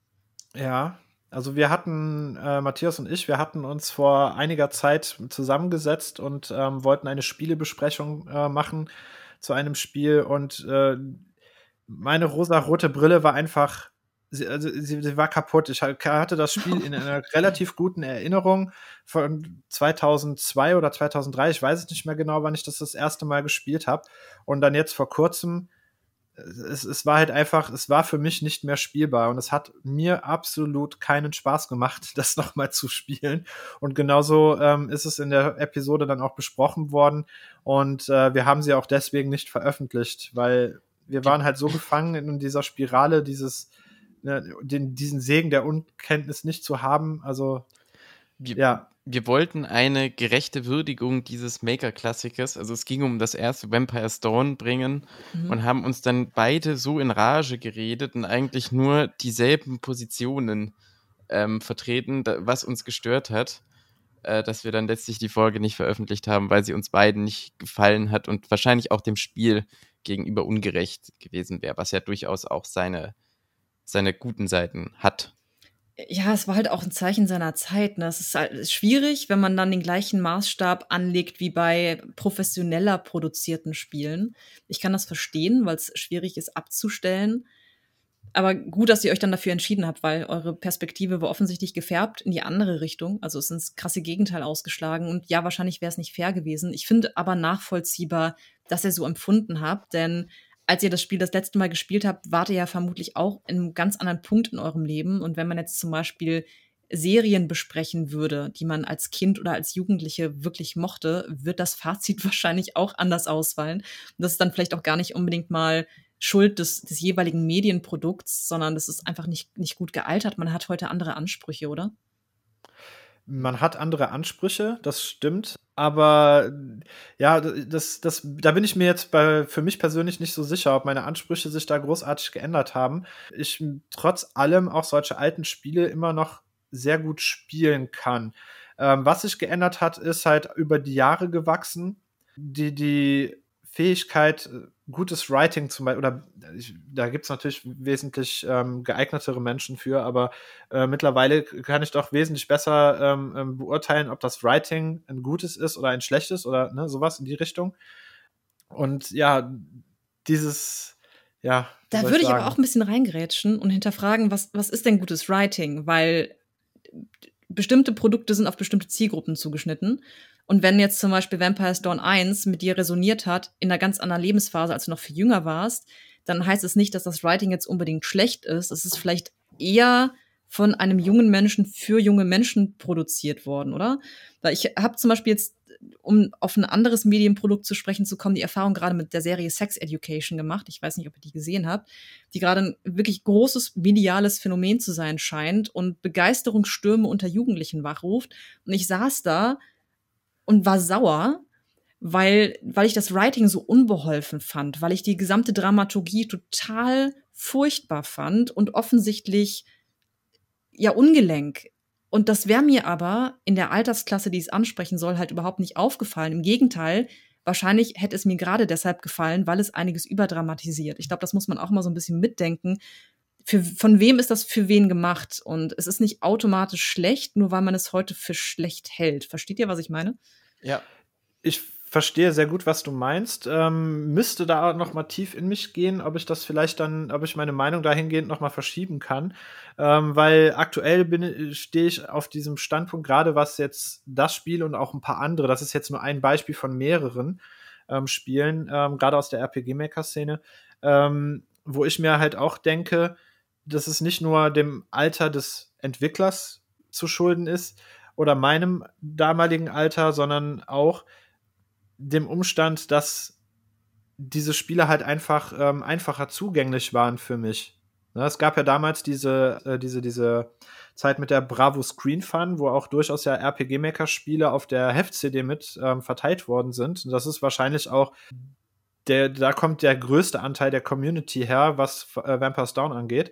Ja, also wir hatten, äh, Matthias und ich, wir hatten uns vor einiger Zeit zusammengesetzt und ähm, wollten eine Spielebesprechung äh, machen zu einem Spiel und äh, meine rosa-rote Brille war einfach, sie, also sie, sie, war kaputt. Ich hatte das Spiel in einer relativ guten Erinnerung von 2002 oder 2003. Ich weiß es nicht mehr genau, wann ich das das erste Mal gespielt habe. Und dann jetzt vor kurzem es, es war halt einfach, es war für mich nicht mehr spielbar und es hat mir absolut keinen Spaß gemacht, das nochmal zu spielen. Und genauso ähm, ist es in der Episode dann auch besprochen worden und äh, wir haben sie auch deswegen nicht veröffentlicht, weil wir waren halt so gefangen in dieser Spirale, dieses, ne, den, diesen Segen der Unkenntnis nicht zu haben. Also, ja wir wollten eine gerechte Würdigung dieses Maker-Klassikers, also es ging um das erste Vampire Stone bringen mhm. und haben uns dann beide so in Rage geredet und eigentlich nur dieselben Positionen ähm, vertreten, da, was uns gestört hat, äh, dass wir dann letztlich die Folge nicht veröffentlicht haben, weil sie uns beiden nicht gefallen hat und wahrscheinlich auch dem Spiel gegenüber ungerecht gewesen wäre, was ja durchaus auch seine, seine guten Seiten hat ja, es war halt auch ein Zeichen seiner Zeit. Ne? Es ist halt schwierig, wenn man dann den gleichen Maßstab anlegt wie bei professioneller produzierten Spielen. Ich kann das verstehen, weil es schwierig ist abzustellen. Aber gut, dass ihr euch dann dafür entschieden habt, weil eure Perspektive war offensichtlich gefärbt in die andere Richtung. Also es ist ins krasse Gegenteil ausgeschlagen. Und ja, wahrscheinlich wäre es nicht fair gewesen. Ich finde aber nachvollziehbar, dass ihr so empfunden habt, denn als ihr das Spiel das letzte Mal gespielt habt, wart ihr ja vermutlich auch in einem ganz anderen Punkt in eurem Leben. Und wenn man jetzt zum Beispiel Serien besprechen würde, die man als Kind oder als Jugendliche wirklich mochte, wird das Fazit wahrscheinlich auch anders ausfallen. Und das ist dann vielleicht auch gar nicht unbedingt mal Schuld des, des jeweiligen Medienprodukts, sondern das ist einfach nicht, nicht gut gealtert. Man hat heute andere Ansprüche, oder? Man hat andere Ansprüche, das stimmt. Aber ja, das, das, da bin ich mir jetzt bei, für mich persönlich nicht so sicher, ob meine Ansprüche sich da großartig geändert haben. Ich trotz allem auch solche alten Spiele immer noch sehr gut spielen kann. Ähm, was sich geändert hat, ist halt über die Jahre gewachsen. Die, die Fähigkeit, äh, gutes Writing zum Beispiel, oder ich, da gibt es natürlich wesentlich ähm, geeignetere Menschen für, aber äh, mittlerweile kann ich doch wesentlich besser ähm, ähm, beurteilen, ob das Writing ein gutes ist oder ein schlechtes oder ne, sowas in die Richtung. Und ja, dieses, ja. Da würde ich, aber auch ein bisschen reingrätschen und hinterfragen, was, was ist denn gutes Writing? Weil bestimmte Produkte sind auf bestimmte Zielgruppen zugeschnitten. Und wenn jetzt zum Beispiel Vampire's Dawn 1 mit dir resoniert hat, in einer ganz anderen Lebensphase, als du noch viel jünger warst, dann heißt es nicht, dass das Writing jetzt unbedingt schlecht ist. Es ist vielleicht eher von einem jungen Menschen für junge Menschen produziert worden, oder? Weil ich habe zum Beispiel jetzt, um auf ein anderes Medienprodukt zu sprechen zu kommen, die Erfahrung gerade mit der Serie Sex Education gemacht. Ich weiß nicht, ob ihr die gesehen habt, die gerade ein wirklich großes mediales Phänomen zu sein scheint und Begeisterungsstürme unter Jugendlichen wachruft. Und ich saß da und war sauer, weil, weil ich das Writing so unbeholfen fand, weil ich die gesamte Dramaturgie total furchtbar fand und offensichtlich ja ungelenk. Und das wäre mir aber in der Altersklasse, die es ansprechen soll, halt überhaupt nicht aufgefallen. Im Gegenteil, wahrscheinlich hätte es mir gerade deshalb gefallen, weil es einiges überdramatisiert. Ich glaube, das muss man auch mal so ein bisschen mitdenken. Für, von wem ist das für wen gemacht? Und es ist nicht automatisch schlecht, nur weil man es heute für schlecht hält. Versteht ihr, was ich meine? Ja. Ich verstehe sehr gut, was du meinst. Ähm, müsste da noch mal tief in mich gehen, ob ich das vielleicht dann, ob ich meine Meinung dahingehend noch mal verschieben kann, ähm, weil aktuell bin, stehe ich auf diesem Standpunkt gerade, was jetzt das Spiel und auch ein paar andere, das ist jetzt nur ein Beispiel von mehreren ähm, Spielen, ähm, gerade aus der RPG-Maker-Szene, ähm, wo ich mir halt auch denke, dass es nicht nur dem Alter des Entwicklers zu schulden ist, oder meinem damaligen Alter, sondern auch dem Umstand, dass diese Spiele halt einfach ähm, einfacher zugänglich waren für mich. Ne, es gab ja damals diese, äh, diese, diese Zeit mit der Bravo Screen Fun, wo auch durchaus ja RPG-Maker-Spiele auf der Heft-CD mit ähm, verteilt worden sind. Und das ist wahrscheinlich auch der, da kommt der größte Anteil der Community her, was äh, Vampire's Down angeht.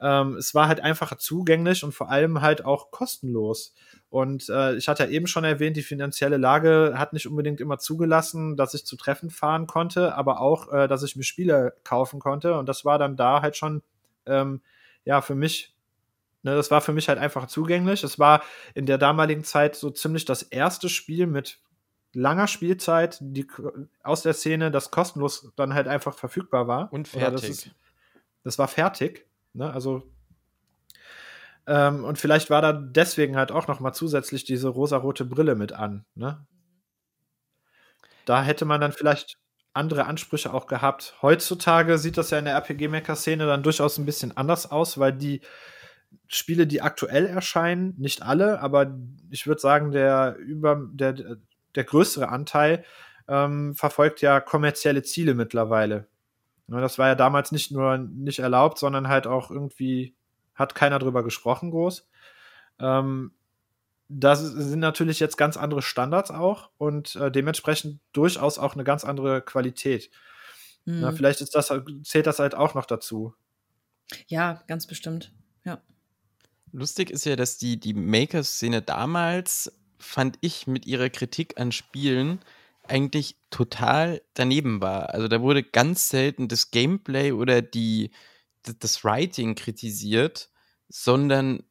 Ähm, es war halt einfacher zugänglich und vor allem halt auch kostenlos. Und äh, ich hatte ja eben schon erwähnt, die finanzielle Lage hat nicht unbedingt immer zugelassen, dass ich zu Treffen fahren konnte, aber auch, äh, dass ich mir Spiele kaufen konnte. Und das war dann da halt schon, ähm, ja, für mich, ne, das war für mich halt einfach zugänglich. Es war in der damaligen Zeit so ziemlich das erste Spiel mit langer Spielzeit, die aus der Szene, das kostenlos dann halt einfach verfügbar war. Und fertig. Das, ist, das, war fertig. Ne? Also ähm, und vielleicht war da deswegen halt auch noch mal zusätzlich diese rosarote Brille mit an. Ne? Da hätte man dann vielleicht andere Ansprüche auch gehabt. Heutzutage sieht das ja in der RPG-Maker-Szene dann durchaus ein bisschen anders aus, weil die Spiele, die aktuell erscheinen, nicht alle, aber ich würde sagen, der über der, der größere Anteil ähm, verfolgt ja kommerzielle Ziele mittlerweile. Ne, das war ja damals nicht nur nicht erlaubt, sondern halt auch irgendwie hat keiner drüber gesprochen groß. Ähm, das sind natürlich jetzt ganz andere Standards auch und äh, dementsprechend durchaus auch eine ganz andere Qualität. Mhm. Na, vielleicht ist das, zählt das halt auch noch dazu. Ja, ganz bestimmt. Ja. Lustig ist ja, dass die, die Maker-Szene damals, fand ich, mit ihrer Kritik an Spielen eigentlich total daneben war. Also da wurde ganz selten das Gameplay oder die, das Writing kritisiert, sondern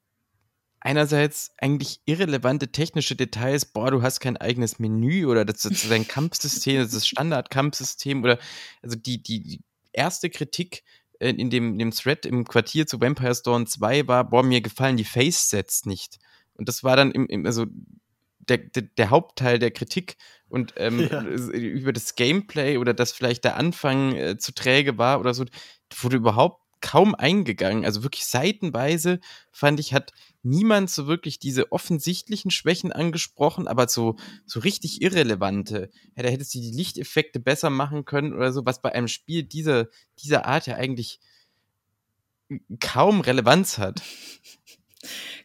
einerseits eigentlich irrelevante technische Details, boah, du hast kein eigenes Menü oder das ist dein Kampfsystem, das ist Standard-Kampfsystem oder also die, die, erste Kritik in dem, in dem Thread im Quartier zu Vampire Storm 2 war, boah, mir gefallen die Face-Sets nicht. Und das war dann im, im also der, der, der, Hauptteil der Kritik und ähm, ja. über das Gameplay oder dass vielleicht der Anfang äh, zu träge war oder so, wurde überhaupt kaum eingegangen. Also wirklich seitenweise fand ich, hat niemand so wirklich diese offensichtlichen Schwächen angesprochen, aber so, so richtig irrelevante. Ja, da hättest du die Lichteffekte besser machen können oder so, was bei einem Spiel dieser, dieser Art ja eigentlich kaum Relevanz hat.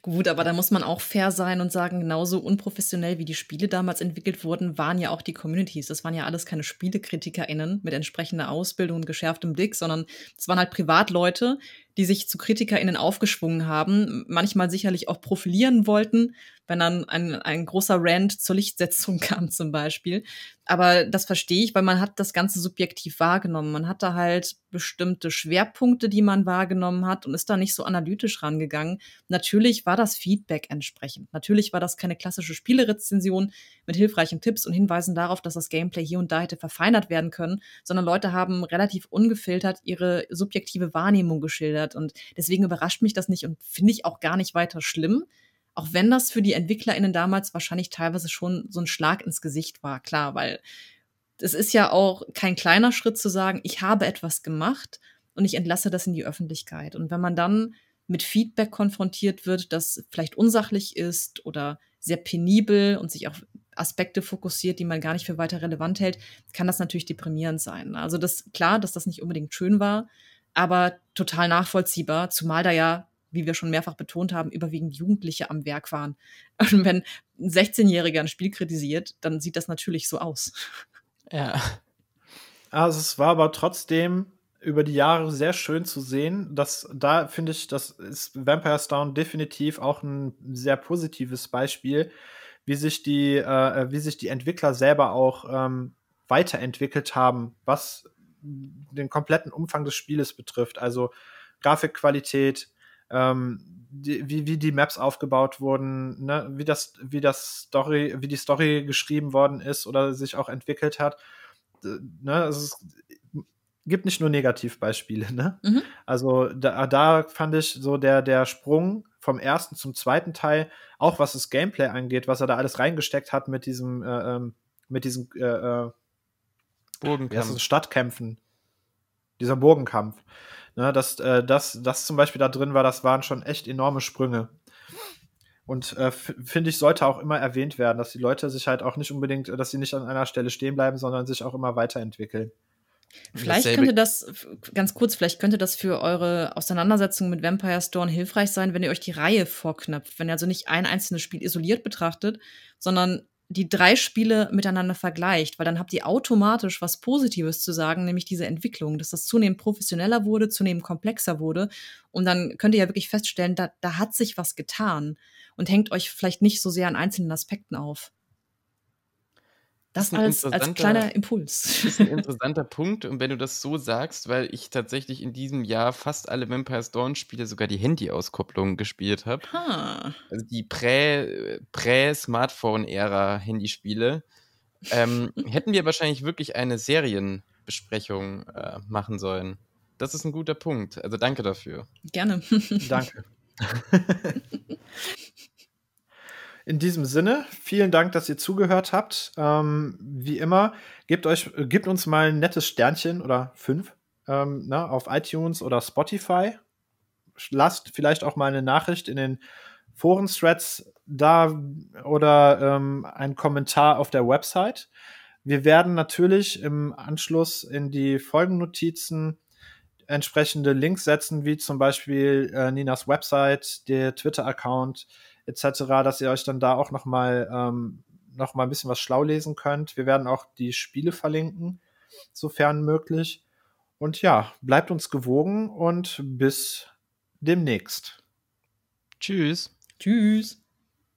Gut, aber da muss man auch fair sein und sagen, genauso unprofessionell wie die Spiele damals entwickelt wurden, waren ja auch die Communities. Das waren ja alles keine SpielekritikerInnen mit entsprechender Ausbildung und geschärftem Blick, sondern es waren halt Privatleute, die sich zu KritikerInnen aufgeschwungen haben, manchmal sicherlich auch profilieren wollten, wenn dann ein, ein großer Rant zur Lichtsetzung kam zum Beispiel. Aber das verstehe ich, weil man hat das Ganze subjektiv wahrgenommen. Man hatte halt bestimmte Schwerpunkte, die man wahrgenommen hat und ist da nicht so analytisch rangegangen. Natürlich war das Feedback entsprechend. Natürlich war das keine klassische Spielerezension mit hilfreichen Tipps und Hinweisen darauf, dass das Gameplay hier und da hätte verfeinert werden können, sondern Leute haben relativ ungefiltert ihre subjektive Wahrnehmung geschildert. Und deswegen überrascht mich das nicht und finde ich auch gar nicht weiter schlimm. Auch wenn das für die EntwicklerInnen damals wahrscheinlich teilweise schon so ein Schlag ins Gesicht war, klar, weil es ist ja auch kein kleiner Schritt zu sagen, ich habe etwas gemacht und ich entlasse das in die Öffentlichkeit. Und wenn man dann mit Feedback konfrontiert wird, das vielleicht unsachlich ist oder sehr penibel und sich auf Aspekte fokussiert, die man gar nicht für weiter relevant hält, kann das natürlich deprimierend sein. Also das klar, dass das nicht unbedingt schön war, aber total nachvollziehbar, zumal da ja wie wir schon mehrfach betont haben, überwiegend Jugendliche am Werk waren. Und wenn ein 16-Jähriger ein Spiel kritisiert, dann sieht das natürlich so aus. Ja. Also es war aber trotzdem über die Jahre sehr schön zu sehen, dass da finde ich, das ist Vampire's Down definitiv auch ein sehr positives Beispiel, wie sich die, äh, wie sich die Entwickler selber auch ähm, weiterentwickelt haben, was den kompletten Umfang des Spieles betrifft. Also Grafikqualität, ähm, die, wie, wie die Maps aufgebaut wurden, ne? wie das, wie das Story, wie die Story geschrieben worden ist oder sich auch entwickelt hat. Ne? Also es gibt nicht nur Negativbeispiele, ne? Mhm. Also da, da fand ich so der, der Sprung vom ersten zum zweiten Teil, auch was das Gameplay angeht, was er da alles reingesteckt hat mit diesem, äh, ähm, mit diesem äh, äh Bogenkampf. Stadtkämpfen. Dieser Bogenkampf. Ne, dass äh, das, das zum Beispiel da drin war, das waren schon echt enorme Sprünge. Und äh, finde ich, sollte auch immer erwähnt werden, dass die Leute sich halt auch nicht unbedingt, dass sie nicht an einer Stelle stehen bleiben, sondern sich auch immer weiterentwickeln. Vielleicht könnte das, ganz kurz, vielleicht könnte das für eure Auseinandersetzung mit Vampire Storm hilfreich sein, wenn ihr euch die Reihe vorknöpft. Wenn ihr also nicht ein einzelnes Spiel isoliert betrachtet, sondern die drei Spiele miteinander vergleicht, weil dann habt ihr automatisch was Positives zu sagen, nämlich diese Entwicklung, dass das zunehmend professioneller wurde, zunehmend komplexer wurde. Und dann könnt ihr ja wirklich feststellen, da, da hat sich was getan und hängt euch vielleicht nicht so sehr an einzelnen Aspekten auf. Das, als, als kleiner Impuls. Das ist ein interessanter Punkt. Und wenn du das so sagst, weil ich tatsächlich in diesem Jahr fast alle Vampire Dawn Spiele, sogar die Handy-Auskopplung gespielt habe. Also die Prä-Smartphone-Ära Handyspiele. Ähm, hätten wir wahrscheinlich wirklich eine Serienbesprechung äh, machen sollen. Das ist ein guter Punkt. Also danke dafür. Gerne. danke. In diesem Sinne, vielen Dank, dass ihr zugehört habt. Ähm, wie immer, gebt euch, gebt uns mal ein nettes Sternchen oder fünf ähm, na, auf iTunes oder Spotify. Lasst vielleicht auch mal eine Nachricht in den Foren-Threads da oder ähm, einen Kommentar auf der Website. Wir werden natürlich im Anschluss in die Folgennotizen entsprechende Links setzen, wie zum Beispiel äh, Ninas Website, der Twitter-Account, etc., dass ihr euch dann da auch noch mal, ähm, noch mal ein bisschen was schlau lesen könnt. Wir werden auch die Spiele verlinken, sofern möglich. Und ja, bleibt uns gewogen und bis demnächst. Tschüss. Tschüss.